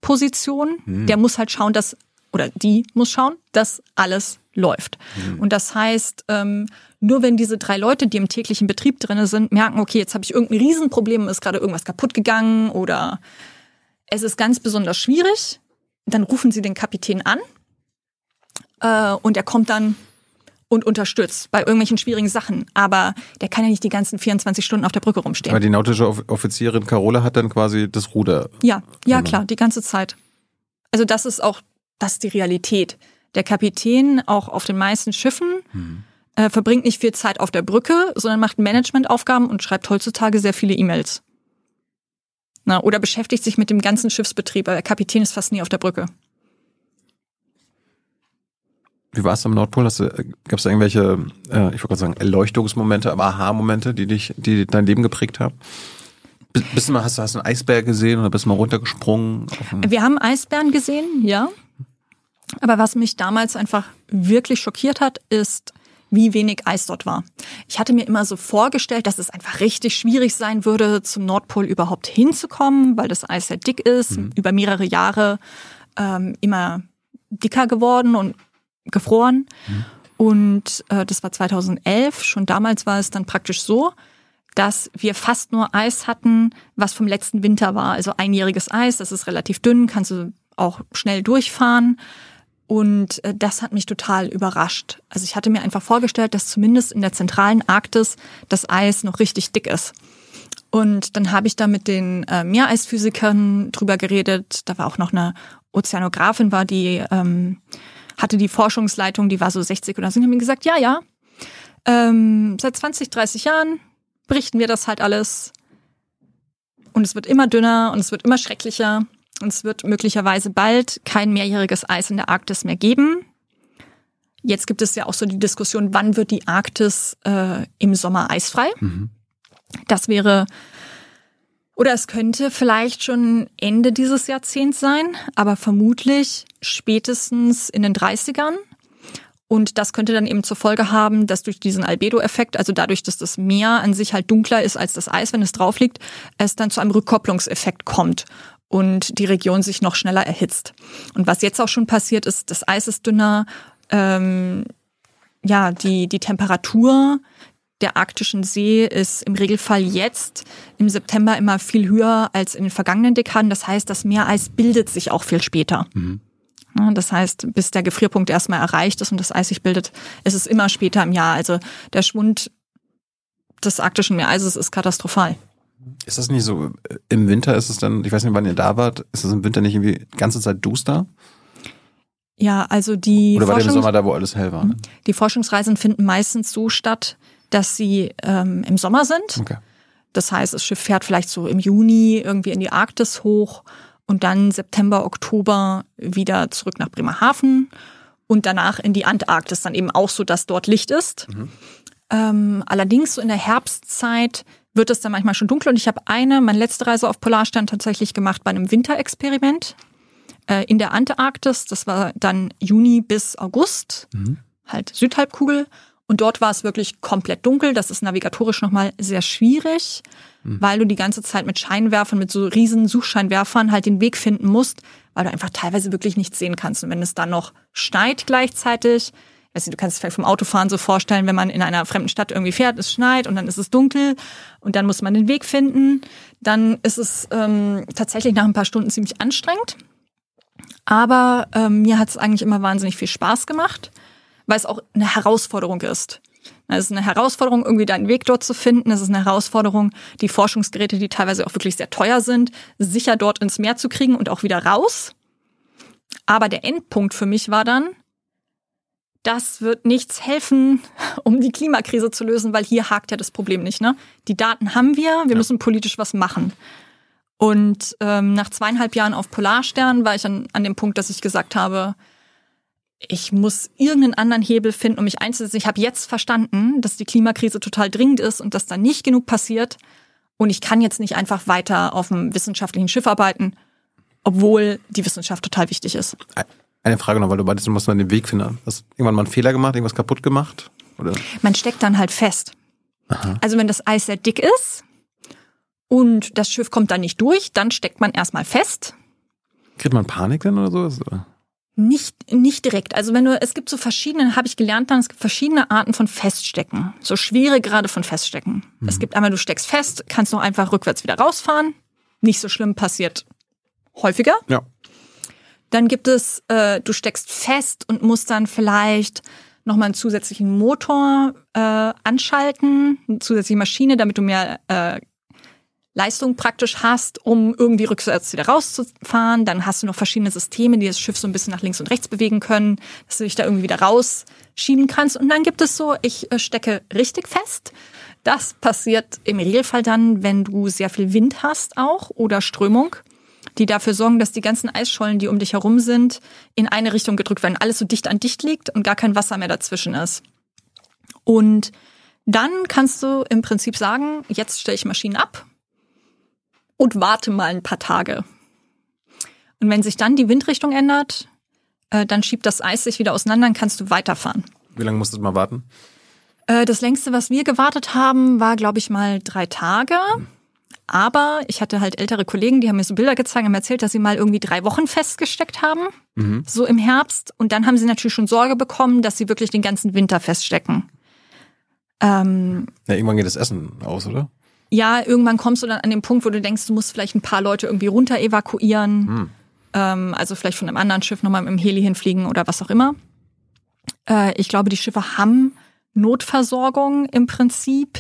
Management-Position, der muss halt schauen, dass, oder die muss schauen, dass alles läuft. Und das heißt, ähm, nur wenn diese drei Leute, die im täglichen Betrieb drinne sind, merken, okay, jetzt habe ich irgendein Riesenproblem, ist gerade irgendwas kaputt gegangen oder es ist ganz besonders schwierig, dann rufen sie den Kapitän an äh, und er kommt dann und unterstützt bei irgendwelchen schwierigen Sachen. Aber der kann ja nicht die ganzen 24 Stunden auf der Brücke rumstehen. Aber die nautische Off- Offizierin Carola hat dann quasi das Ruder. Ja, ja Genau. klar, die ganze Zeit. Also das ist auch, das ist die Realität. Der Kapitän auch auf den meisten Schiffen äh, verbringt nicht viel Zeit auf der Brücke, sondern macht Managementaufgaben und schreibt heutzutage sehr viele E-Mails. Na, oder beschäftigt sich mit dem ganzen Schiffsbetrieb, aber der Kapitän ist fast nie auf der Brücke. Wie war es am Nordpol? Gab es da irgendwelche, äh, ich wollte gerade sagen, Erleuchtungsmomente, aber Aha-Momente, die dich, die dein Leben geprägt haben? Bi- Bist du mal, hast du hast einen Eisberg gesehen oder bist du mal runtergesprungen? Wir haben Eisbären gesehen, ja. Aber was mich damals einfach wirklich schockiert hat, ist, wie wenig Eis dort war. Ich hatte mir immer so vorgestellt, dass es einfach richtig schwierig sein würde, zum Nordpol überhaupt hinzukommen, weil das Eis sehr dick ist, über mehrere Jahre ähm, immer dicker geworden und gefroren. Und äh, das war 2011. Schon damals war es dann praktisch so, dass wir fast nur Eis hatten, was vom letzten Winter war. Also einjähriges Eis, das ist relativ dünn, kannst du auch schnell durchfahren. Und äh, das hat mich total überrascht. Also ich hatte mir einfach vorgestellt, dass zumindest in der zentralen Arktis das Eis noch richtig dick ist. Und dann habe ich da mit den äh, Meereisphysikern drüber geredet. Da war auch noch eine Ozeanografin, war die ähm, hatte die Forschungsleitung, die war so 60 oder so. Und haben mir gesagt, ja, ja, ähm, seit 20, 30 Jahren berichten wir das halt alles. Und es wird immer dünner und es wird immer schrecklicher. Und es wird möglicherweise bald kein mehrjähriges Eis in der Arktis mehr geben. Jetzt gibt es ja auch so die Diskussion, wann wird die Arktis äh, im Sommer eisfrei? Das wäre, oder es könnte vielleicht schon Ende dieses Jahrzehnts sein, aber vermutlich spätestens in den 30ern. Und das könnte dann eben zur Folge haben, dass durch diesen Albedo-Effekt, also dadurch, dass das Meer an sich halt dunkler ist als das Eis, wenn es drauf liegt, es dann zu einem Rückkopplungseffekt kommt und die Region sich noch schneller erhitzt. Und was jetzt auch schon passiert ist, das Eis ist dünner, ähm, ja, die, die Temperatur der arktischen See ist im Regelfall jetzt im September immer viel höher als in den vergangenen Dekaden. Das heißt, das Meereis bildet sich auch viel später. Ja, Das heißt, bis der Gefrierpunkt erstmal erreicht ist und das Eis sich bildet, ist es immer später im Jahr. Also der Schwund des arktischen Meereises ist katastrophal. Ist das nicht so, äh, im Winter ist es dann, ich weiß nicht, wann ihr da wart, ist es im Winter nicht irgendwie die ganze Zeit duster? Ja, also die, Oder war der im Sommer da, wo alles hell war? ne? die Forschungsreisen finden meistens so statt, dass sie ähm, im Sommer sind. Okay. Das heißt, das Schiff fährt vielleicht so im Juni irgendwie in die Arktis hoch und dann September, Oktober wieder zurück nach Bremerhaven und danach in die Antarktis, dann eben auch so, dass dort Licht ist. Ähm, allerdings so in der Herbstzeit wird es dann manchmal schon dunkel und ich habe eine, meine letzte Reise auf Polarstern tatsächlich gemacht bei einem Winterexperiment äh, in der Antarktis. Das war dann Juni bis August, halt Südhalbkugel. Und dort war es wirklich komplett dunkel. Das ist navigatorisch nochmal sehr schwierig, weil du die ganze Zeit mit Scheinwerfern, mit so riesen Suchscheinwerfern halt den Weg finden musst, weil du einfach teilweise wirklich nichts sehen kannst. Und wenn es dann noch schneit gleichzeitig, weiß nicht, du kannst es vielleicht vom Autofahren so vorstellen, wenn man in einer fremden Stadt irgendwie fährt, es schneit und dann ist es dunkel und dann muss man den Weg finden, dann ist es ähm, tatsächlich nach ein paar Stunden ziemlich anstrengend. Aber ähm, mir hat es eigentlich immer wahnsinnig viel Spaß gemacht, weil es auch eine Herausforderung ist. Es ist eine Herausforderung, irgendwie deinen Weg dort zu finden. Es ist eine Herausforderung, die Forschungsgeräte, die teilweise auch wirklich sehr teuer sind, sicher dort ins Meer zu kriegen und auch wieder raus. Aber der Endpunkt für mich war dann, das wird nichts helfen, um die Klimakrise zu lösen, weil hier hakt ja das Problem nicht. Ne? Die Daten haben wir, wir müssen politisch was machen. Und ähm, nach zweieinhalb Jahren auf Polarstern war ich an, an dem Punkt, dass ich gesagt habe, ich muss irgendeinen anderen Hebel finden, um mich einzusetzen. Ich habe jetzt verstanden, dass die Klimakrise total dringend ist und dass da nicht genug passiert. Und ich kann jetzt nicht einfach weiter auf einem wissenschaftlichen Schiff arbeiten, obwohl die Wissenschaft total wichtig ist. Eine Frage noch, weil du meintest, du musst mal den Weg finden. Hast du irgendwann mal einen Fehler gemacht, irgendwas kaputt gemacht? Oder? Man steckt dann halt fest. Also wenn das Eis sehr dick ist und das Schiff kommt dann nicht durch, dann steckt man erstmal fest. Kriegt man Panik dann oder so? Nicht, nicht direkt. Also wenn du, es gibt so verschiedene, habe ich gelernt dann, es gibt verschiedene Arten von Feststecken. So schwere Grade von Feststecken. Es gibt einmal, du steckst fest, kannst noch einfach rückwärts wieder rausfahren. Nicht so schlimm, passiert häufiger. Ja. Dann gibt es, äh, du steckst fest und musst dann vielleicht nochmal einen zusätzlichen Motor äh, anschalten, eine zusätzliche Maschine, damit du mehr äh, Leistung praktisch hast, um irgendwie rückwärts wieder rauszufahren. Dann hast du noch verschiedene Systeme, die das Schiff so ein bisschen nach links und rechts bewegen können, dass du dich da irgendwie wieder rausschieben kannst. Und dann gibt es so, ich äh, stecke richtig fest. Das passiert im Regelfall dann, wenn du sehr viel Wind hast auch oder Strömung, die dafür sorgen, dass die ganzen Eisschollen, die um dich herum sind, in eine Richtung gedrückt werden. Alles so dicht an dicht liegt und gar kein Wasser mehr dazwischen ist. Und dann kannst du im Prinzip sagen, jetzt stelle ich Maschinen ab und warte mal ein paar Tage. Und wenn sich dann die Windrichtung ändert, äh, dann schiebt das Eis sich wieder auseinander, dann kannst du weiterfahren. Wie lange musstest du mal warten? Äh, das längste, was wir gewartet haben, war, glaube ich, mal drei Tage. Aber ich hatte halt ältere Kollegen, die haben mir so Bilder gezeigt, haben erzählt, dass sie mal irgendwie drei Wochen festgesteckt haben, so im Herbst. Und dann haben sie natürlich schon Sorge bekommen, dass sie wirklich den ganzen Winter feststecken. Ähm, Ja, irgendwann geht das Essen aus, oder? ja, irgendwann kommst du dann an den Punkt, wo du denkst, du musst vielleicht ein paar Leute irgendwie runter evakuieren. Ähm, also vielleicht von einem anderen Schiff nochmal mit dem Heli hinfliegen oder was auch immer. Äh, ich glaube, die Schiffe haben Notversorgung im Prinzip.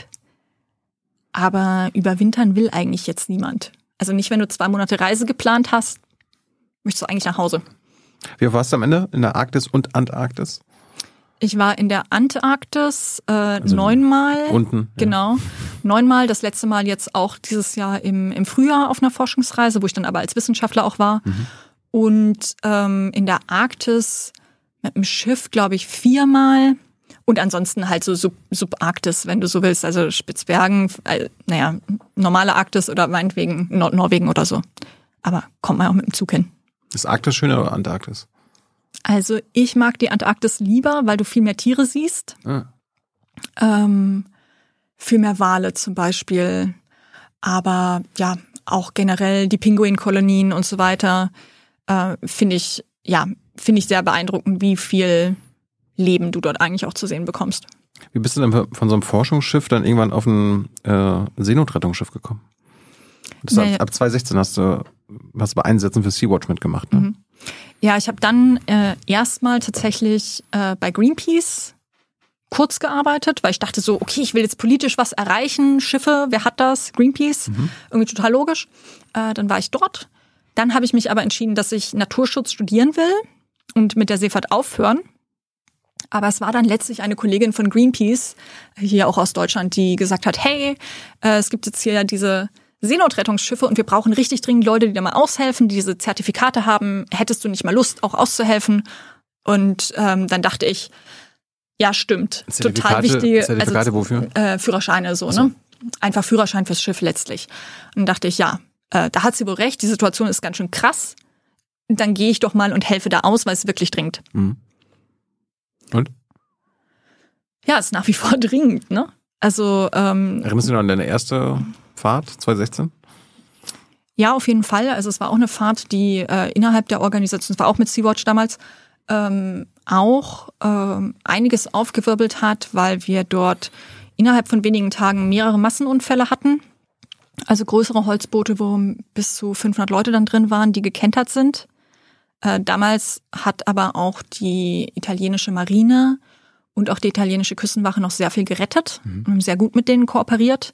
Aber überwintern will eigentlich jetzt niemand. Also nicht, wenn du zwei Monate Reise geplant hast, möchtest du eigentlich nach Hause. Wie oft warst du am Ende? In der Arktis und Antarktis? Ich war in der Antarktis äh, neunmal. unten, ja. Genau. Neunmal. Das letzte Mal jetzt auch dieses Jahr im, im Frühjahr auf einer Forschungsreise, wo ich dann aber als Wissenschaftler auch war. Und ähm, in der Arktis mit dem Schiff, glaube ich, viermal. Und ansonsten halt so Sub Subarktis, wenn du so willst. Also Spitzbergen, äh, naja, normale Arktis oder meinetwegen Nordnorwegen oder so. Aber kommt mal auch mit dem Zug hin. Ist Arktis schöner oder Antarktis? Also ich mag die Antarktis lieber, weil du viel mehr Tiere siehst. Ah. Ähm, viel mehr Wale zum Beispiel. Aber ja, auch generell die Pinguinkolonien und so weiter äh, finde ich, ja, finde ich sehr beeindruckend, wie viel Leben du dort eigentlich auch zu sehen bekommst. Wie bist du denn von so einem Forschungsschiff dann irgendwann auf ein äh, Seenotrettungsschiff gekommen? Das Naja. ab, ab 2016 hast du, du bei Einsätzen für Sea-Watch mitgemacht, ne? Ja, ich habe dann äh, erstmal tatsächlich äh, bei Greenpeace kurz gearbeitet, weil ich dachte so, okay, ich will jetzt politisch was erreichen. Schiffe, wer hat das? Greenpeace, irgendwie total logisch. Äh, dann war ich dort. Dann habe ich mich aber entschieden, dass ich Naturschutz studieren will und mit der Seefahrt aufhören. Aber es war dann letztlich eine Kollegin von Greenpeace, hier auch aus Deutschland, die gesagt hat, hey, äh, es gibt jetzt hier ja diese Seenotrettungsschiffe und wir brauchen richtig dringend Leute, die da mal aushelfen, die diese Zertifikate haben. Hättest du nicht mal Lust, auch auszuhelfen? Und ähm, dann dachte ich, ja, stimmt. Total wichtige Zertifikate wofür? Äh, Führerscheine so, ne? Einfach Führerschein fürs Schiff letztlich. Und dann dachte ich, ja, äh, da hat sie wohl recht, die Situation ist ganz schön krass. Dann gehe ich doch mal und helfe da aus, weil es wirklich dringend. Mhm. Und? Ja, ist nach wie vor dringend, ne? Also ähm, Erinnerst du dich noch an deine erste Fahrt 2016? Ja, auf jeden Fall. Also es war auch eine Fahrt, die äh, innerhalb der Organisation, es war auch mit Sea-Watch damals, ähm, auch ähm, einiges aufgewirbelt hat, weil wir dort innerhalb von wenigen Tagen mehrere Massenunfälle hatten. Also größere Holzboote, wo bis zu 500 Leute dann drin waren, die gekentert sind. Äh, damals hat aber auch die italienische Marine und auch die italienische Küstenwache noch sehr viel gerettet und haben sehr gut mit denen kooperiert.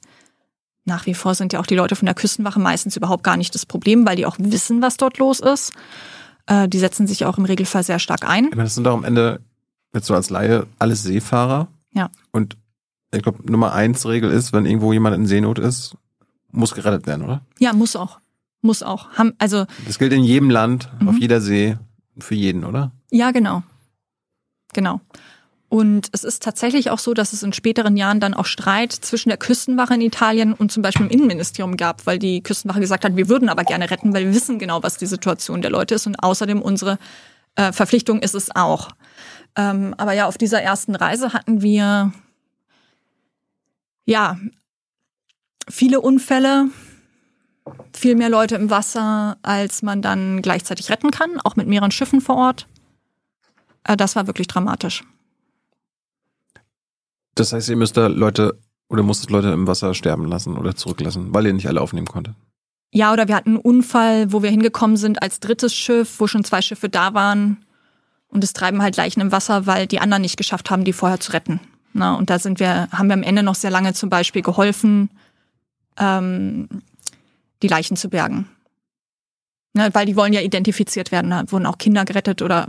Nach wie vor sind ja auch die Leute von der Küstenwache meistens überhaupt gar nicht das Problem, weil die auch wissen, was dort los ist. Äh, die setzen sich auch im Regelfall sehr stark ein. Ich meine, das sind doch am Ende, jetzt so als Laie, alles Seefahrer. Ja. Und ich glaube, Nummer eins Regel ist, wenn irgendwo jemand in Seenot ist, muss gerettet werden, oder? Ja, muss auch. Muss auch. Haben, also, Das gilt in jedem Land, Mhm. auf jeder See, für jeden, oder? ja, genau. Genau. Und es ist tatsächlich auch so, dass es in späteren Jahren dann auch Streit zwischen der Küstenwache in Italien und zum Beispiel im Innenministerium gab, weil die Küstenwache gesagt hat, wir würden aber gerne retten, weil wir wissen genau, was die Situation der Leute ist und außerdem unsere äh, Verpflichtung ist es auch. Ähm, aber ja, auf dieser ersten Reise hatten wir ja viele Unfälle, viel mehr Leute im Wasser, als man dann gleichzeitig retten kann, auch mit mehreren Schiffen vor Ort. Äh, das war wirklich dramatisch. Das heißt, ihr müsst da Leute oder musstet Leute im Wasser sterben lassen oder zurücklassen, weil ihr nicht alle aufnehmen konntet. Ja, oder wir hatten einen Unfall, wo wir hingekommen sind als drittes Schiff, wo schon zwei Schiffe da waren. Und es treiben halt Leichen im Wasser, weil die anderen nicht geschafft haben, die vorher zu retten. Na, und da sind wir, haben wir am Ende noch sehr lange zum Beispiel geholfen, ähm, die Leichen zu bergen. Ne, weil die wollen ja identifiziert werden. Da wurden auch Kinder gerettet oder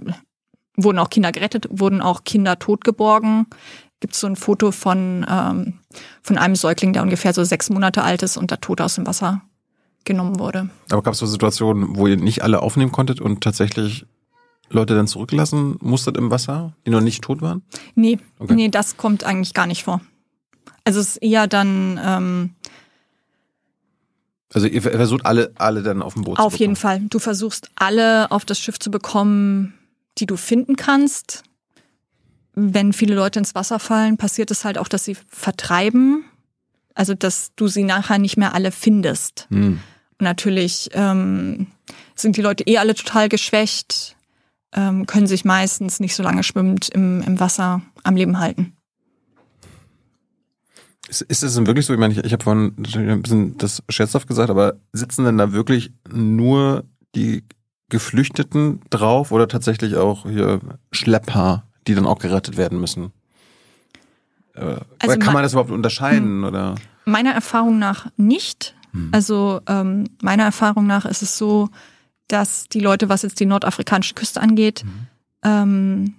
wurden auch Kinder gerettet, wurden auch Kinder totgeborgen. Gibt so ein Foto von, ähm, von einem Säugling, der ungefähr so sechs Monate alt ist und da tot aus dem Wasser genommen wurde. Aber gab es so Situationen, wo ihr nicht alle aufnehmen konntet und tatsächlich Leute dann zurücklassen musstet im Wasser, die noch nicht tot waren? Nee, Okay. nee, das kommt eigentlich gar nicht vor. Also es ist eher dann ähm, Also ihr versucht alle, alle dann auf dem Boot auf zu jeden bekommen. Fall. Du versuchst alle auf das Schiff zu bekommen, die du finden kannst. Wenn viele Leute ins Wasser fallen, passiert es halt auch, dass sie vertreiben. Also dass du sie nachher nicht mehr alle findest. Hm. Und natürlich ähm, sind die Leute eh alle total geschwächt, ähm, können sich meistens nicht so lange schwimmend im, im Wasser am Leben halten. Ist, ist es denn wirklich so? Ich meine, ich, ich habe vorhin ein bisschen das scherzhaft gesagt, aber sitzen denn da wirklich nur die Geflüchteten drauf oder tatsächlich auch hier Schlepper, die dann auch gerettet werden müssen? Äh, oder kann ma- man das überhaupt unterscheiden? Oder? Meiner Erfahrung nach nicht. Also ähm, meiner Erfahrung nach ist es so, dass die Leute, was jetzt die nordafrikanische Küste angeht, ähm,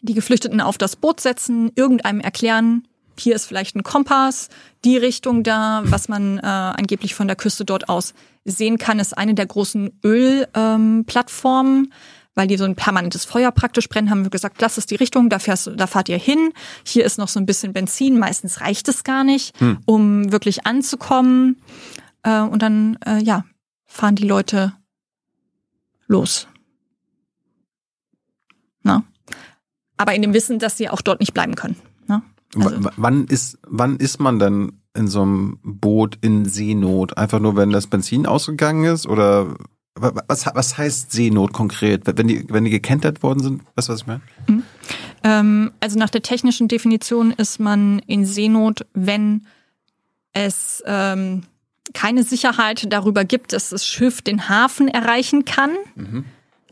die Geflüchteten auf das Boot setzen, irgendeinem erklären, hier ist vielleicht ein Kompass, die Richtung da, was man äh, angeblich von der Küste dort aus sehen kann, ist eine der großen Ölplattformen, ähm, weil die so ein permanentes Feuer praktisch brennen, haben wir gesagt, das ist die Richtung, da, fährst, da fahrt ihr hin. Hier ist noch so ein bisschen Benzin, meistens reicht es gar nicht, um wirklich anzukommen. Äh, und dann, äh, ja, fahren die Leute los. Na? Aber in dem Wissen, dass sie auch dort nicht bleiben können. Also- wann ist wann ist man denn in so einem Boot in Seenot? Einfach nur, wenn das Benzin ausgegangen ist oder wa- was, was heißt Seenot konkret? Wenn die wenn die gekentert worden sind, weißt du was ich meine? Ähm, also nach der technischen Definition ist man in Seenot, wenn es ähm, keine Sicherheit darüber gibt, dass das Schiff den Hafen erreichen kann.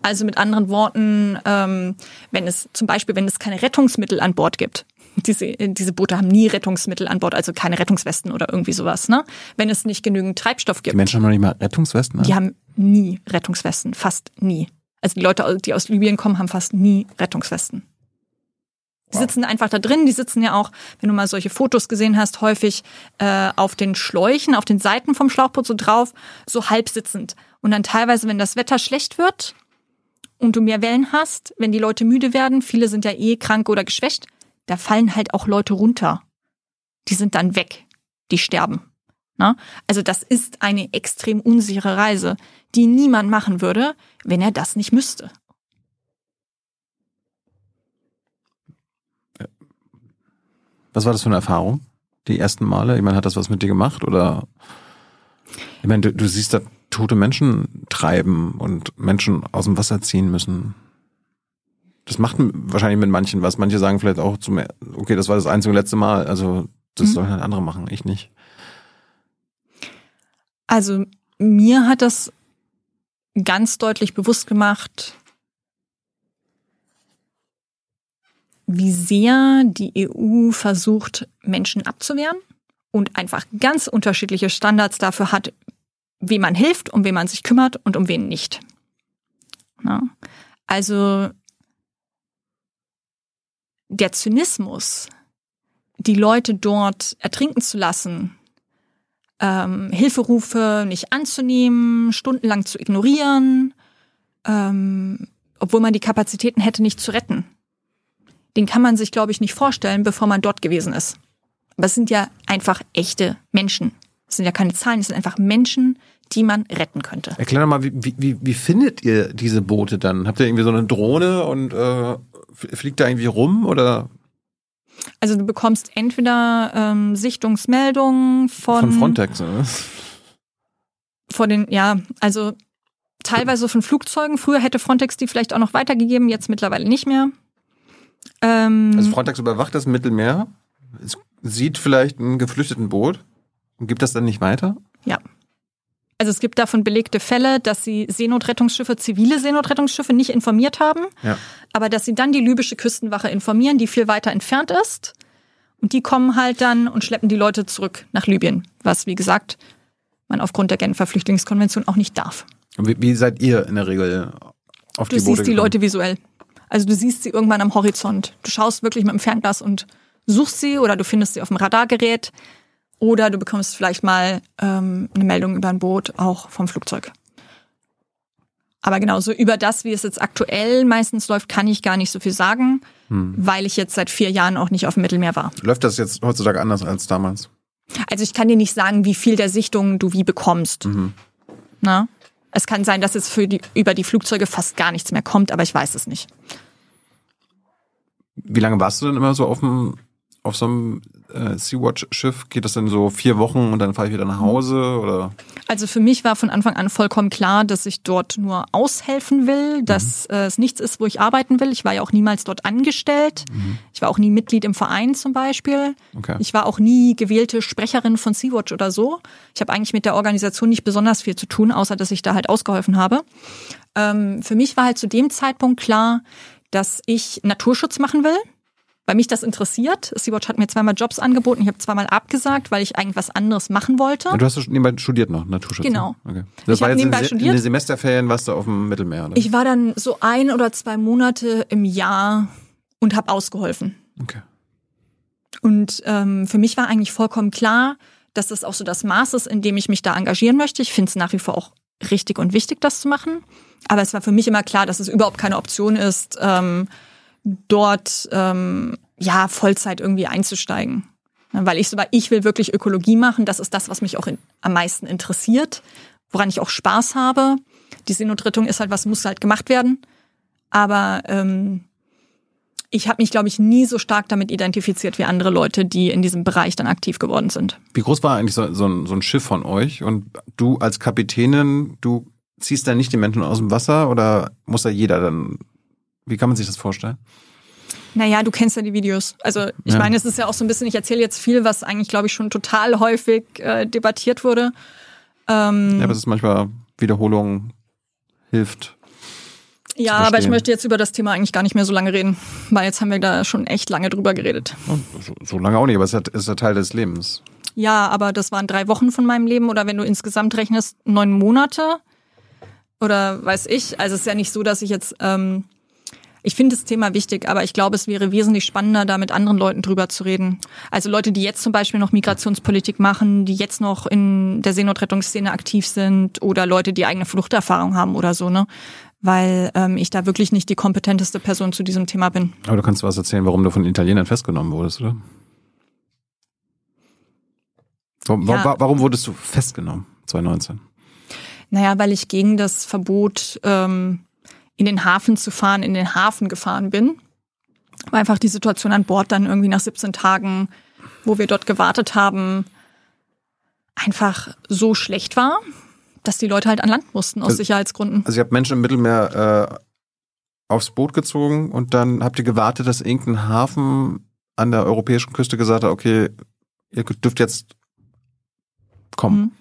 Also mit anderen Worten, ähm, wenn es zum Beispiel, wenn es keine Rettungsmittel an Bord gibt. Diese, diese Boote haben nie Rettungsmittel an Bord, also keine Rettungswesten oder irgendwie sowas, ne? Wenn es nicht genügend Treibstoff gibt. Die Menschen haben noch nicht mal Rettungswesten. Die haben nie Rettungswesten, fast nie. Also die Leute, die aus Libyen kommen, haben fast nie Rettungswesten. Die sitzen einfach da drin, die sitzen ja auch, wenn du mal solche Fotos gesehen hast, häufig äh, auf den Schläuchen, auf den Seiten vom Schlauchboot so drauf, so halb sitzend. Und dann teilweise, wenn das Wetter schlecht wird und du mehr Wellen hast, wenn die Leute müde werden, viele sind ja eh krank oder geschwächt, da fallen halt auch Leute runter. Die sind dann weg, die sterben. Na? Also das ist eine extrem unsichere Reise, die niemand machen würde, wenn er das nicht müsste. Was war das für eine Erfahrung? Die ersten Male? Ich meine, hat das was mit dir gemacht oder? Ich meine, du, du siehst da tote Menschen treiben und Menschen aus dem Wasser ziehen müssen. Das macht wahrscheinlich mit manchen was. Manche sagen vielleicht auch zum, okay, das war das einzige letzte Mal. Also das Mhm. sollen halt andere machen, ich nicht. Also mir hat das ganz deutlich bewusst gemacht, wie sehr die EU versucht, Menschen abzuwehren und einfach ganz unterschiedliche Standards dafür hat, wem man hilft, um wen man sich kümmert und um wen nicht. Na? Also der Zynismus, die Leute dort ertrinken zu lassen, ähm, Hilferufe nicht anzunehmen, stundenlang zu ignorieren, ähm, obwohl man die Kapazitäten hätte, nicht zu retten. Den kann man sich, glaube ich, nicht vorstellen, bevor man dort gewesen ist. Aber es sind ja einfach echte Menschen. Es sind ja keine Zahlen, es sind einfach Menschen, die man retten könnte. Erklär mal, wie, wie- wie, findet ihr diese Boote dann? Habt ihr irgendwie so eine Drohne und äh, fliegt da irgendwie rum oder Also du bekommst entweder ähm, Sichtungsmeldungen von, von Frontex? Oder? vor den, ja, also teilweise von Flugzeugen. Früher hätte Frontex die vielleicht auch noch weitergegeben, jetzt mittlerweile nicht mehr. Ähm, Also Frontex überwacht das Mittelmeer, es sieht vielleicht ein geflüchteten Boot und gibt das dann nicht weiter? ja. Also es gibt davon belegte Fälle, dass sie Seenotrettungsschiffe, zivile Seenotrettungsschiffe nicht informiert haben, Ja. aber dass sie dann die libysche Küstenwache informieren, die viel weiter entfernt ist. Und die kommen halt dann und schleppen die Leute zurück nach Libyen, was, wie gesagt, man aufgrund der Genfer Flüchtlingskonvention auch nicht darf. Wie, wie seid ihr in der Regel auf Du die Boote siehst die? Leute visuell. Also du siehst sie irgendwann am Horizont. Du schaust wirklich mit dem Fernglas und suchst sie oder du findest sie auf dem Radargerät oder du bekommst vielleicht mal ähm, eine Meldung über ein Boot, auch vom Flugzeug. Aber genauso über das, wie es jetzt aktuell meistens läuft, kann ich gar nicht so viel sagen, Hm. weil ich jetzt seit vier Jahren auch nicht auf dem Mittelmeer war. Läuft das jetzt heutzutage anders als damals? Also ich kann dir nicht sagen, wie viel der Sichtungen du wie bekommst. Mhm. Na? Es kann sein, dass jetzt für die, über die Flugzeuge fast gar nichts mehr kommt, aber ich weiß es nicht. Wie lange warst du denn immer so auf dem auf so einem äh, Sea-Watch-Schiff? Geht das denn so vier Wochen und dann fahre ich wieder nach Hause oder? Also für mich war von Anfang an vollkommen klar, dass ich dort nur aushelfen will, dass äh, es nichts ist, wo ich arbeiten will. Ich war ja auch niemals dort angestellt. Ich war auch nie Mitglied im Verein zum Beispiel. Okay. Ich war auch nie gewählte Sprecherin von Sea-Watch oder so. Ich habe eigentlich mit der Organisation nicht besonders viel zu tun, außer dass ich da halt ausgeholfen habe. Ähm, für mich war halt zu dem Zeitpunkt klar, dass ich Naturschutz machen will, weil mich das interessiert. Sea-Watch hat mir zweimal Jobs angeboten, ich habe zweimal abgesagt, weil ich eigentlich was anderes machen wollte. Du hast nebenbei studiert noch, Naturschutz. Genau. ne? Okay. Das Ich war jetzt in, nebenbei in studiert. den Semesterferien warst du auf dem Mittelmeer, oder? Ich war dann so ein oder zwei Monate im Jahr und habe ausgeholfen. okay. Und ähm, für mich war eigentlich vollkommen klar, dass das auch so das Maß ist, in dem ich mich da engagieren möchte. Ich finde es nach wie vor auch richtig und wichtig, das zu machen. Aber es war für mich immer klar, dass es überhaupt keine Option ist, ähm, dort ähm, ja Vollzeit irgendwie einzusteigen. Ja, Weil ich so war, ich will wirklich Ökologie machen. Das ist das, was mich auch in, am meisten interessiert, woran ich auch Spaß habe. Die Seenotrettung ist halt was, muss halt gemacht werden. Aber ähm, ich habe mich, glaube ich, nie so stark damit identifiziert wie andere Leute, die in diesem Bereich dann aktiv geworden sind. Wie groß war eigentlich so, so, ein, so ein Schiff von euch? Und du als Kapitänin, du ziehst da nicht die Menschen aus dem Wasser oder muss da jeder dann? Wie kann man sich das vorstellen? Naja, du kennst ja die Videos. Also ich Ja. meine, es ist ja auch so ein bisschen, ich erzähle jetzt viel, was eigentlich, glaube ich, schon total häufig äh, debattiert wurde. Ähm, Ja, aber es ist manchmal Wiederholung hilft. Ja, aber ich möchte jetzt über das Thema eigentlich gar nicht mehr so lange reden, weil jetzt haben wir da schon echt lange drüber geredet. So, so lange auch nicht, aber es ist, ist ja Teil des Lebens. Ja, aber das waren drei Wochen von meinem Leben oder wenn du insgesamt rechnest, neun Monate oder weiß ich. Also es ist ja nicht so, dass ich jetzt, ähm, ich finde das Thema wichtig, aber ich glaube, es wäre wesentlich spannender, da mit anderen Leuten drüber zu reden. Also Leute, die jetzt zum Beispiel noch Migrationspolitik machen, die jetzt noch in der Seenotrettungsszene aktiv sind oder Leute, die eigene Fluchterfahrung haben oder so, ne? Weil ähm, ich da wirklich nicht die kompetenteste Person zu diesem Thema bin. Aber du kannst was erzählen, warum du von Italienern festgenommen wurdest, oder? Warum, Ja. wa- warum wurdest du festgenommen 2019? Naja, weil ich gegen das Verbot, ähm, in den Hafen zu fahren, in den Hafen gefahren bin. Weil einfach die Situation an Bord dann irgendwie nach 17 Tagen, wo wir dort gewartet haben, einfach so schlecht war, dass die Leute halt an Land mussten aus Also- Sicherheitsgründen. Also ihr habt Menschen im Mittelmeer äh, aufs Boot gezogen und dann habt ihr gewartet, dass irgendein Hafen an der europäischen Küste gesagt hat, okay, ihr dürft jetzt kommen. Mhm.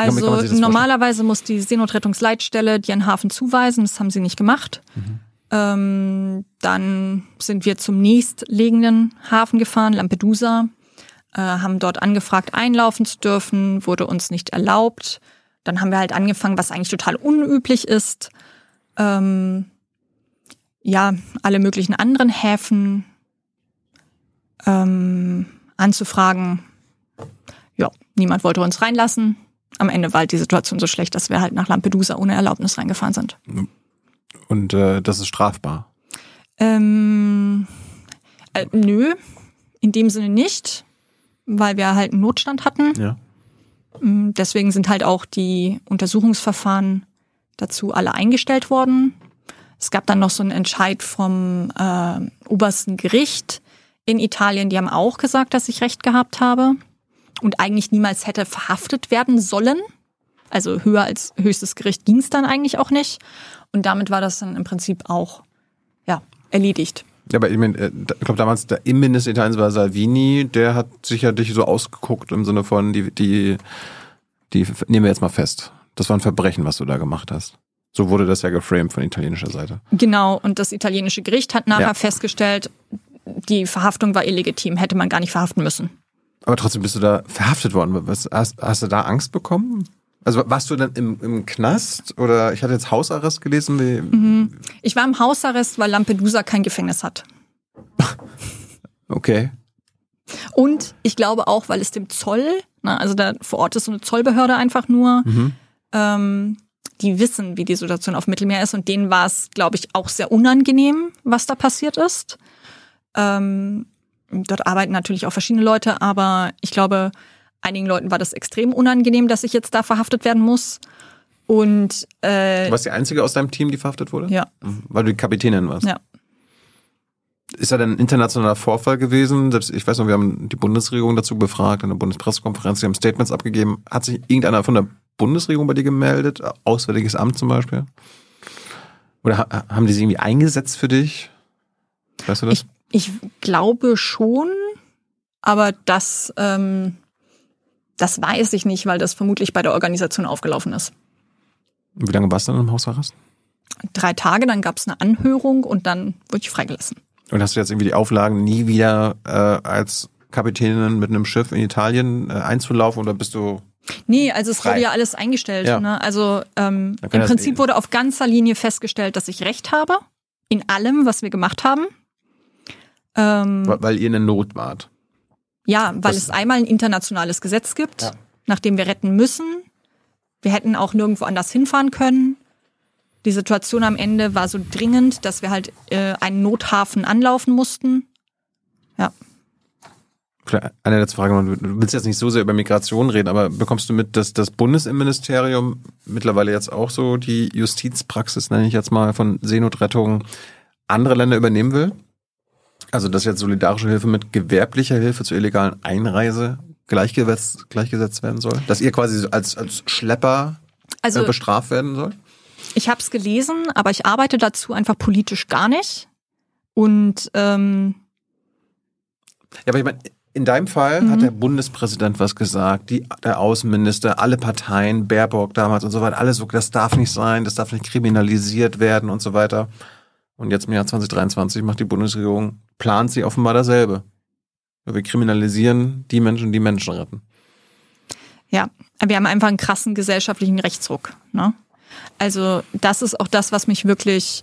Also das vorstellen? normalerweise muss die Seenotrettungsleitstelle dir einen Hafen zuweisen, das haben sie nicht gemacht. Mhm. Ähm, dann sind wir zum nächstliegenden Hafen gefahren, Lampedusa, äh, haben dort angefragt, einlaufen zu dürfen, wurde uns nicht erlaubt. Dann haben wir halt angefangen, was eigentlich total unüblich ist, ähm, ja, alle möglichen anderen Häfen ähm, anzufragen. Ja, niemand wollte uns reinlassen. Am Ende war halt die Situation so schlecht, dass wir halt nach Lampedusa ohne Erlaubnis reingefahren sind. Und äh, das ist strafbar. Ähm, äh, nö, in dem Sinne nicht, weil wir halt einen Notstand hatten. Ja. Mm, Deswegen sind halt auch die Untersuchungsverfahren dazu alle eingestellt worden. Es gab dann noch so einen Entscheid vom äh, obersten Gericht in Italien, die haben auch gesagt, dass ich recht gehabt habe und eigentlich niemals hätte verhaftet werden sollen. Also höher als höchstes Gericht ging es dann eigentlich auch nicht. Und damit war das dann im Prinzip auch ja, erledigt. Ja, aber ich meine, äh, ich glaube damals der Innenminister Italiens war Salvini, der hat sicherlich so ausgeguckt im Sinne von, die, die, die nehmen wir jetzt mal fest. Das war ein Verbrechen, was du da gemacht hast. So wurde das ja geframed von italienischer Seite. Genau, und das italienische Gericht hat nachher Ja. festgestellt, die Verhaftung war illegitim, hätte man gar nicht verhaften müssen. Aber trotzdem bist du da verhaftet worden. Was, hast, hast du da Angst bekommen? Also warst du dann im, im Knast oder ich hatte jetzt Hausarrest gelesen? Wie, Ich war im Hausarrest, weil Lampedusa kein Gefängnis hat. Okay. Und ich glaube auch, weil es dem Zoll, na, also da vor Ort ist so eine Zollbehörde einfach nur, ähm, die wissen, wie die Situation auf Mittelmeer ist und denen war es, glaube ich, auch sehr unangenehm, was da passiert ist. Ähm, dort arbeiten natürlich auch verschiedene Leute, aber ich glaube, einigen Leuten war das extrem unangenehm, dass ich jetzt da verhaftet werden muss. Und äh, Du warst die Einzige aus deinem Team, die verhaftet wurde? ja, Mhm. Weil du die Kapitänin warst. ja. Ist ja dann ein internationaler Vorfall gewesen. Selbst, ich weiß noch, wir haben die Bundesregierung dazu befragt, in der Bundespressekonferenz, die haben Statements abgegeben. Hat sich irgendeiner von der Bundesregierung bei dir gemeldet? Auswärtiges Amt zum Beispiel? Oder ha haben die sich irgendwie eingesetzt für dich? Weißt du das? Ich, ich glaube schon, aber das, ähm, das weiß ich nicht, weil das vermutlich bei der Organisation aufgelaufen ist. Wie lange warst du dann im Hausarrest? Drei Tage, dann gab es eine Anhörung und dann wurde ich freigelassen. Und hast du jetzt irgendwie die Auflagen, nie wieder äh, als Kapitänin mit einem Schiff in Italien äh, einzulaufen oder bist du Nee, also es Frei. wurde ja alles eingestellt. Ja. Ne? Also ähm, im Prinzip wurde auf ganzer Linie festgestellt, dass ich recht habe. In allem, was wir gemacht haben. Ähm, weil weil ihr in der Not wart? Ja, weil Das- es einmal ein internationales Gesetz gibt, Ja. nach dem wir retten müssen. Wir hätten auch nirgendwo anders hinfahren können. Die Situation am Ende war so dringend, dass wir halt äh, einen Nothafen anlaufen mussten. Ja. Eine letzte Frage, du willst jetzt nicht so sehr über Migration reden, aber bekommst du mit, dass das Bundesinnenministerium mittlerweile jetzt auch so die Justizpraxis, nenne ich jetzt mal, von Seenotrettung andere Länder übernehmen will? Also dass jetzt solidarische Hilfe mit gewerblicher Hilfe zur illegalen Einreise gleichgesetzt, gleichgesetzt werden soll? Dass ihr quasi als, als Schlepper Also äh, bestraft werden soll? ich habe es gelesen, aber ich arbeite dazu einfach politisch gar nicht. Und ähm, Ja, aber ich meine, In deinem Fall Mhm. hat der Bundespräsident was gesagt, die, der Außenminister, alle Parteien, Baerbock damals und so weiter, alles so, das darf nicht sein, das darf nicht kriminalisiert werden und so weiter. Und jetzt im Jahr 2023 macht die Bundesregierung, plant sie offenbar dasselbe. Wir kriminalisieren die Menschen, die Menschen retten. Ja, wir haben einfach einen krassen gesellschaftlichen Rechtsruck. Ne? Also das ist auch das, was mich wirklich,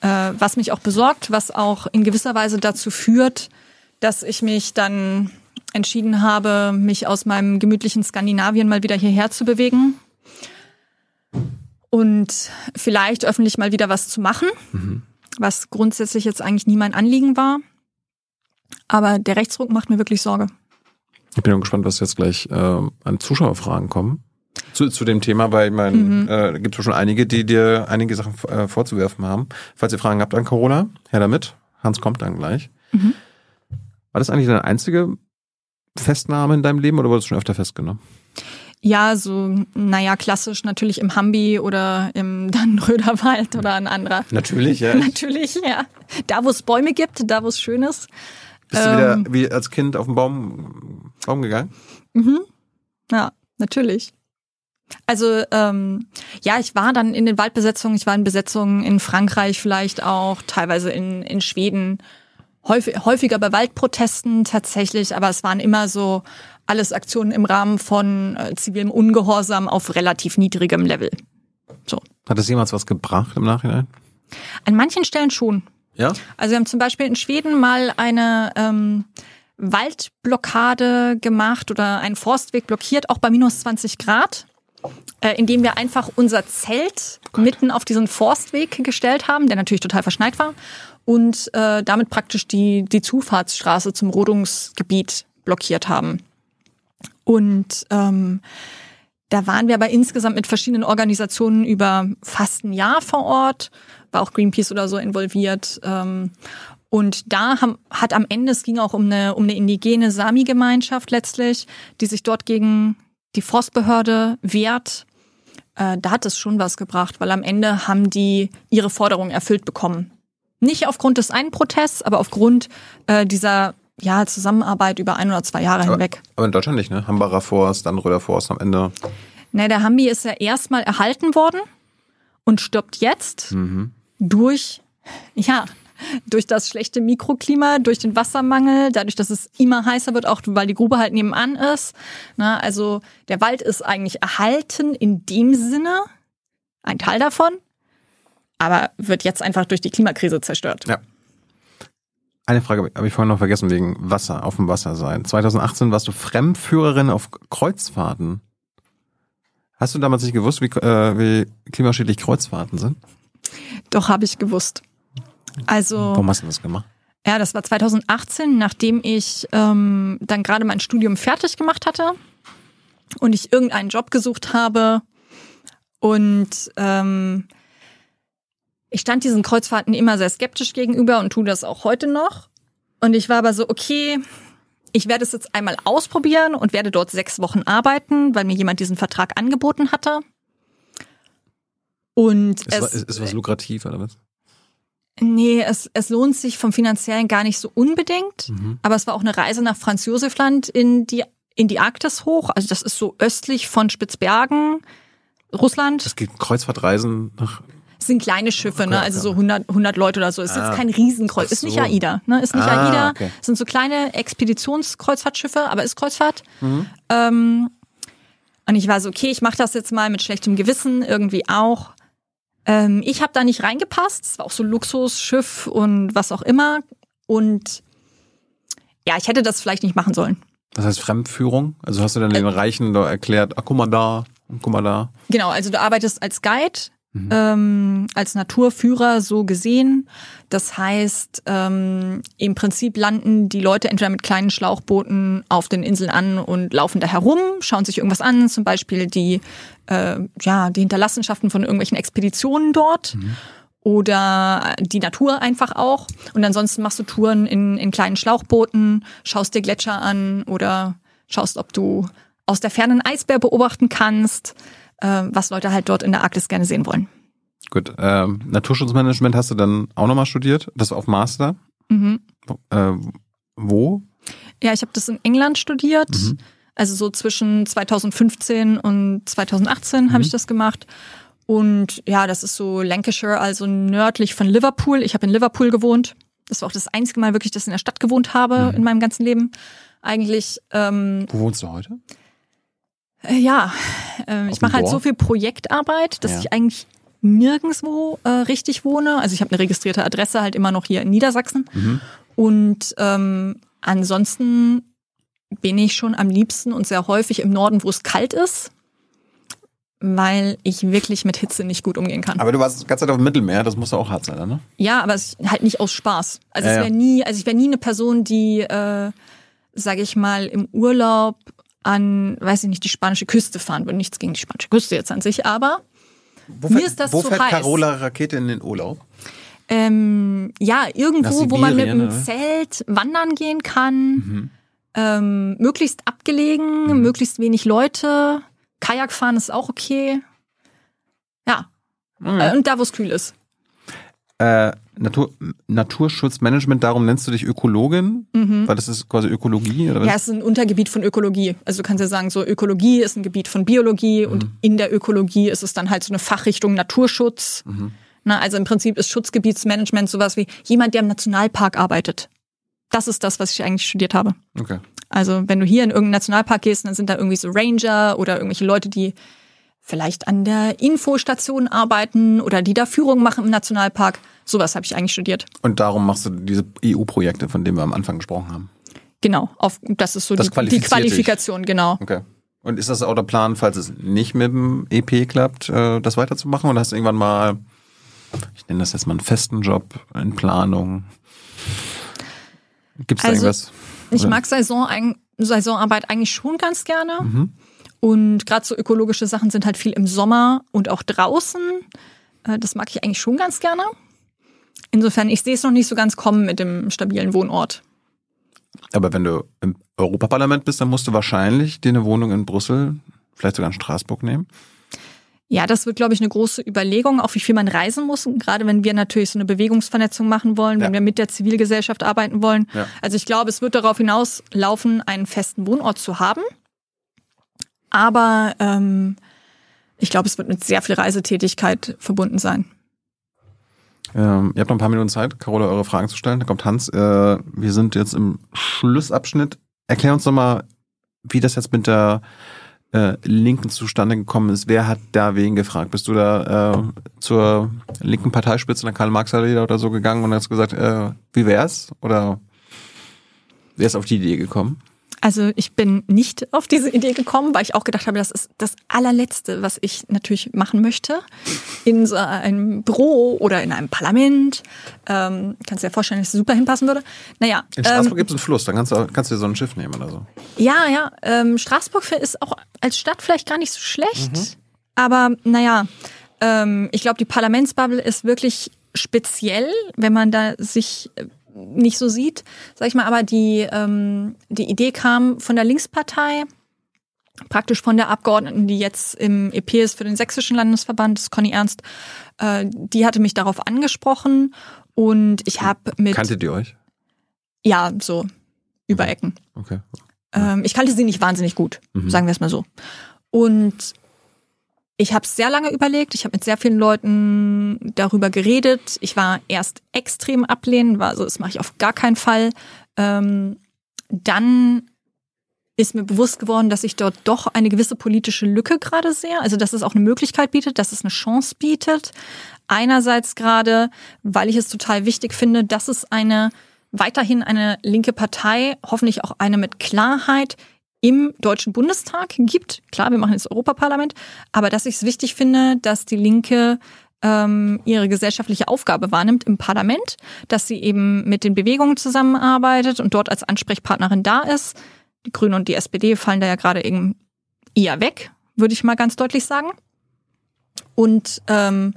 äh, was mich auch besorgt, was auch in gewisser Weise dazu führt, dass ich mich dann entschieden habe, mich aus meinem gemütlichen Skandinavien mal wieder hierher zu bewegen und vielleicht öffentlich mal wieder was zu machen, was grundsätzlich jetzt eigentlich nie mein Anliegen war. Aber der Rechtsruck macht mir wirklich Sorge. Ich bin auch gespannt, was jetzt gleich äh, an Zuschauerfragen kommen. Zu, zu dem Thema, weil ich meine, äh, gibt es schon einige, die dir einige Sachen äh, vorzuwerfen haben. Falls ihr Fragen habt an Corona, her damit. Hans kommt dann gleich. War das eigentlich deine einzige Festnahme in deinem Leben oder wurdest du schon öfter festgenommen? Ja, so, naja, klassisch natürlich im Hambi oder im Dannröderwald oder ein anderer. Natürlich, ja. Natürlich, ja. Da, wo es Bäume gibt, da, wo es schön ist. Bist du Ähm. wieder wie als Kind auf den Baum, Baum gegangen? Ja, natürlich. Also ähm, ja, ich war dann in den Waldbesetzungen, ich war in Besetzungen in Frankreich vielleicht auch, teilweise in, in Schweden, häufig, häufiger bei Waldprotesten tatsächlich, aber es waren immer so alles Aktionen im Rahmen von äh, zivilem Ungehorsam auf relativ niedrigem Level. So. Hat das jemals was gebracht im Nachhinein? An manchen Stellen schon. Ja? Also wir haben zum Beispiel in Schweden mal eine ähm, Waldblockade gemacht oder einen Forstweg blockiert, auch bei minus 20 Grad, äh, indem wir einfach unser Zelt mitten auf diesen Forstweg gestellt haben, der natürlich total verschneit war, und äh, damit praktisch die, die Zufahrtsstraße zum Rodungsgebiet blockiert haben. Und ähm, da waren wir aber insgesamt mit verschiedenen Organisationen über fast ein Jahr vor Ort, war auch Greenpeace oder so involviert. Ähm, und da haben, hat am Ende, es ging auch um eine, um eine indigene Sami-Gemeinschaft letztlich, die sich dort gegen die Forstbehörde wehrt. Äh, da hat es schon was gebracht, weil am Ende haben die ihre Forderung erfüllt bekommen. Nicht aufgrund des einen Protests, aber aufgrund äh, dieser ja, Zusammenarbeit über ein oder zwei Jahre hinweg. Aber in Deutschland nicht, ne? Hambacher Forst, dann Röder Forst am Ende. Na, der Hambi ist ja erstmal erhalten worden und stirbt jetzt durch, ja, durch das schlechte Mikroklima, durch den Wassermangel, dadurch, dass es immer heißer wird, auch weil die Grube halt nebenan ist. Na, also der Wald ist eigentlich erhalten in dem Sinne, ein Teil davon, aber wird jetzt einfach durch die Klimakrise zerstört. Ja. Eine Frage habe ich vorhin noch vergessen, wegen Wasser, auf dem Wasser sein. 2018 warst du Fremdführerin auf Kreuzfahrten. Hast du damals nicht gewusst, wie, äh, wie klimaschädlich Kreuzfahrten sind? Doch habe ich gewusst. Also Warum hast du das gemacht? Ja, das war 2018, nachdem ich ähm, dann gerade mein Studium fertig gemacht hatte und ich irgendeinen Job gesucht habe. Und ähm, ich stand diesen Kreuzfahrten immer sehr skeptisch gegenüber und tue das auch heute noch. Und ich war aber so, okay, ich werde es jetzt einmal ausprobieren und werde dort sechs Wochen arbeiten, weil mir jemand diesen Vertrag angeboten hatte. Und Ist, es, ist, ist was lukrativ oder was? Nee, es, es lohnt sich vom finanziellen gar nicht so unbedingt. Aber es war auch eine Reise nach Franz Josefland in die, in die Arktis hoch. Also das ist so östlich von Spitzbergen, Russland. Es gibt Kreuzfahrtreisen nach. Sind kleine Schiffe, ne? Okay, also ja. so 100, 100 Leute oder so. Es ist Ah. jetzt kein Riesenkreuz. Ach Ist nicht so. AIDA, ne? Ist nicht Ah, AIDA. okay. Es sind so kleine Expeditionskreuzfahrtschiffe, aber ist Kreuzfahrt. Mhm. Ähm, und ich war so, okay, ich mache das jetzt mal mit schlechtem Gewissen irgendwie auch. Ähm, ich habe da nicht reingepasst. Es war auch so Luxusschiff und was auch immer. Und ja, ich hätte das vielleicht nicht machen sollen. Was heißt Fremdführung? Also hast du dann den Reichen da erklärt, ah, guck mal da, guck mal da. Genau, also du arbeitest als Guide, ähm, als Naturführer so gesehen. Das heißt, ähm, im Prinzip landen die Leute entweder mit kleinen Schlauchbooten auf den Inseln an und laufen da herum, schauen sich irgendwas an, zum Beispiel die, äh, ja, die Hinterlassenschaften von irgendwelchen Expeditionen dort. Oder die Natur einfach auch. Und ansonsten machst du Touren in, in kleinen Schlauchbooten, schaust dir Gletscher an oder schaust, ob du aus der Ferne einen Eisbär beobachten kannst, äh, was Leute halt dort in der Arktis gerne sehen wollen. Gut, ähm, Naturschutzmanagement hast du dann auch nochmal studiert. Das auf Master. Mhm. Äh, wo? Ja, ich habe das in England studiert. Mhm. Also so zwischen 2015 und 2018 habe ich das gemacht. Und ja, das ist so Lancashire, also nördlich von Liverpool. Ich habe in Liverpool gewohnt. Das war auch das einzige Mal wirklich, dass ich in der Stadt gewohnt habe in meinem ganzen Leben. Eigentlich, ähm, Wo wohnst du heute? Äh, ja, äh, ich mache halt so viel Projektarbeit, dass Ja. ich eigentlich nirgendwo äh, richtig wohne. Also ich habe eine registrierte Adresse halt immer noch hier in Niedersachsen. Mhm. Und ähm, ansonsten bin ich schon am liebsten und sehr häufig im Norden, wo es kalt ist, weil ich wirklich mit Hitze nicht gut umgehen kann. Aber du warst die ganze Zeit auf dem Mittelmeer, das muss ja auch hart sein, ne? Ja, aber es halt nicht aus Spaß. Also Ja, es ja. wäre nie, also ich wäre nie eine Person, die, äh, sage ich mal, im Urlaub an, weiß ich nicht, die spanische Küste fahren würde. Nichts gegen die spanische Küste jetzt an sich, aber Wo Mir fährt, ist das wo zu fährt heiß. Carola Rakete in den Urlaub? ähm, ja, irgendwo, wo man mit einem? Zelt wandern gehen kann, Mhm. ähm, möglichst abgelegen, möglichst wenig Leute. Kajak fahren ist auch okay. Ja. Äh, Und da, wo es kühl ist. Äh, Natur, Naturschutzmanagement, darum nennst du dich Ökologin? Weil das ist quasi Ökologie? Oder was? Ja, es ist ein Untergebiet von Ökologie. Also du kannst ja sagen, so Ökologie ist ein Gebiet von Biologie und in der Ökologie ist es dann halt so eine Fachrichtung Naturschutz. Na, also im Prinzip ist Schutzgebietsmanagement sowas wie jemand, der im Nationalpark arbeitet. Das ist das, was ich eigentlich studiert habe. Okay. Also wenn du hier in irgendeinen Nationalpark gehst, dann sind da irgendwie so Ranger oder irgendwelche Leute, die vielleicht an der Infostation arbeiten oder die da Führung machen im Nationalpark. Sowas habe ich eigentlich studiert. Und darum machst du diese EU-Projekte, von denen wir am Anfang gesprochen haben. Genau, auf, das ist so Das die, die qualifiziert dich. Qualifikation, genau. Okay. Und ist das auch der Plan, falls es nicht mit dem EP klappt, äh, das weiterzumachen? Oder hast du irgendwann mal, ich nenne das jetzt mal einen festen Job in Planung? Gibt es da Also, irgendwas? Ich mag Saison, Saisonarbeit eigentlich schon ganz gerne. Mhm. Und gerade so ökologische Sachen sind halt viel im Sommer und auch draußen. Äh, Das mag ich eigentlich schon ganz gerne. Insofern, ich sehe es noch nicht so ganz kommen mit dem stabilen Wohnort. Aber wenn du im Europaparlament bist, dann musst du wahrscheinlich dir eine Wohnung in Brüssel, vielleicht sogar in Straßburg nehmen. Ja, das wird, glaube ich, eine große Überlegung, auch wie viel man reisen muss. Und Gerade wenn wir natürlich so eine Bewegungsvernetzung machen wollen, wenn Ja. wir mit der Zivilgesellschaft arbeiten wollen. Ja. Also ich glaube, es wird darauf hinauslaufen, einen festen Wohnort zu haben. Aber ähm, ich glaube, es wird mit sehr viel Reisetätigkeit verbunden sein. Ähm, ihr habt noch ein paar Minuten Zeit, Carola, eure Fragen zu stellen. Da kommt Hans. Äh, wir sind jetzt im Schlussabschnitt. Erklär uns doch mal, wie das jetzt mit der äh, Linken zustande gekommen ist. Wer hat da wen gefragt? Bist du da äh, zur linken Parteispitze, der Karl-Marx-Allee oder so gegangen und hast gesagt, äh, wie wär's? Oder wer ist auf die Idee gekommen? Also ich bin nicht auf diese Idee gekommen, weil ich auch gedacht habe, das ist das allerletzte, was ich natürlich machen möchte. In so einem Büro oder in einem Parlament. Ähm, kannst dir ja vorstellen, dass es super hinpassen würde. Naja, In Straßburg ähm, gibt es einen Fluss, da kannst du, kannst du dir so ein Schiff nehmen oder so. ja, ja. Ähm, Straßburg ist auch als Stadt vielleicht gar nicht so schlecht. Aber naja, ähm, ich glaube, die Parlamentsbubble ist wirklich speziell, wenn man da sich äh, nicht so sieht, sag ich mal, aber die, ähm, die Idee kam von der Linkspartei, praktisch von der Abgeordneten, die jetzt im EP ist für den Sächsischen Landesverband, das ist Conny Ernst, äh, die hatte mich darauf angesprochen und ich habe mit, Kanntet ihr euch? ja, so über Ecken. Okay. Ähm, ich kannte sie nicht wahnsinnig gut, Mhm. sagen wir es mal so. Und ich habe sehr lange überlegt. Ich habe mit sehr vielen Leuten darüber geredet. Ich war erst extrem ablehnend, war so, das mache ich auf gar keinen Fall. Ähm, dann ist mir bewusst geworden, dass ich dort doch eine gewisse politische Lücke gerade sehe. Also, dass es auch eine Möglichkeit bietet, dass es eine Chance bietet. Einerseits gerade, weil ich es total wichtig finde, dass es eine weiterhin eine linke Partei, hoffentlich auch eine mit Klarheit im Deutschen Bundestag gibt. Klar, wir machen jetzt Europaparlament, aber dass ich es wichtig finde, dass die Linke ähm, ihre gesellschaftliche Aufgabe wahrnimmt im Parlament, dass sie eben mit den Bewegungen zusammenarbeitet und dort als Ansprechpartnerin da ist. Die Grünen und die SPD fallen da ja gerade eben eher weg, würde ich mal ganz deutlich sagen. Und ähm,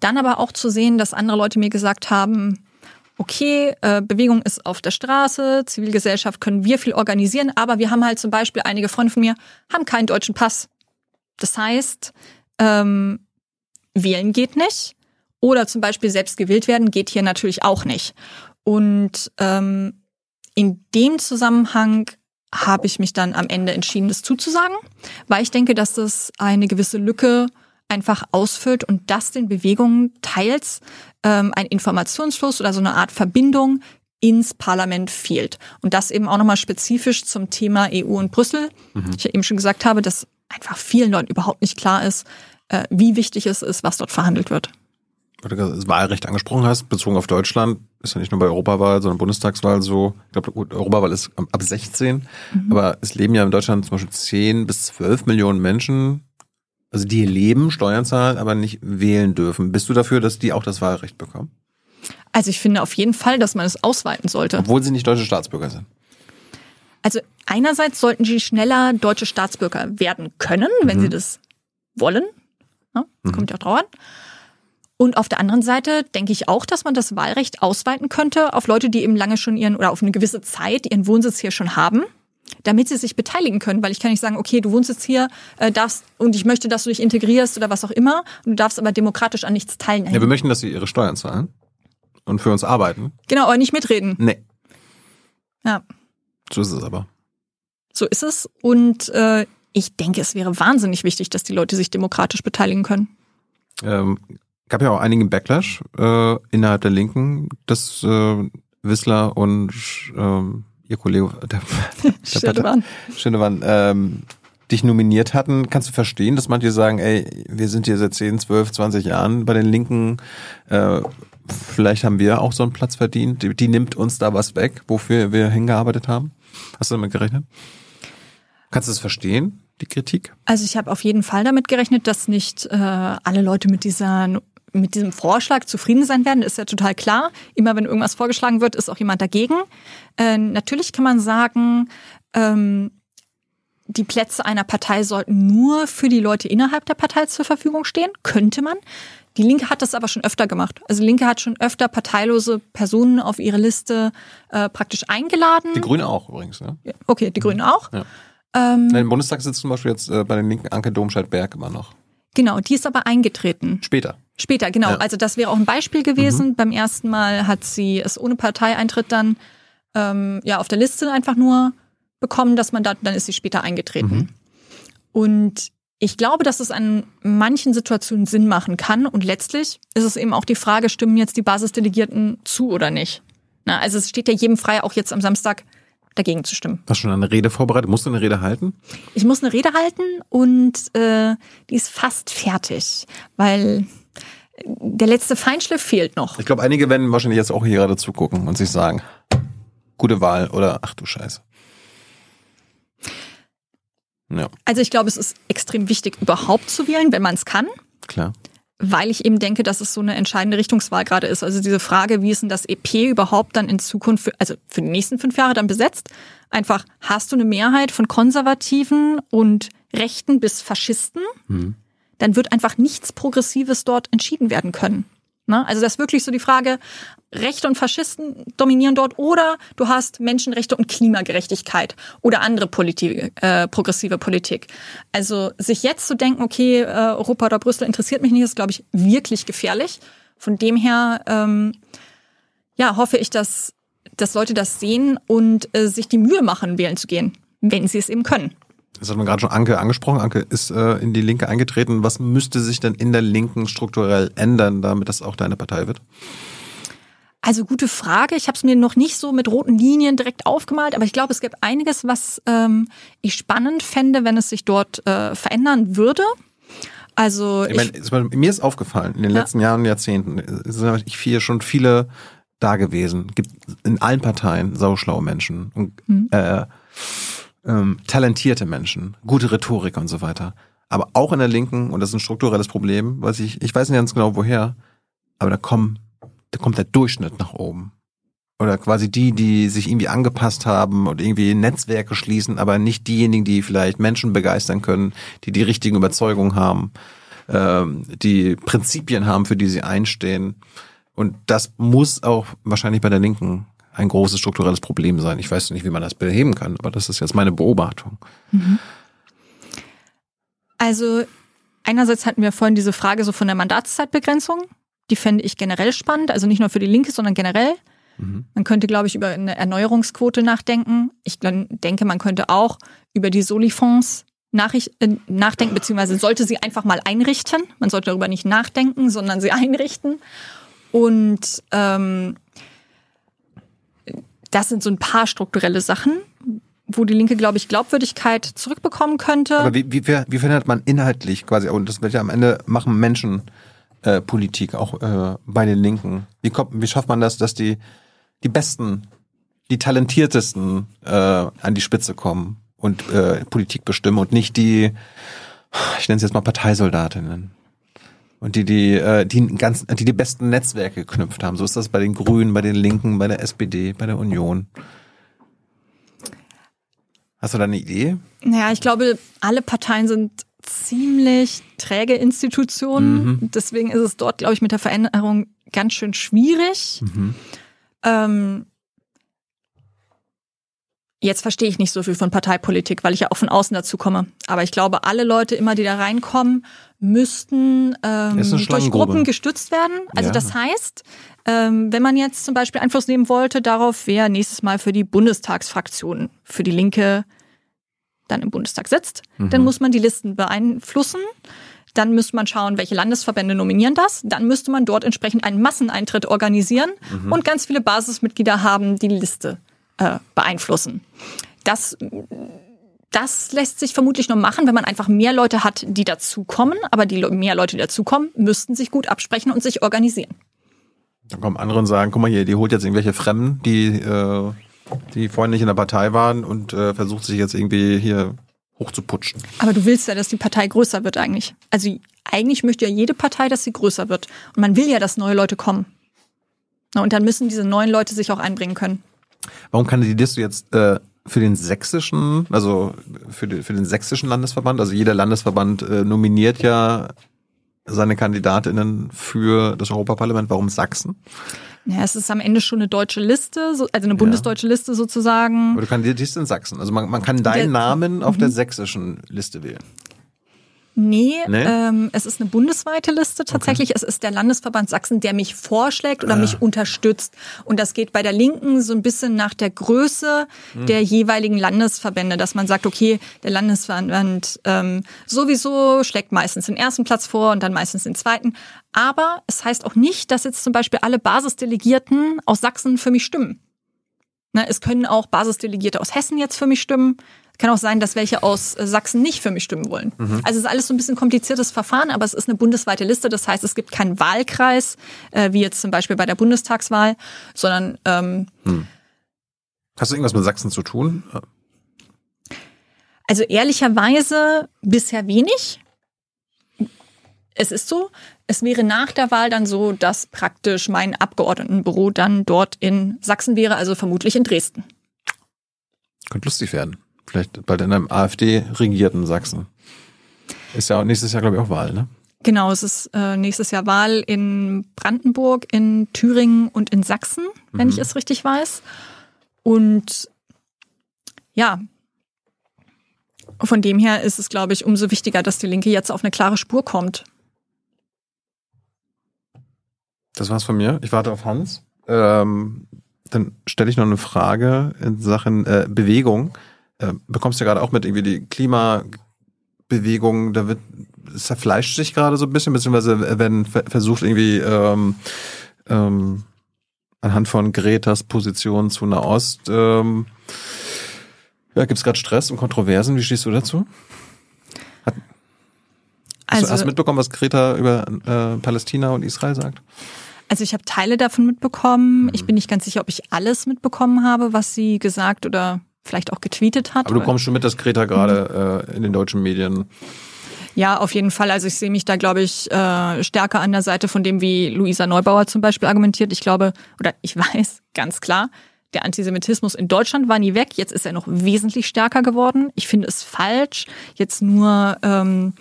dann aber auch zu sehen, dass andere Leute mir gesagt haben, okay, äh, Bewegung ist auf der Straße, Zivilgesellschaft können wir viel organisieren, aber wir haben halt zum Beispiel, einige Freunde von mir haben keinen deutschen Pass. Das heißt, ähm, wählen geht nicht oder zum Beispiel selbst gewählt werden geht hier natürlich auch nicht. Und ähm, in dem Zusammenhang habe ich mich dann am Ende entschieden, das zuzusagen, weil ich denke, dass das eine gewisse Lücke einfach ausfüllt und das den Bewegungen teils ähm, ein Informationsfluss oder so eine Art Verbindung ins Parlament fehlt. Und das eben auch nochmal spezifisch zum Thema EU und Brüssel. Mhm. Ich ja eben schon gesagt habe, dass einfach vielen Leuten überhaupt nicht klar ist, äh, wie wichtig es ist, was dort verhandelt wird. Weil du das Wahlrecht angesprochen hast, bezogen auf Deutschland, ist ja nicht nur bei Europawahl, sondern Bundestagswahl so. Ich glaube, gut, Europawahl ist ab 16, mhm. aber es leben ja in Deutschland zum Beispiel 10 bis 12 Millionen Menschen, also die leben, Steuern zahlen, aber nicht wählen dürfen. Bist du dafür, dass die auch das Wahlrecht bekommen? Also ich finde auf jeden Fall, dass man es ausweiten sollte. Obwohl sie nicht deutsche Staatsbürger sind. Also einerseits sollten sie schneller deutsche Staatsbürger werden können, wenn mhm. sie das wollen. Ja, das mhm. kommt ja auch drauf an. Und auf der anderen Seite denke ich auch, dass man das Wahlrecht ausweiten könnte auf Leute, die eben lange schon ihren oder auf eine gewisse Zeit ihren Wohnsitz hier schon haben, damit sie sich beteiligen können. Weil ich kann nicht sagen, okay, du wohnst jetzt hier, äh, darfst und ich möchte, dass du dich integrierst oder was auch immer. Und du darfst aber demokratisch an nichts teilnehmen. Ja, wir möchten, dass sie ihre Steuern zahlen und für uns arbeiten. Genau, aber nicht mitreden. Nee. Ja. So ist es aber. So ist es. Und äh, ich denke, es wäre wahnsinnig wichtig, dass die Leute sich demokratisch beteiligen können. Ähm, gab ja auch einigen Backlash äh, innerhalb der Linken, dass äh, Wissler und ähm, ihr Kollege der, der Schönewan, Schönewan ähm, dich nominiert hatten. Kannst du verstehen, dass manche sagen, ey, wir sind hier seit 10, 12, 20 Jahren bei den Linken, äh, vielleicht haben wir auch so einen Platz verdient. Die, die nimmt uns da was weg, wofür wir hingearbeitet haben. Hast du damit gerechnet? Kannst du es verstehen, die Kritik? Also ich habe auf jeden Fall damit gerechnet, dass nicht äh, alle Leute mit dieser mit diesem Vorschlag zufrieden sein werden, ist ja total klar. Immer wenn irgendwas vorgeschlagen wird, ist auch jemand dagegen. Äh, natürlich kann man sagen, ähm, die Plätze einer Partei sollten nur für die Leute innerhalb der Partei zur Verfügung stehen. Könnte man. Die Linke hat das aber schon öfter gemacht. Also Linke hat schon öfter parteilose Personen auf ihre Liste äh, praktisch eingeladen. Die Grüne auch übrigens, ne? Okay, die Grüne auch. Ja. Ähm, Im Bundestag sitzt zum Beispiel jetzt äh, bei den Linken Anke Domscheit-Berg immer noch. Genau, die ist aber eingetreten. Später. Später, genau. Ja. Also das wäre auch ein Beispiel gewesen. Mhm. Beim ersten Mal hat sie es ohne Parteieintritt dann ähm, ja auf der Liste einfach nur bekommen, dass man da, dann ist sie später eingetreten. Mhm. Und ich glaube, dass es an manchen Situationen Sinn machen kann. Und letztlich ist es eben auch die Frage, stimmen jetzt die Basisdelegierten zu oder nicht? Na, also es steht ja jedem frei, auch jetzt am Samstag dagegen zu stimmen. Hast du schon eine Rede vorbereitet? Musst du eine Rede halten? Ich muss eine Rede halten und äh, die ist fast fertig, weil der letzte Feinschliff fehlt noch. Ich glaube, einige werden wahrscheinlich jetzt auch hier gerade zugucken und sich sagen, gute Wahl oder ach du Scheiße. Ja. Also ich glaube, es ist extrem wichtig, überhaupt zu wählen, wenn man es kann. Klar. Weil ich eben denke, dass es so eine entscheidende Richtungswahl gerade ist. Also diese Frage, wie ist denn das EP überhaupt dann in Zukunft, für, also für die nächsten fünf Jahre dann besetzt? Einfach, hast du eine Mehrheit von Konservativen und Rechten bis Faschisten? Mhm. Dann wird einfach nichts Progressives dort entschieden werden können. Ne? Also das ist wirklich so die Frage, Rechte und Faschisten dominieren dort oder du hast Menschenrechte und Klimagerechtigkeit oder andere Politik, äh, progressive Politik. Also sich jetzt zu denken, okay, äh, Europa oder Brüssel interessiert mich nicht, ist, glaube ich, wirklich gefährlich. Von dem her ähm, ja, hoffe ich, dass, dass Leute das sehen und äh, sich die Mühe machen, wählen zu gehen, wenn sie es eben können. Das hat man gerade schon Anke angesprochen. Anke ist äh, in die Linke eingetreten. Was müsste sich denn in der Linken strukturell ändern, damit das auch deine Partei wird? Also gute Frage. Ich habe es mir noch nicht so mit roten Linien direkt aufgemalt, aber ich glaube, es gibt einiges, was ähm, ich spannend fände, wenn es sich dort äh, verändern würde. Also ich, ich meine, mir ist aufgefallen in den ja. letzten Jahren und Jahrzehnten sind hier schon viele da gewesen. Gibt in allen Parteien sauschlaue Menschen und mhm. äh, ähm, talentierte Menschen, gute Rhetorik und so weiter. Aber auch in der Linken, und das ist ein strukturelles Problem, weiß ich, ich weiß nicht ganz genau woher, aber da kommen, da kommt der Durchschnitt nach oben. Oder quasi die, die sich irgendwie angepasst haben und irgendwie Netzwerke schließen, aber nicht diejenigen, die vielleicht Menschen begeistern können, die die richtigen Überzeugungen haben, ähm, die Prinzipien haben, für die sie einstehen. Und das muss auch wahrscheinlich bei der Linken ein großes strukturelles Problem sein. Ich weiß nicht, wie man das beheben kann, aber das ist jetzt meine Beobachtung. Mhm. Also einerseits hatten wir vorhin diese Frage so von der Mandatszeitbegrenzung. Die fände ich generell spannend, also nicht nur für die Linke, sondern generell. Man könnte, glaube ich, über eine Erneuerungsquote nachdenken. Ich denke, man könnte auch über die Soli-Fonds äh, nachdenken, beziehungsweise sollte sie einfach mal einrichten. Man sollte darüber nicht nachdenken, sondern sie einrichten. Und ähm, das sind so ein paar strukturelle Sachen, wo die Linke, glaube ich, Glaubwürdigkeit zurückbekommen könnte. Aber wie, wie, wie verändert man inhaltlich quasi, und das wird ja am Ende machen Menschen äh, Politik, auch äh, bei den Linken. Wie, kommt, wie schafft man das, dass die, die Besten, die Talentiertesten äh, an die Spitze kommen und äh, Politik bestimmen und nicht die, ich nenne es jetzt mal Parteisoldatinnen. Und die, die, äh, die, ganz, die die besten Netzwerke geknüpft haben. So ist das bei den Grünen, bei den Linken, bei der SPD, bei der Union. Hast du da eine Idee? Naja, ich glaube, alle Parteien sind ziemlich träge Institutionen. Deswegen ist es dort, glaube ich, mit der Veränderung ganz schön schwierig. Ähm, jetzt verstehe ich nicht so viel von Parteipolitik, weil ich ja auch von außen dazu komme. Aber ich glaube, alle Leute immer, die da reinkommen, müssten ähm, durch. Gruppen gestützt werden. Also Ja. das heißt, ähm, wenn man jetzt zum Beispiel Einfluss nehmen wollte darauf, wer nächstes Mal für die Bundestagsfraktion, für die Linke dann im Bundestag sitzt, dann muss man die Listen beeinflussen. Dann müsste man schauen, welche Landesverbände nominieren das. Dann müsste man dort entsprechend einen Masseneintritt organisieren und ganz viele Basismitglieder haben, die Liste äh, beeinflussen. Das, das lässt sich vermutlich nur machen, wenn man einfach mehr Leute hat, die dazukommen. Aber die mehr Leute, die dazukommen, müssten sich gut absprechen und sich organisieren. Dann kommen andere und sagen, guck mal hier, die holt jetzt irgendwelche Fremden, die, äh, die vorhin nicht in der Partei waren und äh, versucht sich jetzt irgendwie hier hochzuputschen. Aber du willst ja, dass die Partei größer wird eigentlich. Also eigentlich möchte ja jede Partei, dass sie größer wird. Und man will ja, dass neue Leute kommen. Na, und dann müssen diese neuen Leute sich auch einbringen können. Warum kandidierst du jetzt äh, für den sächsischen, also für, den- für den sächsischen Landesverband? Also jeder Landesverband äh, nominiert ja seine Kandidatinnen für das Europaparlament. Warum Sachsen? Ja, es ist am Ende schon eine deutsche Liste, so- also eine bundesdeutsche Liste sozusagen. Aber du kandidierst in Sachsen. Also man, man kann deinen Der- Namen auf der sächsischen Liste wählen. Nee, Nee? Ähm, es ist eine bundesweite Liste tatsächlich. Es ist der Landesverband Sachsen, der mich vorschlägt oder mich unterstützt. Und das geht bei der Linken so ein bisschen nach der Größe der jeweiligen Landesverbände, dass man sagt, okay, der Landesverband ähm, sowieso schlägt meistens den ersten Platz vor und dann meistens den zweiten. Aber es heißt auch nicht, dass jetzt zum Beispiel alle Basisdelegierten aus Sachsen für mich stimmen. Ne, es können auch Basisdelegierte aus Hessen jetzt für mich stimmen. Es kann auch sein, dass welche aus äh, Sachsen nicht für mich stimmen wollen. Also es ist alles so ein bisschen kompliziertes Verfahren, aber es ist eine bundesweite Liste. Das heißt, es gibt keinen Wahlkreis, äh, wie jetzt zum Beispiel bei der Bundestagswahl, sondern ähm, Hast du irgendwas mit Sachsen zu tun? also ehrlicherweise bisher wenig. Es ist so, es wäre nach der Wahl dann so, dass praktisch mein Abgeordnetenbüro dann dort in Sachsen wäre, also vermutlich in Dresden. Könnte lustig werden. Vielleicht bald in einem AfD-regierten Sachsen. Ist ja auch nächstes Jahr, glaube ich, auch Wahl, ne? Genau, es ist äh, nächstes Jahr Wahl in Brandenburg, in Thüringen und in Sachsen, wenn ich es richtig weiß. Und ja, von dem her ist es, glaube ich, umso wichtiger, dass die Linke jetzt auf eine klare Spur kommt. Das war's von mir. Ich warte auf Hans. Ähm, dann stelle ich noch eine Frage in Sachen äh, Bewegung. Äh, bekommst du ja gerade auch mit irgendwie die Klimabewegung, da wird es zerfleischt sich gerade so ein bisschen, beziehungsweise ver- versucht irgendwie ähm, ähm, anhand von Gretas Position zu Nahost, ähm, ja, gibt es gerade Stress und Kontroversen. Wie stehst du dazu? Hast, du, Also, hast du mitbekommen, was Greta über äh, Palästina und Israel sagt? also ich habe Teile davon mitbekommen. Ich bin nicht ganz sicher, ob ich alles mitbekommen habe, was sie gesagt oder vielleicht auch getweetet hat. Aber du kommst schon mit, dass Greta gerade äh, in den deutschen Medien. Ja, auf jeden Fall. Also ich sehe mich da, glaube ich, äh, stärker an der Seite von dem, wie Luisa Neubauer zum Beispiel argumentiert. Ich glaube, oder ich weiß ganz klar, der Antisemitismus in Deutschland war nie weg. Jetzt ist er noch wesentlich stärker geworden. Ich finde es falsch, jetzt nur ähm,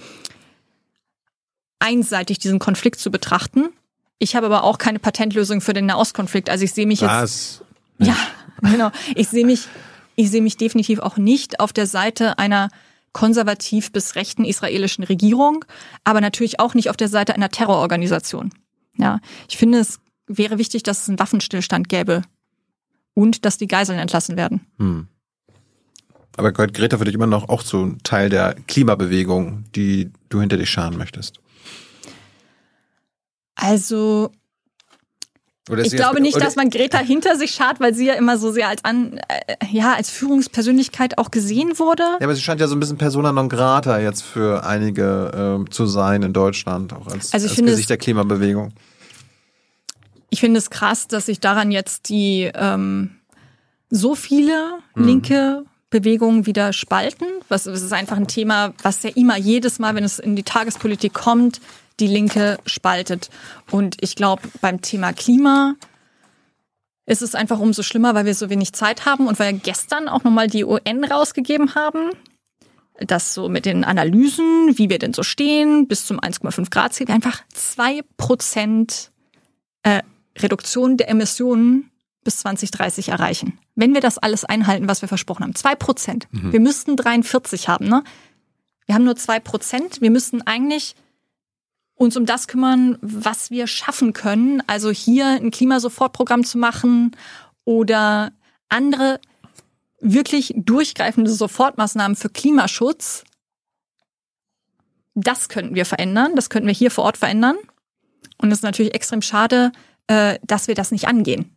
einseitig diesen Konflikt zu betrachten. Ich habe aber auch keine Patentlösung für den Nahostkonflikt. Also ich sehe mich jetzt Was? ja, genau. Ich sehe mich, ich sehe mich definitiv auch nicht auf der Seite einer konservativ bis rechten israelischen Regierung, aber natürlich auch nicht auf der Seite einer Terrororganisation. Ja, ich finde, es wäre wichtig, dass es einen Waffenstillstand gäbe und dass die Geiseln entlassen werden. Hm. Aber gehört Greta für dich immer noch auch zu Teil der Klimabewegung, die du hinter dich scharen möchtest? Also ich glaube nicht, dass man Greta hinter sich schart, weil sie ja immer so sehr als an, äh, ja, als Führungspersönlichkeit auch gesehen wurde. Ja, aber sie scheint ja so ein bisschen persona non grata jetzt für einige ähm, zu sein in Deutschland, auch als, Also ich als Gesicht es- der Klimabewegung. Ich finde es krass, dass sich daran jetzt die ähm, so viele Mhm. linke Bewegungen wieder spalten. Was es ist einfach ein Thema, was ja immer jedes Mal, wenn es in die Tagespolitik kommt, die Linke spaltet. Und ich glaube, beim Thema Klima ist es einfach umso schlimmer, weil wir so wenig Zeit haben und weil gestern auch nochmal die UN rausgegeben haben, dass so mit den Analysen, wie wir denn so stehen, bis zum 1,5 Grad Ziel, wir einfach zwei Prozent äh, Reduktion der Emissionen bis 2030 erreichen. Wenn wir das alles einhalten, was wir versprochen haben. Zwei Prozent. Wir müssten 43 haben, ne? Wir haben nur zwei Prozent. Wir müssten eigentlich uns um das kümmern, was wir schaffen können. Also hier ein Klimasofortprogramm zu machen oder andere wirklich durchgreifende Sofortmaßnahmen für Klimaschutz. Das könnten wir verändern. Das könnten wir hier vor Ort verändern. Und es ist natürlich extrem schade, äh, dass wir das nicht angehen.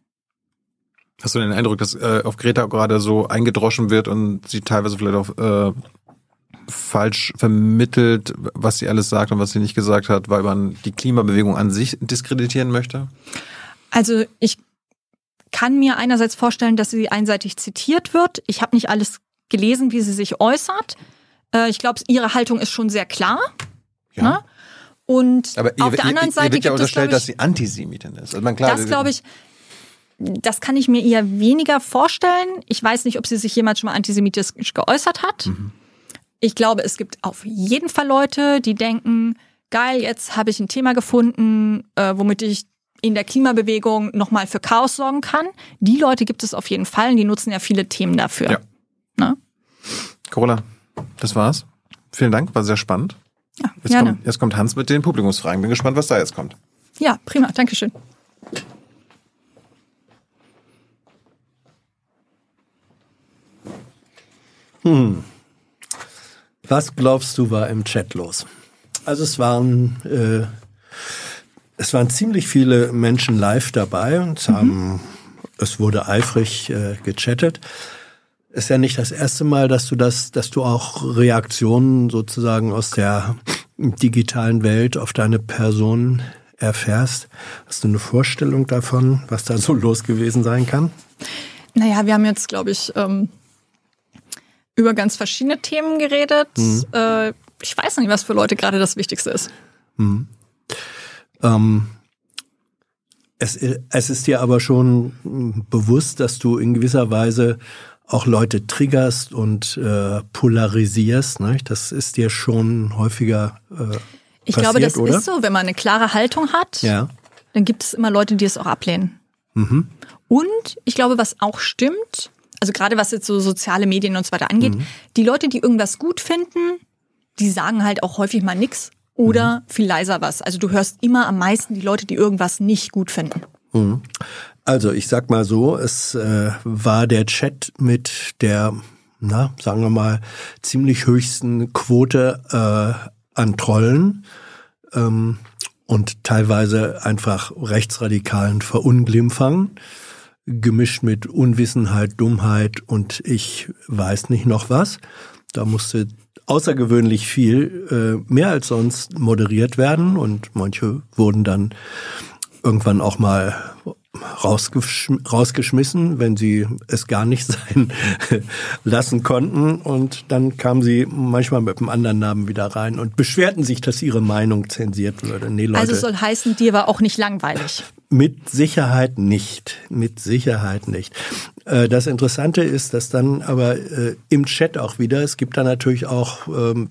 Hast du den Eindruck, dass äh, auf Greta gerade so eingedroschen wird und sie teilweise vielleicht auch äh, falsch vermittelt, was sie alles sagt und was sie nicht gesagt hat, weil man die Klimabewegung an sich diskreditieren möchte? Also ich kann mir einerseits vorstellen, dass sie einseitig zitiert wird. Ich habe nicht alles gelesen, wie sie sich äußert. Äh, ich glaube, ihre Haltung ist schon sehr klar. Ne? Und Aber ihr, auf der ihr, anderen ihr Seite wird ja es, unterstellt, glaube dass sie Antisemitin ist. Also man, klar, das glaube ich, das kann ich mir eher weniger vorstellen. Ich weiß nicht, ob sie sich jemals schon mal antisemitisch geäußert hat. Mhm. Ich glaube, es gibt auf jeden Fall Leute, die denken, geil, jetzt habe ich ein Thema gefunden, äh, womit ich in der Klimabewegung nochmal für Chaos sorgen kann. Die Leute gibt es auf jeden Fall und die nutzen ja viele Themen dafür. Ja. Ne? Carola, das war's. Vielen Dank, war sehr spannend. Ja, Jetzt gerne. kommt, jetzt kommt Hans mit den Publikumsfragen. Bin gespannt, was da jetzt kommt. Ja, prima, Dankeschön. Was glaubst du war im Chat los? Also es waren äh, es waren ziemlich viele Menschen live dabei und es haben es wurde eifrig äh, gechattet. Ist ja nicht das erste Mal, dass du das, dass du auch Reaktionen sozusagen aus der digitalen Welt auf deine Person erfährst. Hast du eine Vorstellung davon, was da so los gewesen sein kann? Naja, wir haben jetzt, glaube ich, ähm, über ganz verschiedene Themen geredet. Äh, ich weiß nicht, was für Leute gerade das Wichtigste ist. Ähm, es, es ist dir aber schon bewusst, dass du in gewisser Weise auch Leute triggerst und äh, polarisierst. Ne? Das ist dir schon häufiger äh, Ich passiert, glaube, das oder? ist so, wenn man eine klare Haltung hat, Ja. dann gibt es immer Leute, die es auch ablehnen. Mhm. Und ich glaube, was auch stimmt, also gerade was jetzt so soziale Medien und so weiter angeht, Mhm. die Leute, die irgendwas gut finden, die sagen halt auch häufig mal nix oder Mhm. viel leiser was. Also du hörst immer am meisten die Leute, die irgendwas nicht gut finden. Also ich sag mal so, es äh, war der Chat mit der, na, sagen wir mal, ziemlich höchsten Quote äh, an Trollen ähm, und teilweise einfach rechtsradikalen Verunglimpfern, gemischt mit Unwissenheit, Dummheit und ich weiß nicht noch was. Da musste außergewöhnlich viel, äh, mehr als sonst moderiert werden und manche wurden dann irgendwann auch mal rausgesch rausgeschmissen, wenn sie es gar nicht sein lassen konnten. Und dann kamen sie manchmal mit einem anderen Namen wieder rein und beschwerten sich, dass ihre Meinung zensiert würde. Nee, Leute, Also es soll heißen, dir war auch nicht langweilig. Mit Sicherheit nicht. Mit Sicherheit nicht. Äh, Das Interessante ist, dass dann aber äh, im Chat auch wieder, es gibt da natürlich auch ähm,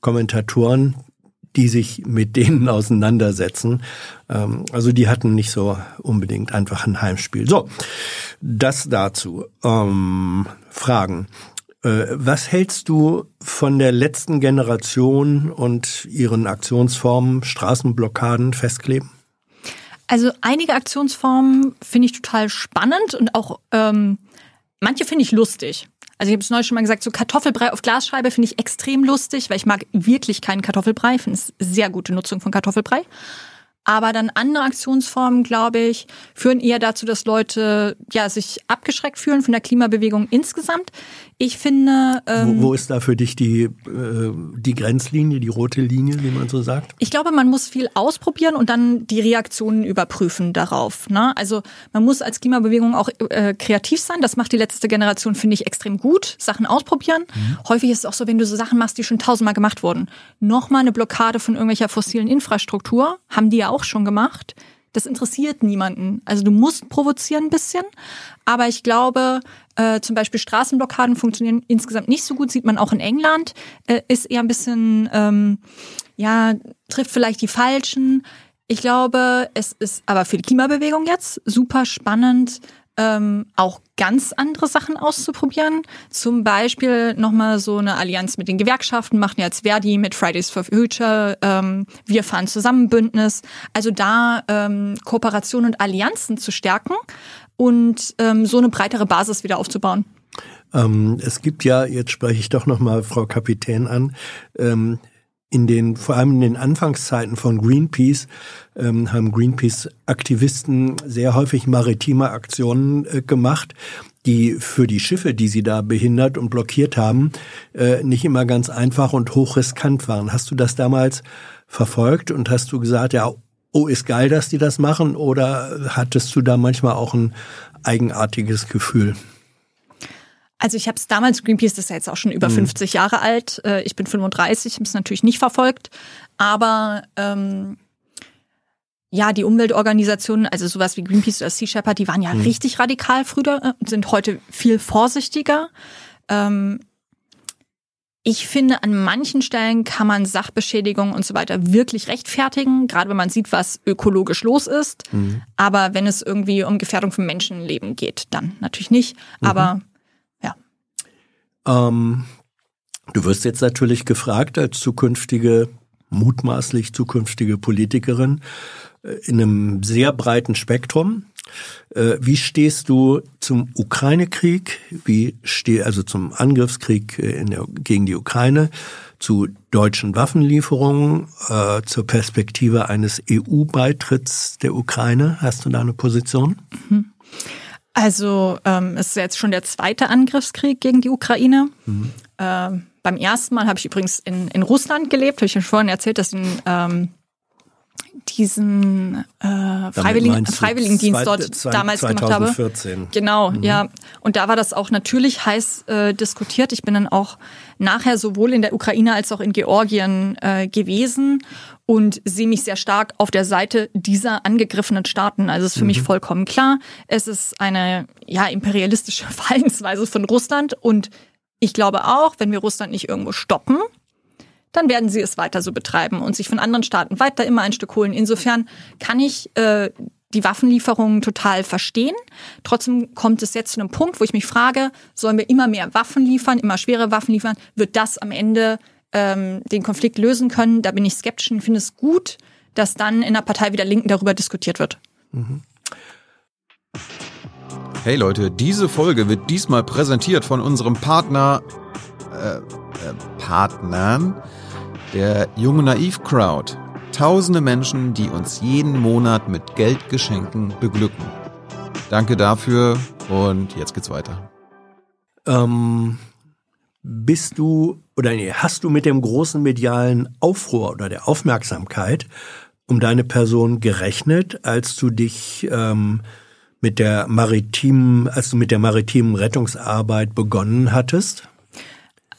Kommentatoren, die sich mit denen auseinandersetzen. Ähm, also die hatten nicht so unbedingt einfach ein Heimspiel. So, das dazu. Ähm, Fragen. Äh, Was hältst du von der letzten Generation und ihren Aktionsformen, Straßenblockaden, Festkleben? Also einige Aktionsformen finde ich total spannend und auch ähm, manche finde ich lustig. Also ich habe es neulich schon mal gesagt, so Kartoffelbrei auf Glasscheibe finde ich extrem lustig, weil ich mag wirklich keinen Kartoffelbrei. Finde es sehr gute Nutzung von Kartoffelbrei. Aber dann andere Aktionsformen, glaube ich, führen eher dazu, dass Leute ja sich abgeschreckt fühlen von der Klimabewegung insgesamt. Ich finde. Ähm, wo, wo ist da für dich die, äh, die Grenzlinie, die rote Linie, wie man so sagt? Ich glaube, man muss viel ausprobieren und dann die Reaktionen überprüfen darauf. Ne? Also man muss als Klimabewegung auch äh, kreativ sein. Das macht die letzte Generation, finde ich, extrem gut. Sachen ausprobieren. Mhm. Häufig ist es auch so, wenn du so Sachen machst, die schon tausendmal gemacht wurden. Nochmal eine Blockade von irgendwelcher fossilen Infrastruktur, haben die ja auch auch schon gemacht. Das interessiert niemanden. Also du musst provozieren ein bisschen, aber ich glaube, äh, zum Beispiel Straßenblockaden funktionieren insgesamt nicht so gut, sieht man auch in England, äh, ist eher ein bisschen, ähm, ja, trifft vielleicht die Falschen. Ich glaube, es ist aber für die Klimabewegung jetzt super spannend, ähm, auch ganz andere Sachen auszuprobieren. Zum Beispiel nochmal so eine Allianz mit den Gewerkschaften, machen jetzt Verdi mit Fridays for Future, ähm, wir fahren zusammen Bündnis. Also da ähm, Kooperation und Allianzen zu stärken und ähm, so eine breitere Basis wieder aufzubauen. Ähm, es gibt ja, jetzt spreche ich doch nochmal Frau Kapitän an, ähm, in den, vor allem in den Anfangszeiten von Greenpeace, ähm, haben Greenpeace-Aktivisten sehr häufig maritime Aktionen äh, gemacht, die für die Schiffe, die sie da behindert und blockiert haben, äh, nicht immer ganz einfach und hochriskant waren. Hast du das damals verfolgt und hast du gesagt, ja, oh, ist geil, dass die das machen? Oder hattest du da manchmal auch ein eigenartiges Gefühl? Also ich habe es damals, Greenpeace das ist ja jetzt auch schon über mhm. 50 Jahre alt, äh, ich bin 35, habe es natürlich nicht verfolgt, aber ähm, ja, die Umweltorganisationen, also sowas wie Greenpeace oder Sea Shepherd, die waren ja mhm. richtig radikal früher und äh, sind heute viel vorsichtiger. Ähm, ich finde, an manchen Stellen kann man Sachbeschädigung und so weiter wirklich rechtfertigen, gerade wenn man sieht, was ökologisch los ist. Mhm. Aber wenn es irgendwie um Gefährdung von Menschenleben geht, dann natürlich nicht. Mhm. Aber ähm, du wirst jetzt natürlich gefragt als zukünftige, mutmaßlich zukünftige Politikerin äh, in einem sehr breiten Spektrum. Äh, wie stehst du zum Ukraine-Krieg? Wie steh also zum Angriffskrieg äh, der, gegen die Ukraine? Zu deutschen Waffenlieferungen? Äh, zur Perspektive eines EU-Beitritts der Ukraine? Hast du da eine Position? Mhm. Also ähm, es ist jetzt schon der zweite Angriffskrieg gegen die Ukraine. Mhm. Ähm, beim ersten Mal habe ich übrigens in, in Russland gelebt, habe ich schon vorhin erzählt, dass in ähm, diesen äh, Freiwilligen, Freiwilligendienst dort zwei, damals 2014. gemacht habe. Genau, mhm. ja. Und da war das auch natürlich heiß äh, diskutiert. Ich bin dann auch nachher sowohl in der Ukraine als auch in Georgien äh, gewesen und sehe mich sehr stark auf der Seite dieser angegriffenen Staaten. Also es ist für mhm. mich vollkommen klar, es ist eine ja imperialistische Verhaltensweise von Russland und ich glaube auch, wenn wir Russland nicht irgendwo stoppen, dann werden sie es weiter so betreiben und sich von anderen Staaten weiter immer ein Stück holen. Insofern kann ich äh, die Waffenlieferungen total verstehen. Trotzdem kommt es jetzt zu einem Punkt, wo ich mich frage, sollen wir immer mehr Waffen liefern, immer schwere Waffen liefern? Wird das am Ende ähm, den Konflikt lösen können? Da bin ich skeptisch und finde es gut, dass dann in der Partei wieder Linken darüber diskutiert wird. Mhm. Hey Leute, diese Folge wird diesmal präsentiert von unserem Partner, äh, äh, Partnern der Junge Naiv Crowd. Tausende Menschen, die uns jeden Monat mit Geldgeschenken beglücken. Danke dafür und jetzt geht's weiter. Ähm, bist du oder nee, hast du mit dem großen medialen Aufruhr oder der Aufmerksamkeit um deine Person gerechnet, als du dich ähm, mit der maritimen, als du mit der maritimen Rettungsarbeit begonnen hattest?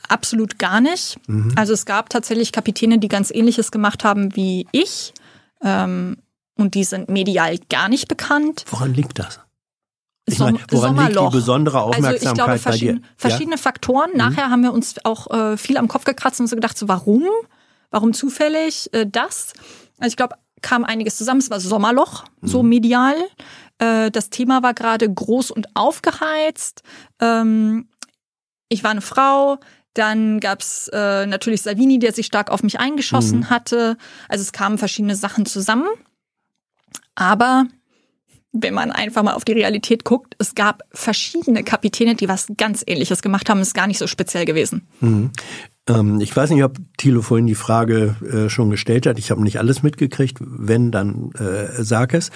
Absolut gar nicht. Mhm. Also es gab tatsächlich Kapitäne, die ganz ähnliches gemacht haben wie ich. Ähm, und die sind medial gar nicht bekannt. Woran liegt das? Ich meine, woran liegt die besondere Aufmerksamkeit also ich glaube, verschiedene, verschiedene ja? Faktoren. Mhm. Nachher haben wir uns auch äh, viel am Kopf gekratzt und so gedacht, so warum? Warum zufällig äh, das? Also ich glaube, kam einiges zusammen. Es war Sommerloch, mhm. so medial. Äh, das Thema war gerade groß und aufgeheizt. Ähm, ich war eine Frau, dann gab's äh, natürlich Salvini, der sich stark auf mich eingeschossen mhm. hatte. Also es kamen verschiedene Sachen zusammen. Aber wenn man einfach mal auf die Realität guckt, es gab verschiedene Kapitäne, die was ganz ähnliches gemacht haben, ist gar nicht so speziell gewesen. Mhm. Ähm, ich weiß nicht, ob Thilo vorhin die Frage äh, schon gestellt hat. Ich habe nicht alles mitgekriegt. Wenn, dann äh, sag es.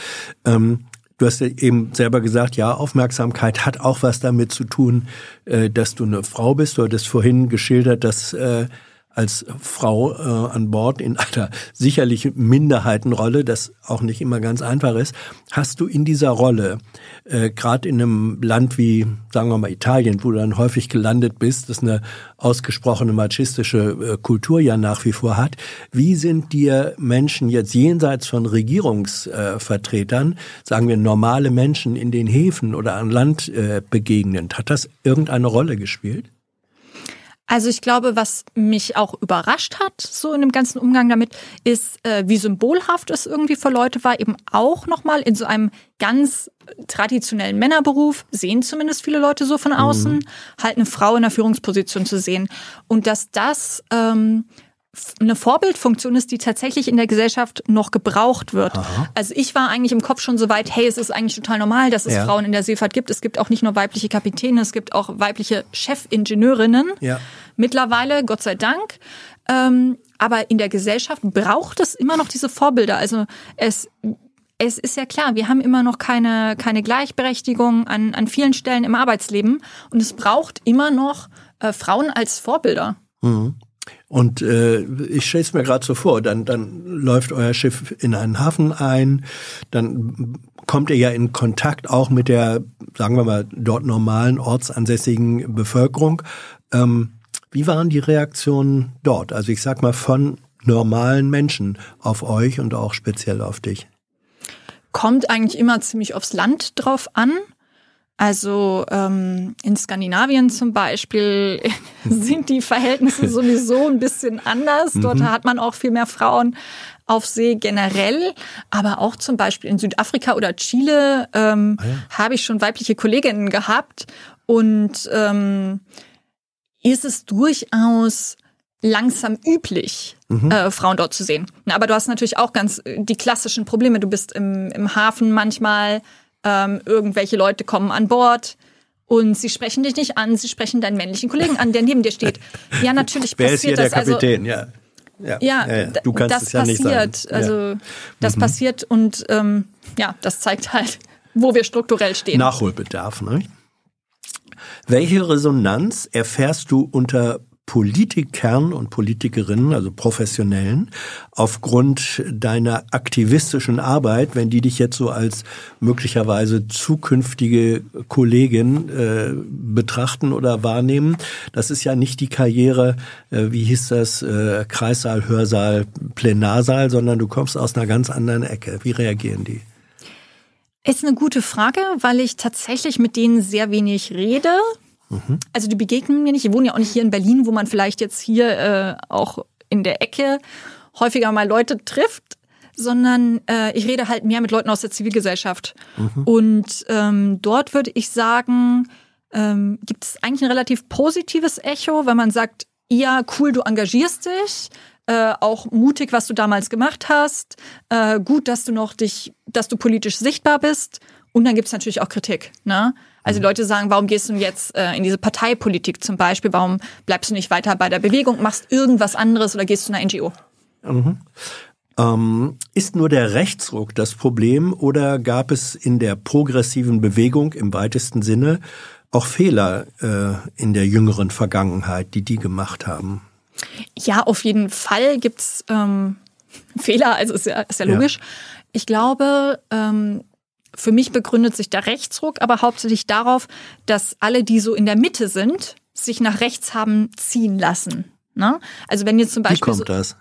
Ähm, Du hast ja eben selber gesagt, ja, Aufmerksamkeit hat auch was damit zu tun, äh, dass du eine Frau bist. Du hattest vorhin geschildert, dass äh, als Frau äh, an Bord in einer sicherlich Minderheitenrolle, das auch nicht immer ganz einfach ist, hast du in dieser Rolle, äh, gerade in einem Land wie, sagen wir mal, Italien, wo du dann häufig gelandet bist, das eine ausgesprochene machistische äh, Kultur ja nach wie vor hat, wie sind dir Menschen jetzt jenseits von Regierungsvertretern, sagen wir normale Menschen in den Häfen oder an Land äh, begegnend? Hat das irgendeine Rolle gespielt? Also ich glaube, was mich auch überrascht hat, so in dem ganzen Umgang damit, ist, äh, wie symbolhaft es irgendwie für Leute war, eben auch nochmal in so einem ganz traditionellen Männerberuf, sehen zumindest viele Leute so von außen, mhm. halt eine Frau in der Führungsposition zu sehen. Und dass das ähm, eine Vorbildfunktion ist, die tatsächlich in der Gesellschaft noch gebraucht wird. Aha. Also ich war eigentlich im Kopf schon so weit, hey, es ist eigentlich total normal, dass es ja. Frauen in der Seefahrt gibt. Es gibt auch nicht nur weibliche Kapitäne, es gibt auch weibliche Chefingenieurinnen. Ja. Mittlerweile, Gott sei Dank. Ähm, aber in der Gesellschaft braucht es immer noch diese Vorbilder. Also es es ist ja klar, wir haben immer noch keine, keine Gleichberechtigung an, an vielen Stellen im Arbeitsleben und es braucht immer noch äh, Frauen als Vorbilder. Mhm. Und äh, ich stelle es mir gerade so vor, dann, dann läuft euer Schiff in einen Hafen ein, dann kommt ihr ja in Kontakt auch mit der, sagen wir mal, dort normalen ortsansässigen Bevölkerung. Ähm, wie waren die Reaktionen dort? Also ich sag mal von normalen Menschen auf euch und auch speziell auf dich. Kommt eigentlich immer ziemlich aufs Land drauf an. Also ähm, in Skandinavien zum Beispiel sind die Verhältnisse sowieso ein bisschen anders. Dort mhm. hat man auch viel mehr Frauen auf See generell, aber auch zum Beispiel in Südafrika oder Chile ähm, ah ja. habe ich schon weibliche Kolleginnen gehabt und ähm, ist es durchaus langsam üblich, mhm. äh, Frauen dort zu sehen. Aber du hast natürlich auch ganz äh, die klassischen Probleme. Du bist im, im Hafen manchmal ähm, irgendwelche Leute kommen an Bord und sie sprechen dich nicht an, sie sprechen deinen männlichen Kollegen an, der neben dir steht. Ja, natürlich Wer passiert ist hier das. Der Kapitän? Also, ja. Ja, ja, ja, du kannst das es ja passiert. Nicht sagen. Also das mhm. passiert und ähm, ja, das zeigt halt, wo wir strukturell stehen. Nachholbedarf, ne? Welche Resonanz erfährst du unter Politikern und Politikerinnen, also Professionellen, aufgrund deiner aktivistischen Arbeit, wenn die dich jetzt so als möglicherweise zukünftige Kollegin äh, betrachten oder wahrnehmen. Das ist ja nicht die Karriere, äh, wie hieß das, äh, Kreissaal, Hörsaal, Plenarsaal, sondern du kommst aus einer ganz anderen Ecke. Wie reagieren die? Ist eine gute Frage, weil ich tatsächlich mit denen sehr wenig rede. Mhm. Also die begegnen mir nicht. Ich wohne ja auch nicht hier in Berlin, wo man vielleicht jetzt hier äh, auch in der Ecke häufiger mal Leute trifft, sondern äh, ich rede halt mehr mit Leuten aus der Zivilgesellschaft. Mhm. Und ähm, dort würde ich sagen, ähm, gibt es eigentlich ein relativ positives Echo, wenn man sagt, ja, cool, du engagierst dich, äh, auch mutig, was du damals gemacht hast, äh, gut, dass du noch dich, dass du politisch sichtbar bist. Und dann gibt es natürlich auch Kritik. Ne? Also die Leute sagen, warum gehst du jetzt äh, in diese Parteipolitik zum Beispiel? Warum bleibst du nicht weiter bei der Bewegung, machst irgendwas anderes oder gehst zu einer NGO? Mhm. Ähm, ist nur der Rechtsruck das Problem oder gab es in der progressiven Bewegung im weitesten Sinne auch Fehler äh, in der jüngeren Vergangenheit, die die gemacht haben? Ja, auf jeden Fall gibt's ähm, Fehler, also ist ja, ist ja logisch. Ja. Ich glaube, ähm, für mich begründet sich der Rechtsruck aber hauptsächlich darauf, dass alle, die so in der Mitte sind, sich nach rechts haben ziehen lassen. Ne? Also wenn jetzt zum Beispiel. Wie kommt so, das?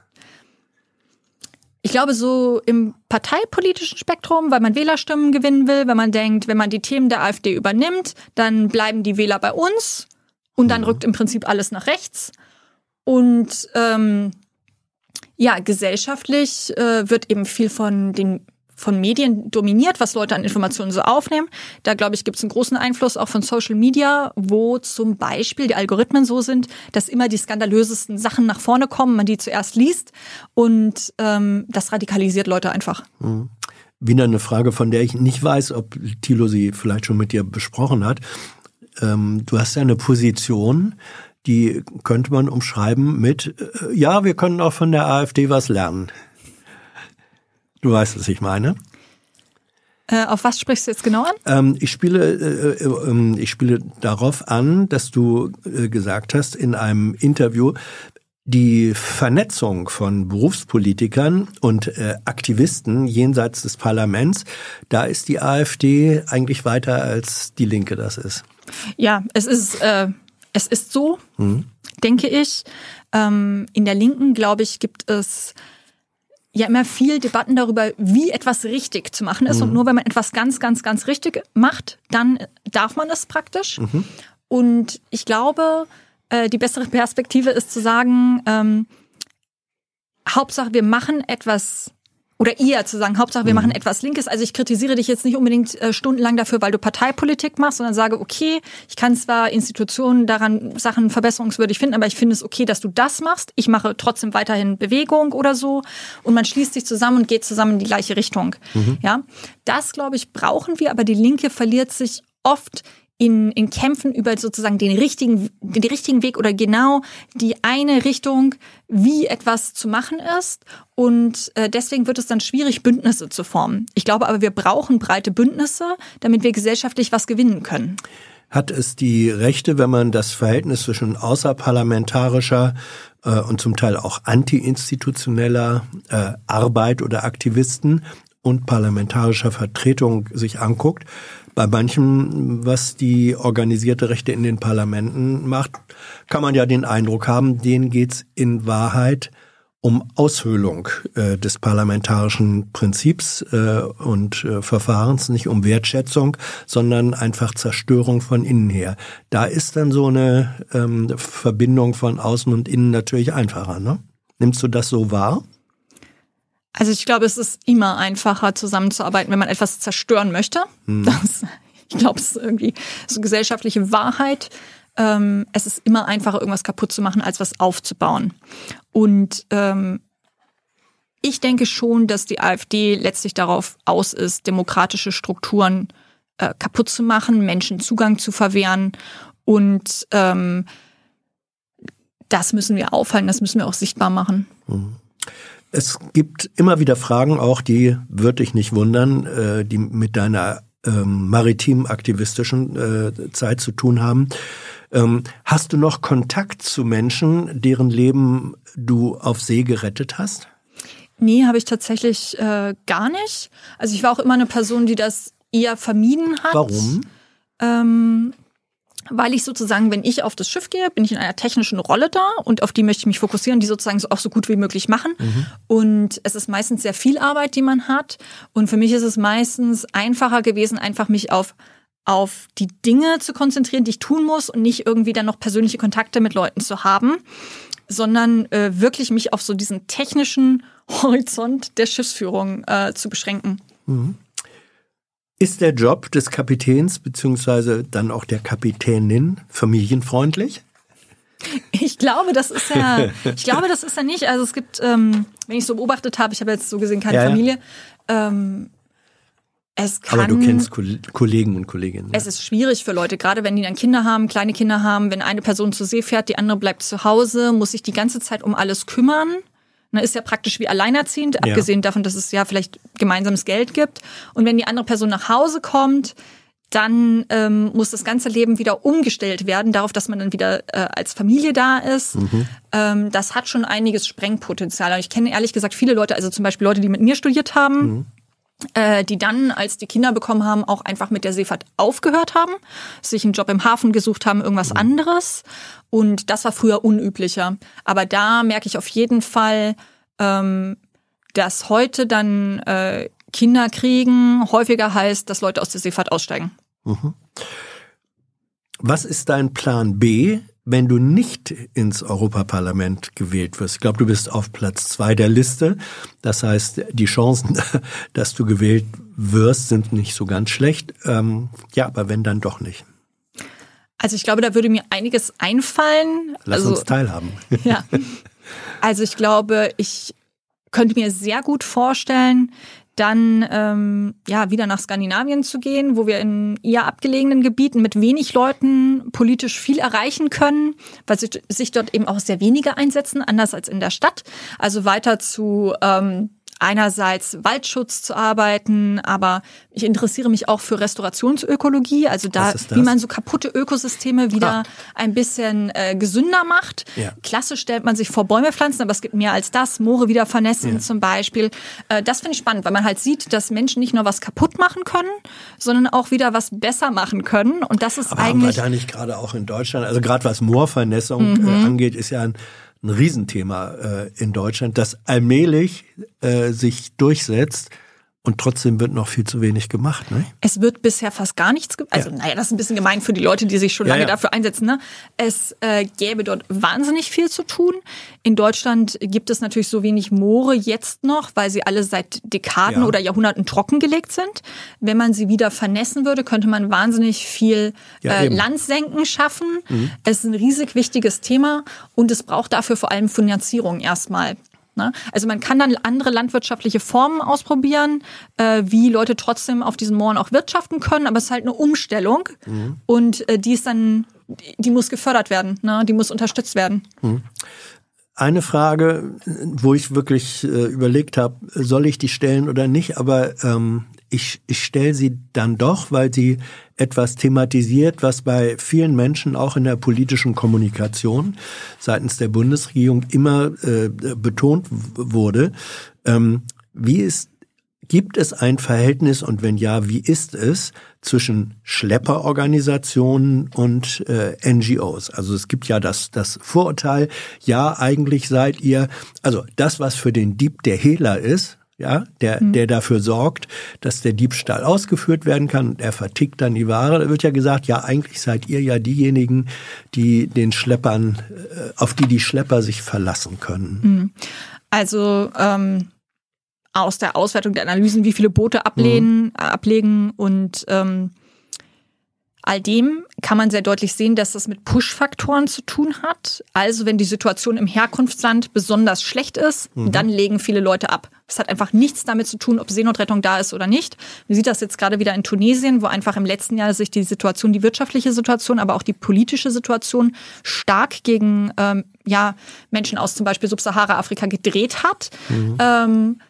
Ich glaube, so im parteipolitischen Spektrum, weil man Wählerstimmen gewinnen will, wenn man denkt, wenn man die Themen der AfD übernimmt, dann bleiben die Wähler bei uns und dann mhm. rückt im Prinzip alles nach rechts. Und ähm, ja, gesellschaftlich äh, wird eben viel von den von Medien dominiert, was Leute an Informationen so aufnehmen. Da, glaube ich, gibt es einen großen Einfluss auch von Social Media, wo zum Beispiel die Algorithmen so sind, dass immer die skandalösesten Sachen nach vorne kommen, man die zuerst liest und ähm, das radikalisiert Leute einfach. Mhm. wieder eine Frage, von der ich nicht weiß, ob Thilo sie vielleicht schon mit dir besprochen hat. Ähm, du hast ja eine Position, die könnte man umschreiben mit, äh, ja, wir können auch von der AfD was lernen. Du weißt, was ich meine. Äh, auf was sprichst du jetzt genau an? Ähm, ich spiele, äh, äh, ähm, ich spiele darauf an, dass du äh, gesagt hast in einem Interview, die Vernetzung von Berufspolitikern und äh, Aktivisten jenseits des Parlaments, da ist die AfD eigentlich weiter als die Linke das ist. Ja, es ist, äh, es ist so, mhm. denke ich. Ähm, in der Linken, glaube ich, gibt es ja immer viel Debatten darüber, wie etwas richtig zu machen ist. Mhm. Und nur wenn man etwas ganz, ganz, ganz richtig macht, dann darf man es praktisch. Mhm. Und ich glaube, äh, die bessere Perspektive ist zu sagen, ähm, Hauptsache wir machen etwas oder eher zu sagen, Hauptsache wir mhm. machen etwas Linkes. Also ich kritisiere dich jetzt nicht unbedingt äh, stundenlang dafür, weil du Parteipolitik machst, sondern sage, okay, ich kann zwar Institutionen daran Sachen verbesserungswürdig finden, aber ich finde es okay, dass du das machst. Ich mache trotzdem weiterhin Bewegung oder so und man schließt sich zusammen und geht zusammen in die gleiche Richtung. Mhm. Ja, das glaube ich brauchen wir, aber die Linke verliert sich oft in, in Kämpfen über sozusagen den richtigen, den richtigen Weg oder genau die eine Richtung, wie etwas zu machen ist. Und äh, deswegen wird es dann schwierig, Bündnisse zu formen. Ich glaube aber, wir brauchen breite Bündnisse, damit wir gesellschaftlich was gewinnen können. Hat es die Rechte, wenn man das Verhältnis zwischen außerparlamentarischer äh, und zum Teil auch antiinstitutioneller äh, Arbeit oder Aktivisten und parlamentarischer Vertretung sich anguckt, bei manchem, was die organisierte Rechte in den Parlamenten macht, kann man ja den Eindruck haben, denen geht's in Wahrheit um Aushöhlung äh, des parlamentarischen Prinzips äh, und äh, Verfahrens, nicht um Wertschätzung, sondern einfach Zerstörung von innen her. Da ist dann so eine ähm, Verbindung von außen und innen natürlich einfacher. Ne? Nimmst du das so wahr? Also ich glaube, es ist immer einfacher zusammenzuarbeiten, wenn man etwas zerstören möchte. Hm. Das, ich glaube, es ist irgendwie so gesellschaftliche Wahrheit. Ähm, es ist immer einfacher, irgendwas kaputt zu machen, als was aufzubauen. Und ähm, ich denke schon, dass die AfD letztlich darauf aus ist, demokratische Strukturen äh, kaputt zu machen, Menschen Zugang zu verwehren. Und ähm, das müssen wir aufhalten, das müssen wir auch sichtbar machen. Mhm. Es gibt immer wieder Fragen, auch die würde ich nicht wundern, äh, die mit deiner ähm, maritim-aktivistischen äh, Zeit zu tun haben. Ähm, hast du noch Kontakt zu Menschen, deren Leben du auf See gerettet hast? Nee, habe ich tatsächlich äh, gar nicht. Also ich war auch immer eine Person, die das eher vermieden hat. Warum? Ähm, weil ich sozusagen, wenn ich auf das Schiff gehe, bin ich in einer technischen Rolle da und auf die möchte ich mich fokussieren, die sozusagen so auch so gut wie möglich machen. Mhm. Und es ist meistens sehr viel Arbeit, die man hat. Und für mich ist es meistens einfacher gewesen, einfach mich auf auf die Dinge zu konzentrieren, die ich tun muss und nicht irgendwie dann noch persönliche Kontakte mit Leuten zu haben, sondern äh, wirklich mich auf so diesen technischen Horizont der Schiffsführung äh, zu beschränken. Mhm. Ist der Job des Kapitäns beziehungsweise dann auch der Kapitänin familienfreundlich? Ich glaube, das ist ja, ich glaube, das ist ja nicht. Also es gibt, ähm, wenn ich so beobachtet habe, ich habe jetzt so gesehen keine ja, Familie. Ähm, es kann, Aber du kennst Kollegen und Kolleginnen. Es ist schwierig für Leute, gerade wenn die dann Kinder haben, kleine Kinder haben. Wenn eine Person zur See fährt, die andere bleibt zu Hause, muss sich die ganze Zeit um alles kümmern. Ne, ist ja praktisch wie alleinerziehend, ja. abgesehen davon, dass es ja vielleicht gemeinsames Geld gibt. Und wenn die andere Person nach Hause kommt, dann ähm, muss das ganze Leben wieder umgestellt werden, darauf, dass man dann wieder äh, als Familie da ist. Mhm. Ähm, das hat schon einiges Sprengpotenzial. Und ich kenne ehrlich gesagt viele Leute, also zum Beispiel Leute, die mit mir studiert haben. Mhm die dann, als die Kinder bekommen haben, auch einfach mit der Seefahrt aufgehört haben, sich einen Job im Hafen gesucht haben, irgendwas mhm. anderes. Und das war früher unüblicher. Aber da merke ich auf jeden Fall, ähm, dass heute dann äh, Kinder kriegen häufiger heißt, dass Leute aus der Seefahrt aussteigen. Mhm. Was ist dein Plan B, wenn du nicht ins Europaparlament gewählt wirst. Ich glaube, du bist auf Platz zwei der Liste. Das heißt, die Chancen, dass du gewählt wirst, sind nicht so ganz schlecht. Ähm, ja, aber wenn dann doch nicht. Also ich glaube, da würde mir einiges einfallen. Lass also, uns teilhaben. Ja. Also ich glaube, ich könnte mir sehr gut vorstellen, dann ähm, ja wieder nach Skandinavien zu gehen, wo wir in eher abgelegenen Gebieten mit wenig Leuten politisch viel erreichen können, weil sich dort eben auch sehr wenige einsetzen, anders als in der Stadt. Also weiter zu ähm, einerseits Waldschutz zu arbeiten, aber ich interessiere mich auch für Restaurationsökologie, also da, wie man so kaputte Ökosysteme wieder ah. ein bisschen äh, gesünder macht. Ja. Klassisch stellt man sich vor Bäume pflanzen, aber es gibt mehr als das. Moore wieder vernässen ja. zum Beispiel. Äh, das finde ich spannend, weil man halt sieht, dass Menschen nicht nur was kaputt machen können, sondern auch wieder was besser machen können. Und das ist aber eigentlich. Haben wir da nicht gerade auch in Deutschland, also gerade was Moorvernässung mhm. äh, angeht, ist ja ein ein Riesenthema äh, in Deutschland, das allmählich äh, sich durchsetzt. Und trotzdem wird noch viel zu wenig gemacht, ne? Es wird bisher fast gar nichts, also ja. naja, das ist ein bisschen gemein für die Leute, die sich schon lange ja, ja. dafür einsetzen. Ne? Es äh, gäbe dort wahnsinnig viel zu tun. In Deutschland gibt es natürlich so wenig Moore jetzt noch, weil sie alle seit Dekaden oder Jahrhunderten trockengelegt sind. Wenn man sie wieder vernässen würde, könnte man wahnsinnig viel äh, Landsenken schaffen. Mhm. Es ist ein riesig wichtiges Thema und es braucht dafür vor allem Finanzierung erstmal. Ne? Also man kann dann andere landwirtschaftliche Formen ausprobieren, äh, wie Leute trotzdem auf diesen Mooren auch wirtschaften können, aber es ist halt eine Umstellung mhm. und äh, die ist dann, die muss gefördert werden, ne? die muss unterstützt werden. Mhm. Eine Frage, wo ich wirklich äh, überlegt habe, soll ich die stellen oder nicht, aber ähm, ich, ich stelle sie dann doch, weil sie etwas thematisiert, was bei vielen Menschen auch in der politischen Kommunikation seitens der Bundesregierung immer äh, betont wurde. Ähm, wie ist Gibt es ein Verhältnis und wenn ja, wie ist es zwischen Schlepperorganisationen und äh, NGOs? Also es gibt ja das, das Vorurteil, ja, eigentlich seid ihr, also das, was für den Dieb der Hehler ist, ja, der, mhm. der dafür sorgt, dass der Diebstahl ausgeführt werden kann und er vertickt dann die Ware. Da wird ja gesagt, ja, eigentlich seid ihr ja diejenigen, die den Schleppern, äh, auf die die Schlepper sich verlassen können. Mhm. Also ähm, aus der Auswertung der Analysen, wie viele Boote ablehnen, mhm. ablegen und ähm, all dem kann man sehr deutlich sehen, dass das mit Push-Faktoren zu tun hat. Also wenn die Situation im Herkunftsland besonders schlecht ist, mhm. dann legen viele Leute ab. Das hat einfach nichts damit zu tun, ob Seenotrettung da ist oder nicht. Man sieht das jetzt gerade wieder in Tunesien, wo einfach im letzten Jahr sich die Situation, die wirtschaftliche Situation, aber auch die politische Situation stark gegen ähm, ja, Menschen aus zum Beispiel Subsahara-Afrika gedreht hat. Mhm. Ähm,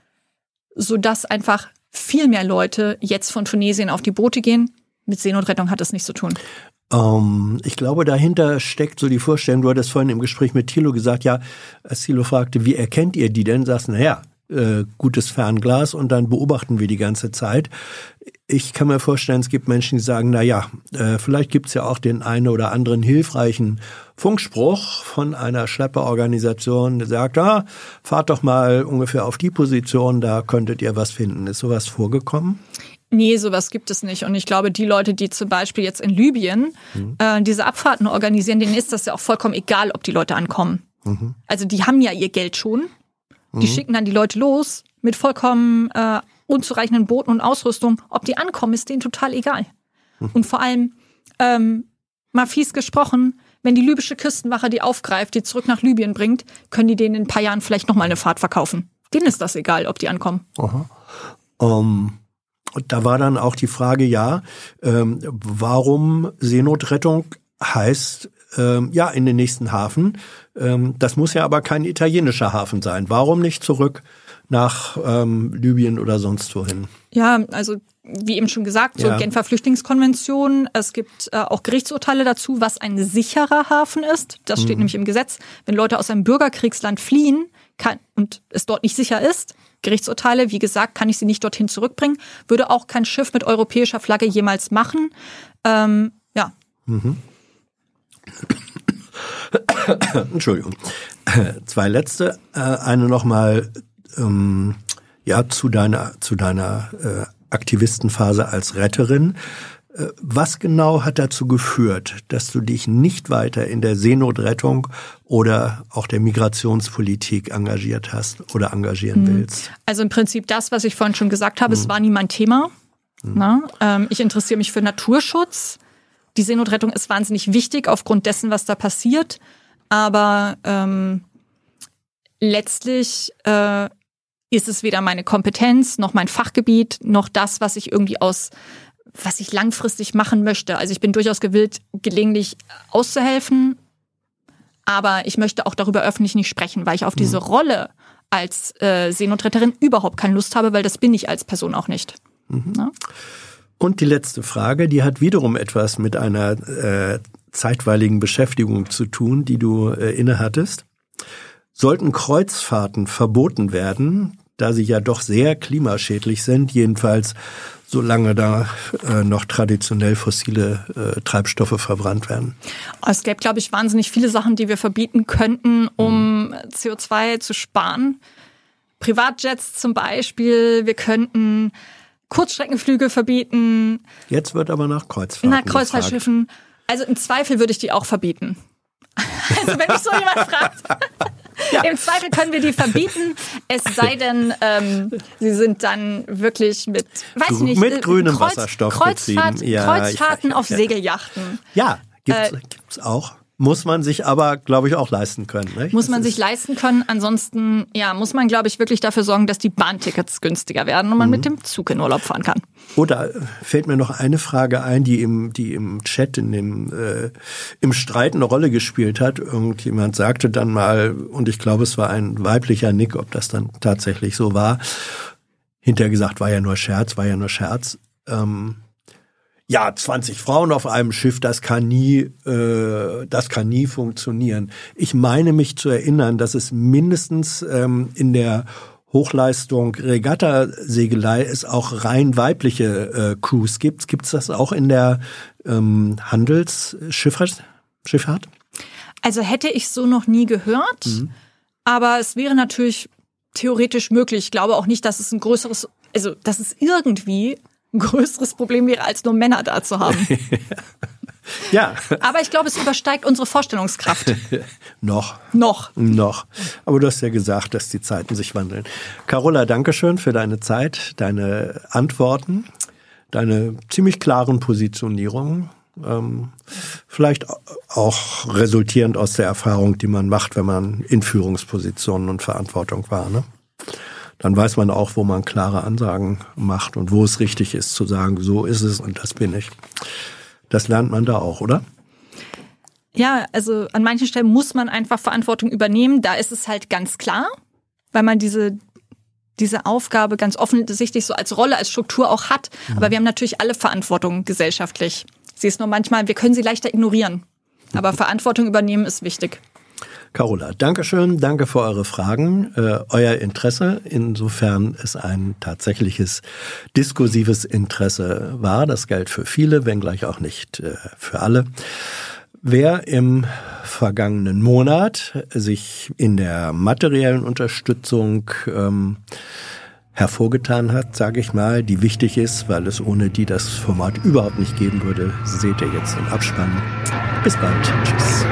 sodass einfach viel mehr Leute jetzt von Tunesien auf die Boote gehen. Mit Seenotrettung hat das nichts zu tun. Ähm, ich glaube, dahinter steckt so die Vorstellung, du hattest vorhin im Gespräch mit Thilo gesagt, ja, als Thilo fragte, wie erkennt ihr die denn, sagst, naja, äh, gutes Fernglas und dann beobachten wir die ganze Zeit. Ich kann mir vorstellen, es gibt Menschen, die sagen, na ja, äh, vielleicht gibt's ja auch den einen oder anderen hilfreichen Funkspruch von einer Schlepperorganisation, der sagt, ah, fahrt doch mal ungefähr auf die Position, da könntet ihr was finden. Ist sowas vorgekommen? Nee, sowas gibt es nicht. Und ich glaube, die Leute, die zum Beispiel jetzt in Libyen mhm. äh, diese Abfahrten organisieren, denen ist das ja auch vollkommen egal, ob die Leute ankommen. Mhm. Also die haben ja ihr Geld schon. Die mhm. schicken dann die Leute los mit vollkommen äh, unzureichenden Booten und Ausrüstung. Ob die ankommen, ist denen total egal. Mhm. Und vor allem, ähm, mal fies gesprochen, wenn die libysche Küstenwache die aufgreift, die zurück nach Libyen bringt, können die denen in ein paar Jahren vielleicht nochmal eine Fahrt verkaufen. Denen ist das egal, ob die ankommen. Aha. Um, und da war dann auch die Frage, ja, ähm, warum Seenotrettung heißt, ähm, ja, in den nächsten Hafen. Ähm, das muss ja aber kein italienischer Hafen sein. Warum nicht zurück nach ähm, Libyen oder sonst wohin? Ja, also wie eben schon gesagt, so ja. Genfer Flüchtlingskonvention. Es gibt äh, auch Gerichtsurteile dazu, was ein sicherer Hafen ist. Das steht mhm. nämlich im Gesetz. Wenn Leute aus einem Bürgerkriegsland fliehen kann, und es dort nicht sicher ist, Gerichtsurteile, wie gesagt, kann ich sie nicht dorthin zurückbringen, würde auch kein Schiff mit europäischer Flagge jemals machen. Ähm, ja. Mhm. Entschuldigung. Zwei letzte. Äh, eine nochmal ähm, ja, zu deiner, zu deiner äh, Aktivistenphase als Retterin. Äh, was genau hat dazu geführt, dass du dich nicht weiter in der Seenotrettung oder auch der Migrationspolitik engagiert hast oder engagieren hm. willst? Also im Prinzip das, was ich vorhin schon gesagt habe, hm. es war nie mein Thema. Hm. Ähm, ich interessiere mich für Naturschutz. Die Seenotrettung ist wahnsinnig wichtig aufgrund dessen, was da passiert. Aber ähm, letztlich äh, ist es weder meine Kompetenz noch mein Fachgebiet noch das, was ich irgendwie aus was ich langfristig machen möchte. Also ich bin durchaus gewillt, gelegentlich auszuhelfen, aber ich möchte auch darüber öffentlich nicht sprechen, weil ich auf diese Rolle als äh, Seenotretterin überhaupt keine Lust habe, weil das bin ich als Person auch nicht. Ja? Und die letzte Frage, die hat wiederum etwas mit einer äh, zeitweiligen Beschäftigung zu tun, die du äh, innehattest. Sollten Kreuzfahrten verboten werden, da sie ja doch sehr klimaschädlich sind, jedenfalls solange da äh, noch traditionell fossile äh, Treibstoffe verbrannt werden. Es gäbe, glaube ich, wahnsinnig viele Sachen, die wir verbieten könnten, um CO2 zu sparen. Privatjets zum Beispiel. Wir könnten Kurzstreckenflüge verbieten. Jetzt wird aber nach Kreuzfahrten Na, gefragt. Kreuzfahrtschiffen. Also im Zweifel würde ich die auch verbieten. Also wenn mich so jemand fragt. Im Zweifel können wir die verbieten, es sei denn, ähm, sie sind dann wirklich mit, weiß Grü- nicht, mit äh, grünem Wasserstoff Kreuzfahrt. Ja, Kreuzfahrten ja, ja, auf ja. Segelyachten. Ja, gibt's, Äh, gibt's auch. Muss man sich aber, glaube ich, auch leisten können. Nicht? Muss Das man sich leisten können. Ansonsten, ja, muss man, glaube ich, wirklich dafür sorgen, dass die Bahntickets günstiger werden und man Mhm. mit dem Zug in Urlaub fahren kann. Oder äh, fällt mir noch eine Frage ein, die im, die im Chat, in dem, äh, im Streit eine Rolle gespielt hat. Irgendjemand sagte dann mal, und ich glaube, es war ein weiblicher Nick, ob das dann tatsächlich so war. Hinterher gesagt, war ja nur Scherz, war ja nur Scherz. Ähm, ja, 20 Frauen auf einem Schiff, das kann nie, äh, das kann nie funktionieren. Ich meine mich zu erinnern, dass es mindestens ähm, in der Hochleistung Regattasegelei es auch rein weibliche äh, Crews gibt. Gibt es das auch in der ähm, Handelsschifffahrt? Schifffahrt? Also hätte ich so noch nie gehört, aber es wäre natürlich theoretisch möglich. Ich glaube auch nicht, dass es ein größeres, also dass es irgendwie ein größeres Problem wäre, als nur Männer da zu haben. Ja, Aber ich glaube, es übersteigt unsere Vorstellungskraft. noch. Noch. Noch. Aber du hast ja gesagt, dass die Zeiten sich wandeln. Carola, Dankeschön für deine Zeit, deine Antworten, deine ziemlich klaren Positionierungen. Ähm, vielleicht auch resultierend aus der Erfahrung, die man macht, wenn man in Führungspositionen und Verantwortung war. Ne? Dann weiß man auch, wo man klare Ansagen macht und wo es richtig ist zu sagen, so ist es und das bin ich. Das lernt man da auch, oder? Ja, also an manchen Stellen muss man einfach Verantwortung übernehmen. Da ist es halt ganz klar, weil man diese diese Aufgabe ganz offensichtlich so als Rolle, als Struktur auch hat. Aber wir haben natürlich alle Verantwortung gesellschaftlich. Sie ist nur manchmal, wir können sie leichter ignorieren. Aber Verantwortung übernehmen ist wichtig. Carola, Dankeschön, danke für eure Fragen, äh, euer Interesse, insofern es ein tatsächliches diskursives Interesse war. Das gilt für viele, wenngleich auch nicht äh, für alle. Wer im vergangenen Monat sich in der materiellen Unterstützung ähm, hervorgetan hat, sage ich mal, die wichtig ist, weil es ohne die das Format überhaupt nicht geben würde, seht ihr jetzt im Abspann. Bis bald. Tschüss.